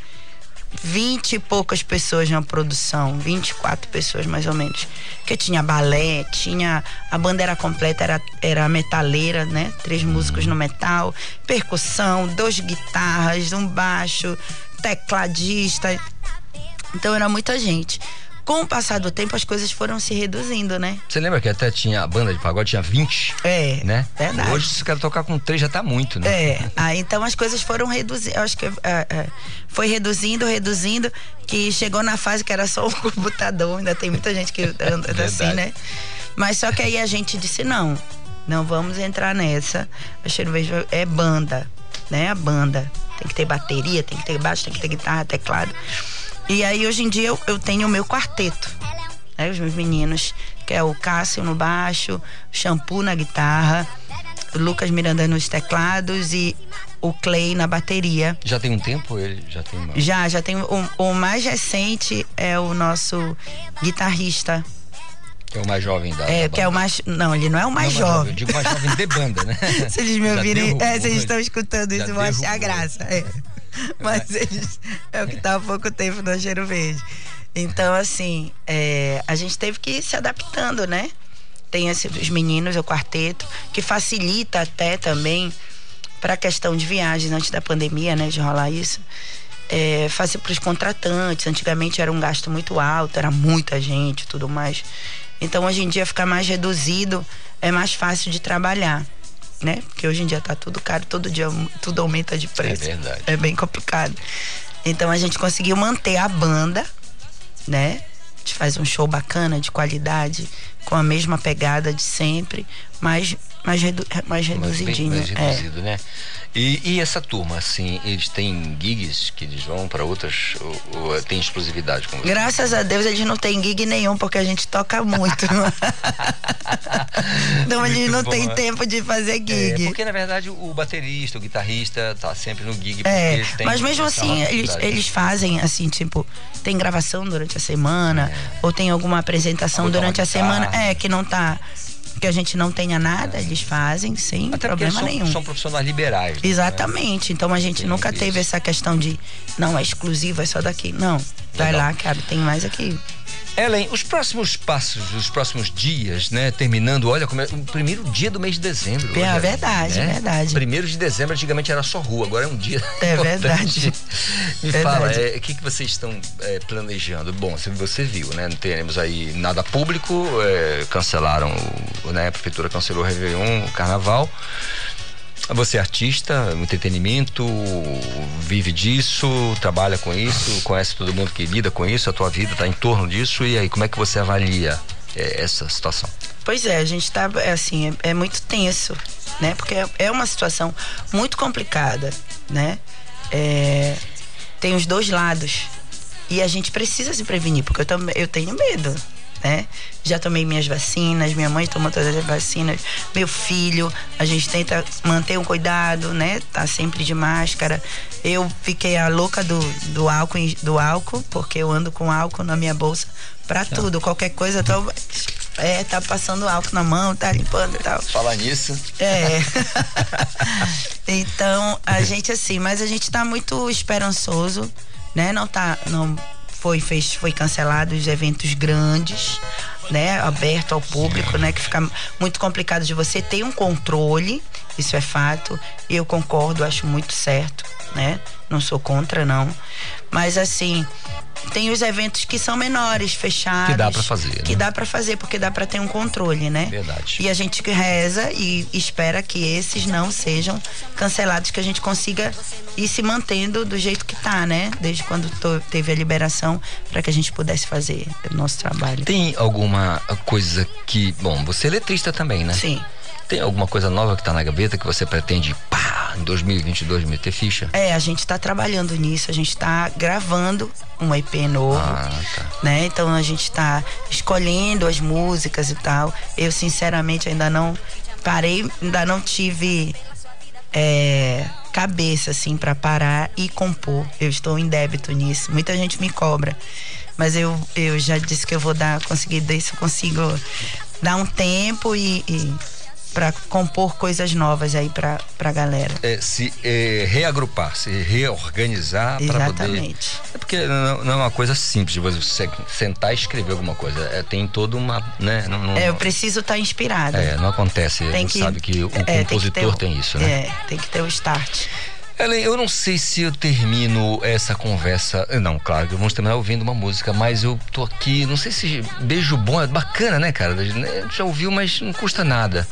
20 e poucas pessoas na produção 24 pessoas mais ou menos. Que tinha balé tinha a banda era completa era era metaleira né três músicos no metal percussão duas guitarras um baixo tecladista então era muita gente. Com o passar do tempo, as coisas foram se reduzindo, né? Você lembra que até tinha a banda de pagode, tinha 20? É. Né? verdade. Hoje, se o cara tocar com três, já tá muito, né? É, aí então as coisas foram reduzindo. Acho que é, é, foi reduzindo, reduzindo, que chegou na fase que era só um computador. Ainda tem muita gente que anda assim, né? Mas só que aí a gente disse: não, não vamos entrar nessa. A Verde é banda, né? A banda. Tem que ter bateria, tem que ter baixo, tem que ter guitarra, teclado. E aí hoje em dia eu, eu tenho o meu quarteto. Né? Os meus meninos, que é o Cássio no baixo, o Shampoo na guitarra, o Lucas Miranda nos teclados e o Clay na bateria. Já tem um tempo ele já tem uma... Já, já tem o, o mais recente é o nosso guitarrista. Que é o mais jovem da. É, da que é o mais. Não, ele não é o mais Não, jovem. Eu digo mais jovem de banda, né? Se eles me ouvirem, derrubou, é, se eles né? estão escutando isso, vão achar graça. é. Mas eles. É o que tá há pouco tempo no Cheiro Verde. Então, assim, é, a gente teve que ir se adaptando, né? Tem esse, os meninos, o quarteto, que facilita até também para a questão de viagens antes da pandemia, né? De rolar isso. É, para os contratantes. Antigamente era um gasto muito alto, era muita gente tudo mais. Então hoje em dia fica mais reduzido, é mais fácil de trabalhar, né? Porque hoje em dia tá tudo caro, todo dia tudo aumenta de preço. É verdade. É bem complicado. Então a gente conseguiu manter a banda, né? A gente faz um show bacana, de qualidade, com a mesma pegada de sempre, mas mais, redu mais Mas bem reduzidinho. mais é. reduzido, né? E, e essa turma, assim, eles têm gigs que eles vão para outras. Ou, ou tem exclusividade com você? Graças a Deus eles não têm gig nenhum, porque a gente toca muito. então eles Muito não bom, têm tempo de fazer É, gig. porque na verdade o baterista, o guitarrista tá sempre no gig É, eles mas mesmo assim, eles, eles fazem assim, tipo, tem gravação durante a semana, ou tem alguma apresentação durante a semana, guitarra. é, que não tá. Que a gente não tenha nada, eles fazem, sem Até problema são, nenhum. são profissionais liberais. né? Exatamente. Então a gente nunca teve essa questão de não, é exclusivo, é só daqui. Não. Vai Legal. lá, cara, tem mais aqui. Ellen, os próximos passos, os próximos dias, né? Terminando, olha, como é, o primeiro dia do mês de dezembro. É olha, verdade, né? verdade. Primeiro de dezembro, antigamente era só rua, agora é um dia. É verdade. Me Verdade. fala, é, o que, que vocês estão é, planejando? Bom, se você viu, né? Não teremos aí nada público, é, cancelaram, né? A prefeitura cancelou o Réveillon, o Carnaval. Você é artista, entretenimento, vive disso, trabalha com isso, conhece todo mundo que lida com isso, a tua vida está em torno disso, e aí, como é que você avalia é, essa situação? Pois é, a gente tá, é assim, é, é muito tenso, né? Porque é, é uma situação muito complicada, né? É, tem os dois lados. E a gente precisa se prevenir, porque eu, também eu tenho medo, né? Já tomei minhas vacinas, minha mãe tomou todas as vacinas, meu filho, a gente tenta manter um cuidado, né? Tá sempre de máscara. Eu fiquei a louca do, do álcool, do álcool, porque eu ando com álcool na minha bolsa pra tudo, qualquer coisa, então É, tá passando álcool na mão, tá limpando e tal. Falar nisso. É. então, a gente assim, mas a gente tá muito esperançoso, né? Não tá, não foi fez, foi cancelado os eventos grandes, né, aberto ao público, né, que fica muito complicado de você ter um controle, isso é fato. Eu concordo, acho muito certo, né? Não sou contra não, mas assim, tem os eventos que são menores, fechados. Que dá pra fazer, Que né? dá pra fazer, porque dá pra ter um controle, né? Verdade. E a gente reza e espera que esses não sejam cancelados, que a gente consiga ir se mantendo do jeito que tá, né? Desde quando to- teve a liberação, para que a gente pudesse fazer o nosso trabalho. Tem alguma coisa que. Bom, você é letrista também, né? Sim. Tem alguma coisa nova que tá na gaveta que você pretende, pá, em 2022 meter ficha? É, a gente tá trabalhando nisso, a gente tá gravando um EP novo. Ah, tá. né? Então a gente tá escolhendo as músicas e tal. Eu sinceramente ainda não parei, ainda não tive é, cabeça assim para parar e compor. Eu estou em débito nisso. Muita gente me cobra, mas eu, eu já disse que eu vou dar, conseguir se eu consigo dar um tempo e, e para compor coisas novas aí pra, pra galera. É, se é, reagrupar, se reorganizar para poder. Exatamente. É porque não, não é uma coisa simples de você sentar e escrever alguma coisa. É, tem toda uma. Né, não, não- É, eu preciso estar inspirada. é, não acontece. Tem a gente que- sabe que o é, tem compositor ter tem, isso, né? É, tem que ter o start. Ellen, eu não sei se eu termino essa conversa. Não, claro que vamos terminar ouvindo uma música, mas eu tô aqui. Não sei se beijo bom é bacana, né, cara? Gente Já ouviu, mas não custa nada.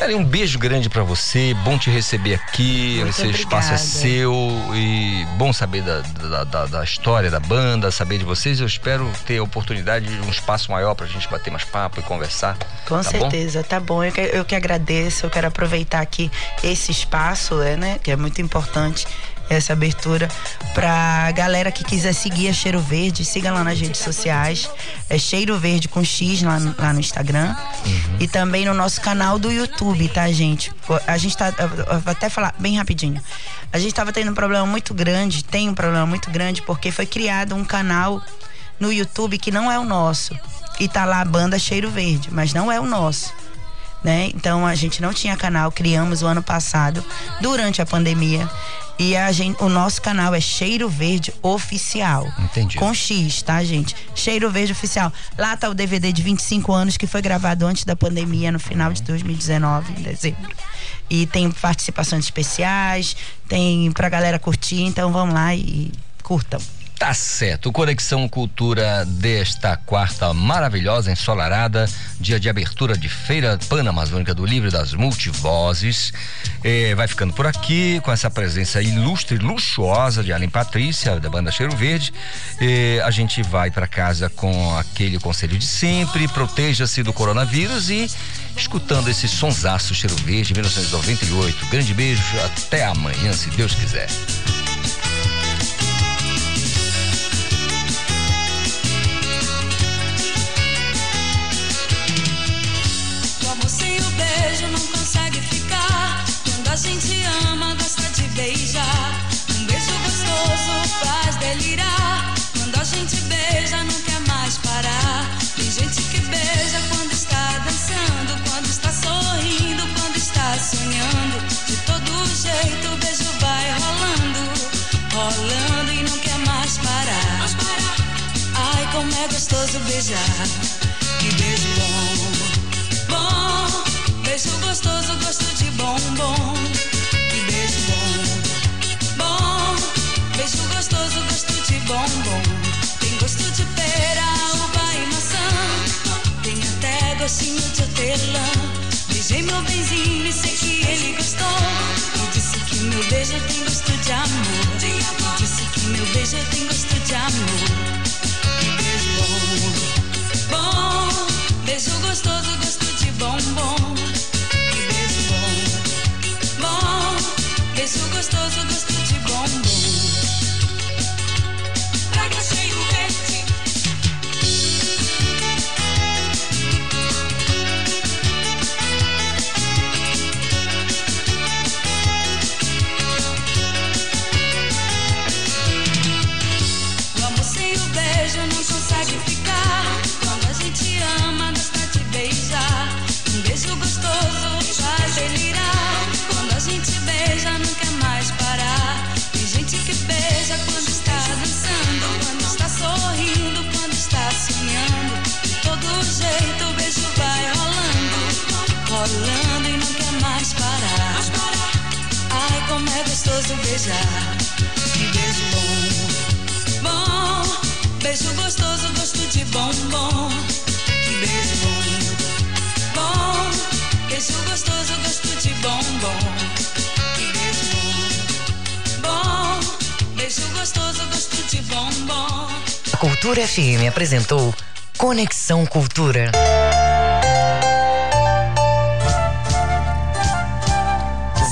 Ellen, um beijo grande pra você. Bom te receber aqui. Muito Esse espaço é seu. E bom saber da, da, da- da história da banda, saber de vocês. Eu espero ter a oportunidade de um espaço maior pra gente bater mais papo e conversar. Com tá bom? certeza, tá bom. Eu que, eu que agradeço, eu quero aproveitar aqui esse espaço, é, né, que é muito importante essa abertura pra galera que quiser seguir a Cheiro Verde, siga lá nas redes sociais, é Cheiro Verde com X lá, no- lá no Instagram e também no nosso canal do YouTube, tá, gente? A gente tá, eu vou até falar bem rapidinho. A gente tava tendo um problema muito grande, tem um problema muito grande porque foi criado um canal no YouTube que não é o nosso. E tá lá a banda Cheiro Verde, mas não é o nosso. Né? Então a gente não tinha canal, criamos o ano passado, durante a pandemia. E a gente, o nosso canal é Cheiro Verde Oficial. Entendi. Com X, tá, gente? Cheiro Verde Oficial. Lá tá o DVD de 25 anos que foi gravado antes da pandemia, no final de 2019, em dezembro. E tem participações especiais, tem pra galera curtir, então vamos lá e curtam. Tá certo. Conexão Cultura desta quarta maravilhosa, ensolarada, dia de abertura de Feira Pan-Amazônica do Livro das Multivozes. Eh, vai ficando por aqui com essa presença ilustre, luxuosa de Além Patrícia, da banda Cheiro Verde. Eh, a gente vai para casa com aquele conselho de sempre: proteja-se do coronavírus e escutando esse sonsaço Cheiro Verde 1998. Grande beijo, até amanhã, se Deus quiser. A gente ama, gosta de beijar. Um beijo gostoso faz delirar. Quando a gente beija, não quer mais parar. Tem gente que beija quando está dançando, quando está sorrindo, quando está sonhando. De todo jeito o beijo vai rolando, rolando e não quer mais parar. Ai, como é gostoso beijar. Beijo gostoso, gosto de bombom. Que beijo bom. Bom, beijo gostoso, gosto de bombom. Tem gosto de pera, uva e maçã. Tem até gostinho de hortelã. Beijei meu benzinho e sei que ele gostou. E disse que meu beijo tem gosto de amor. E disse que meu beijo tem gosto de amor. Que beijo bom. Bom, beijo gostoso, gosto de bombom. Beijo gostoso, gosto de bombom. Gostoso beijar. Que beijo bom, bom. Beijo gostoso, gosto de bombom. Que beijo bom, bom. Beijo gostoso, gosto de bombom. Que beijo bom, bom. Beijo gostoso, gosto de bombom. A Cultura FM apresentou Conexão Cultura.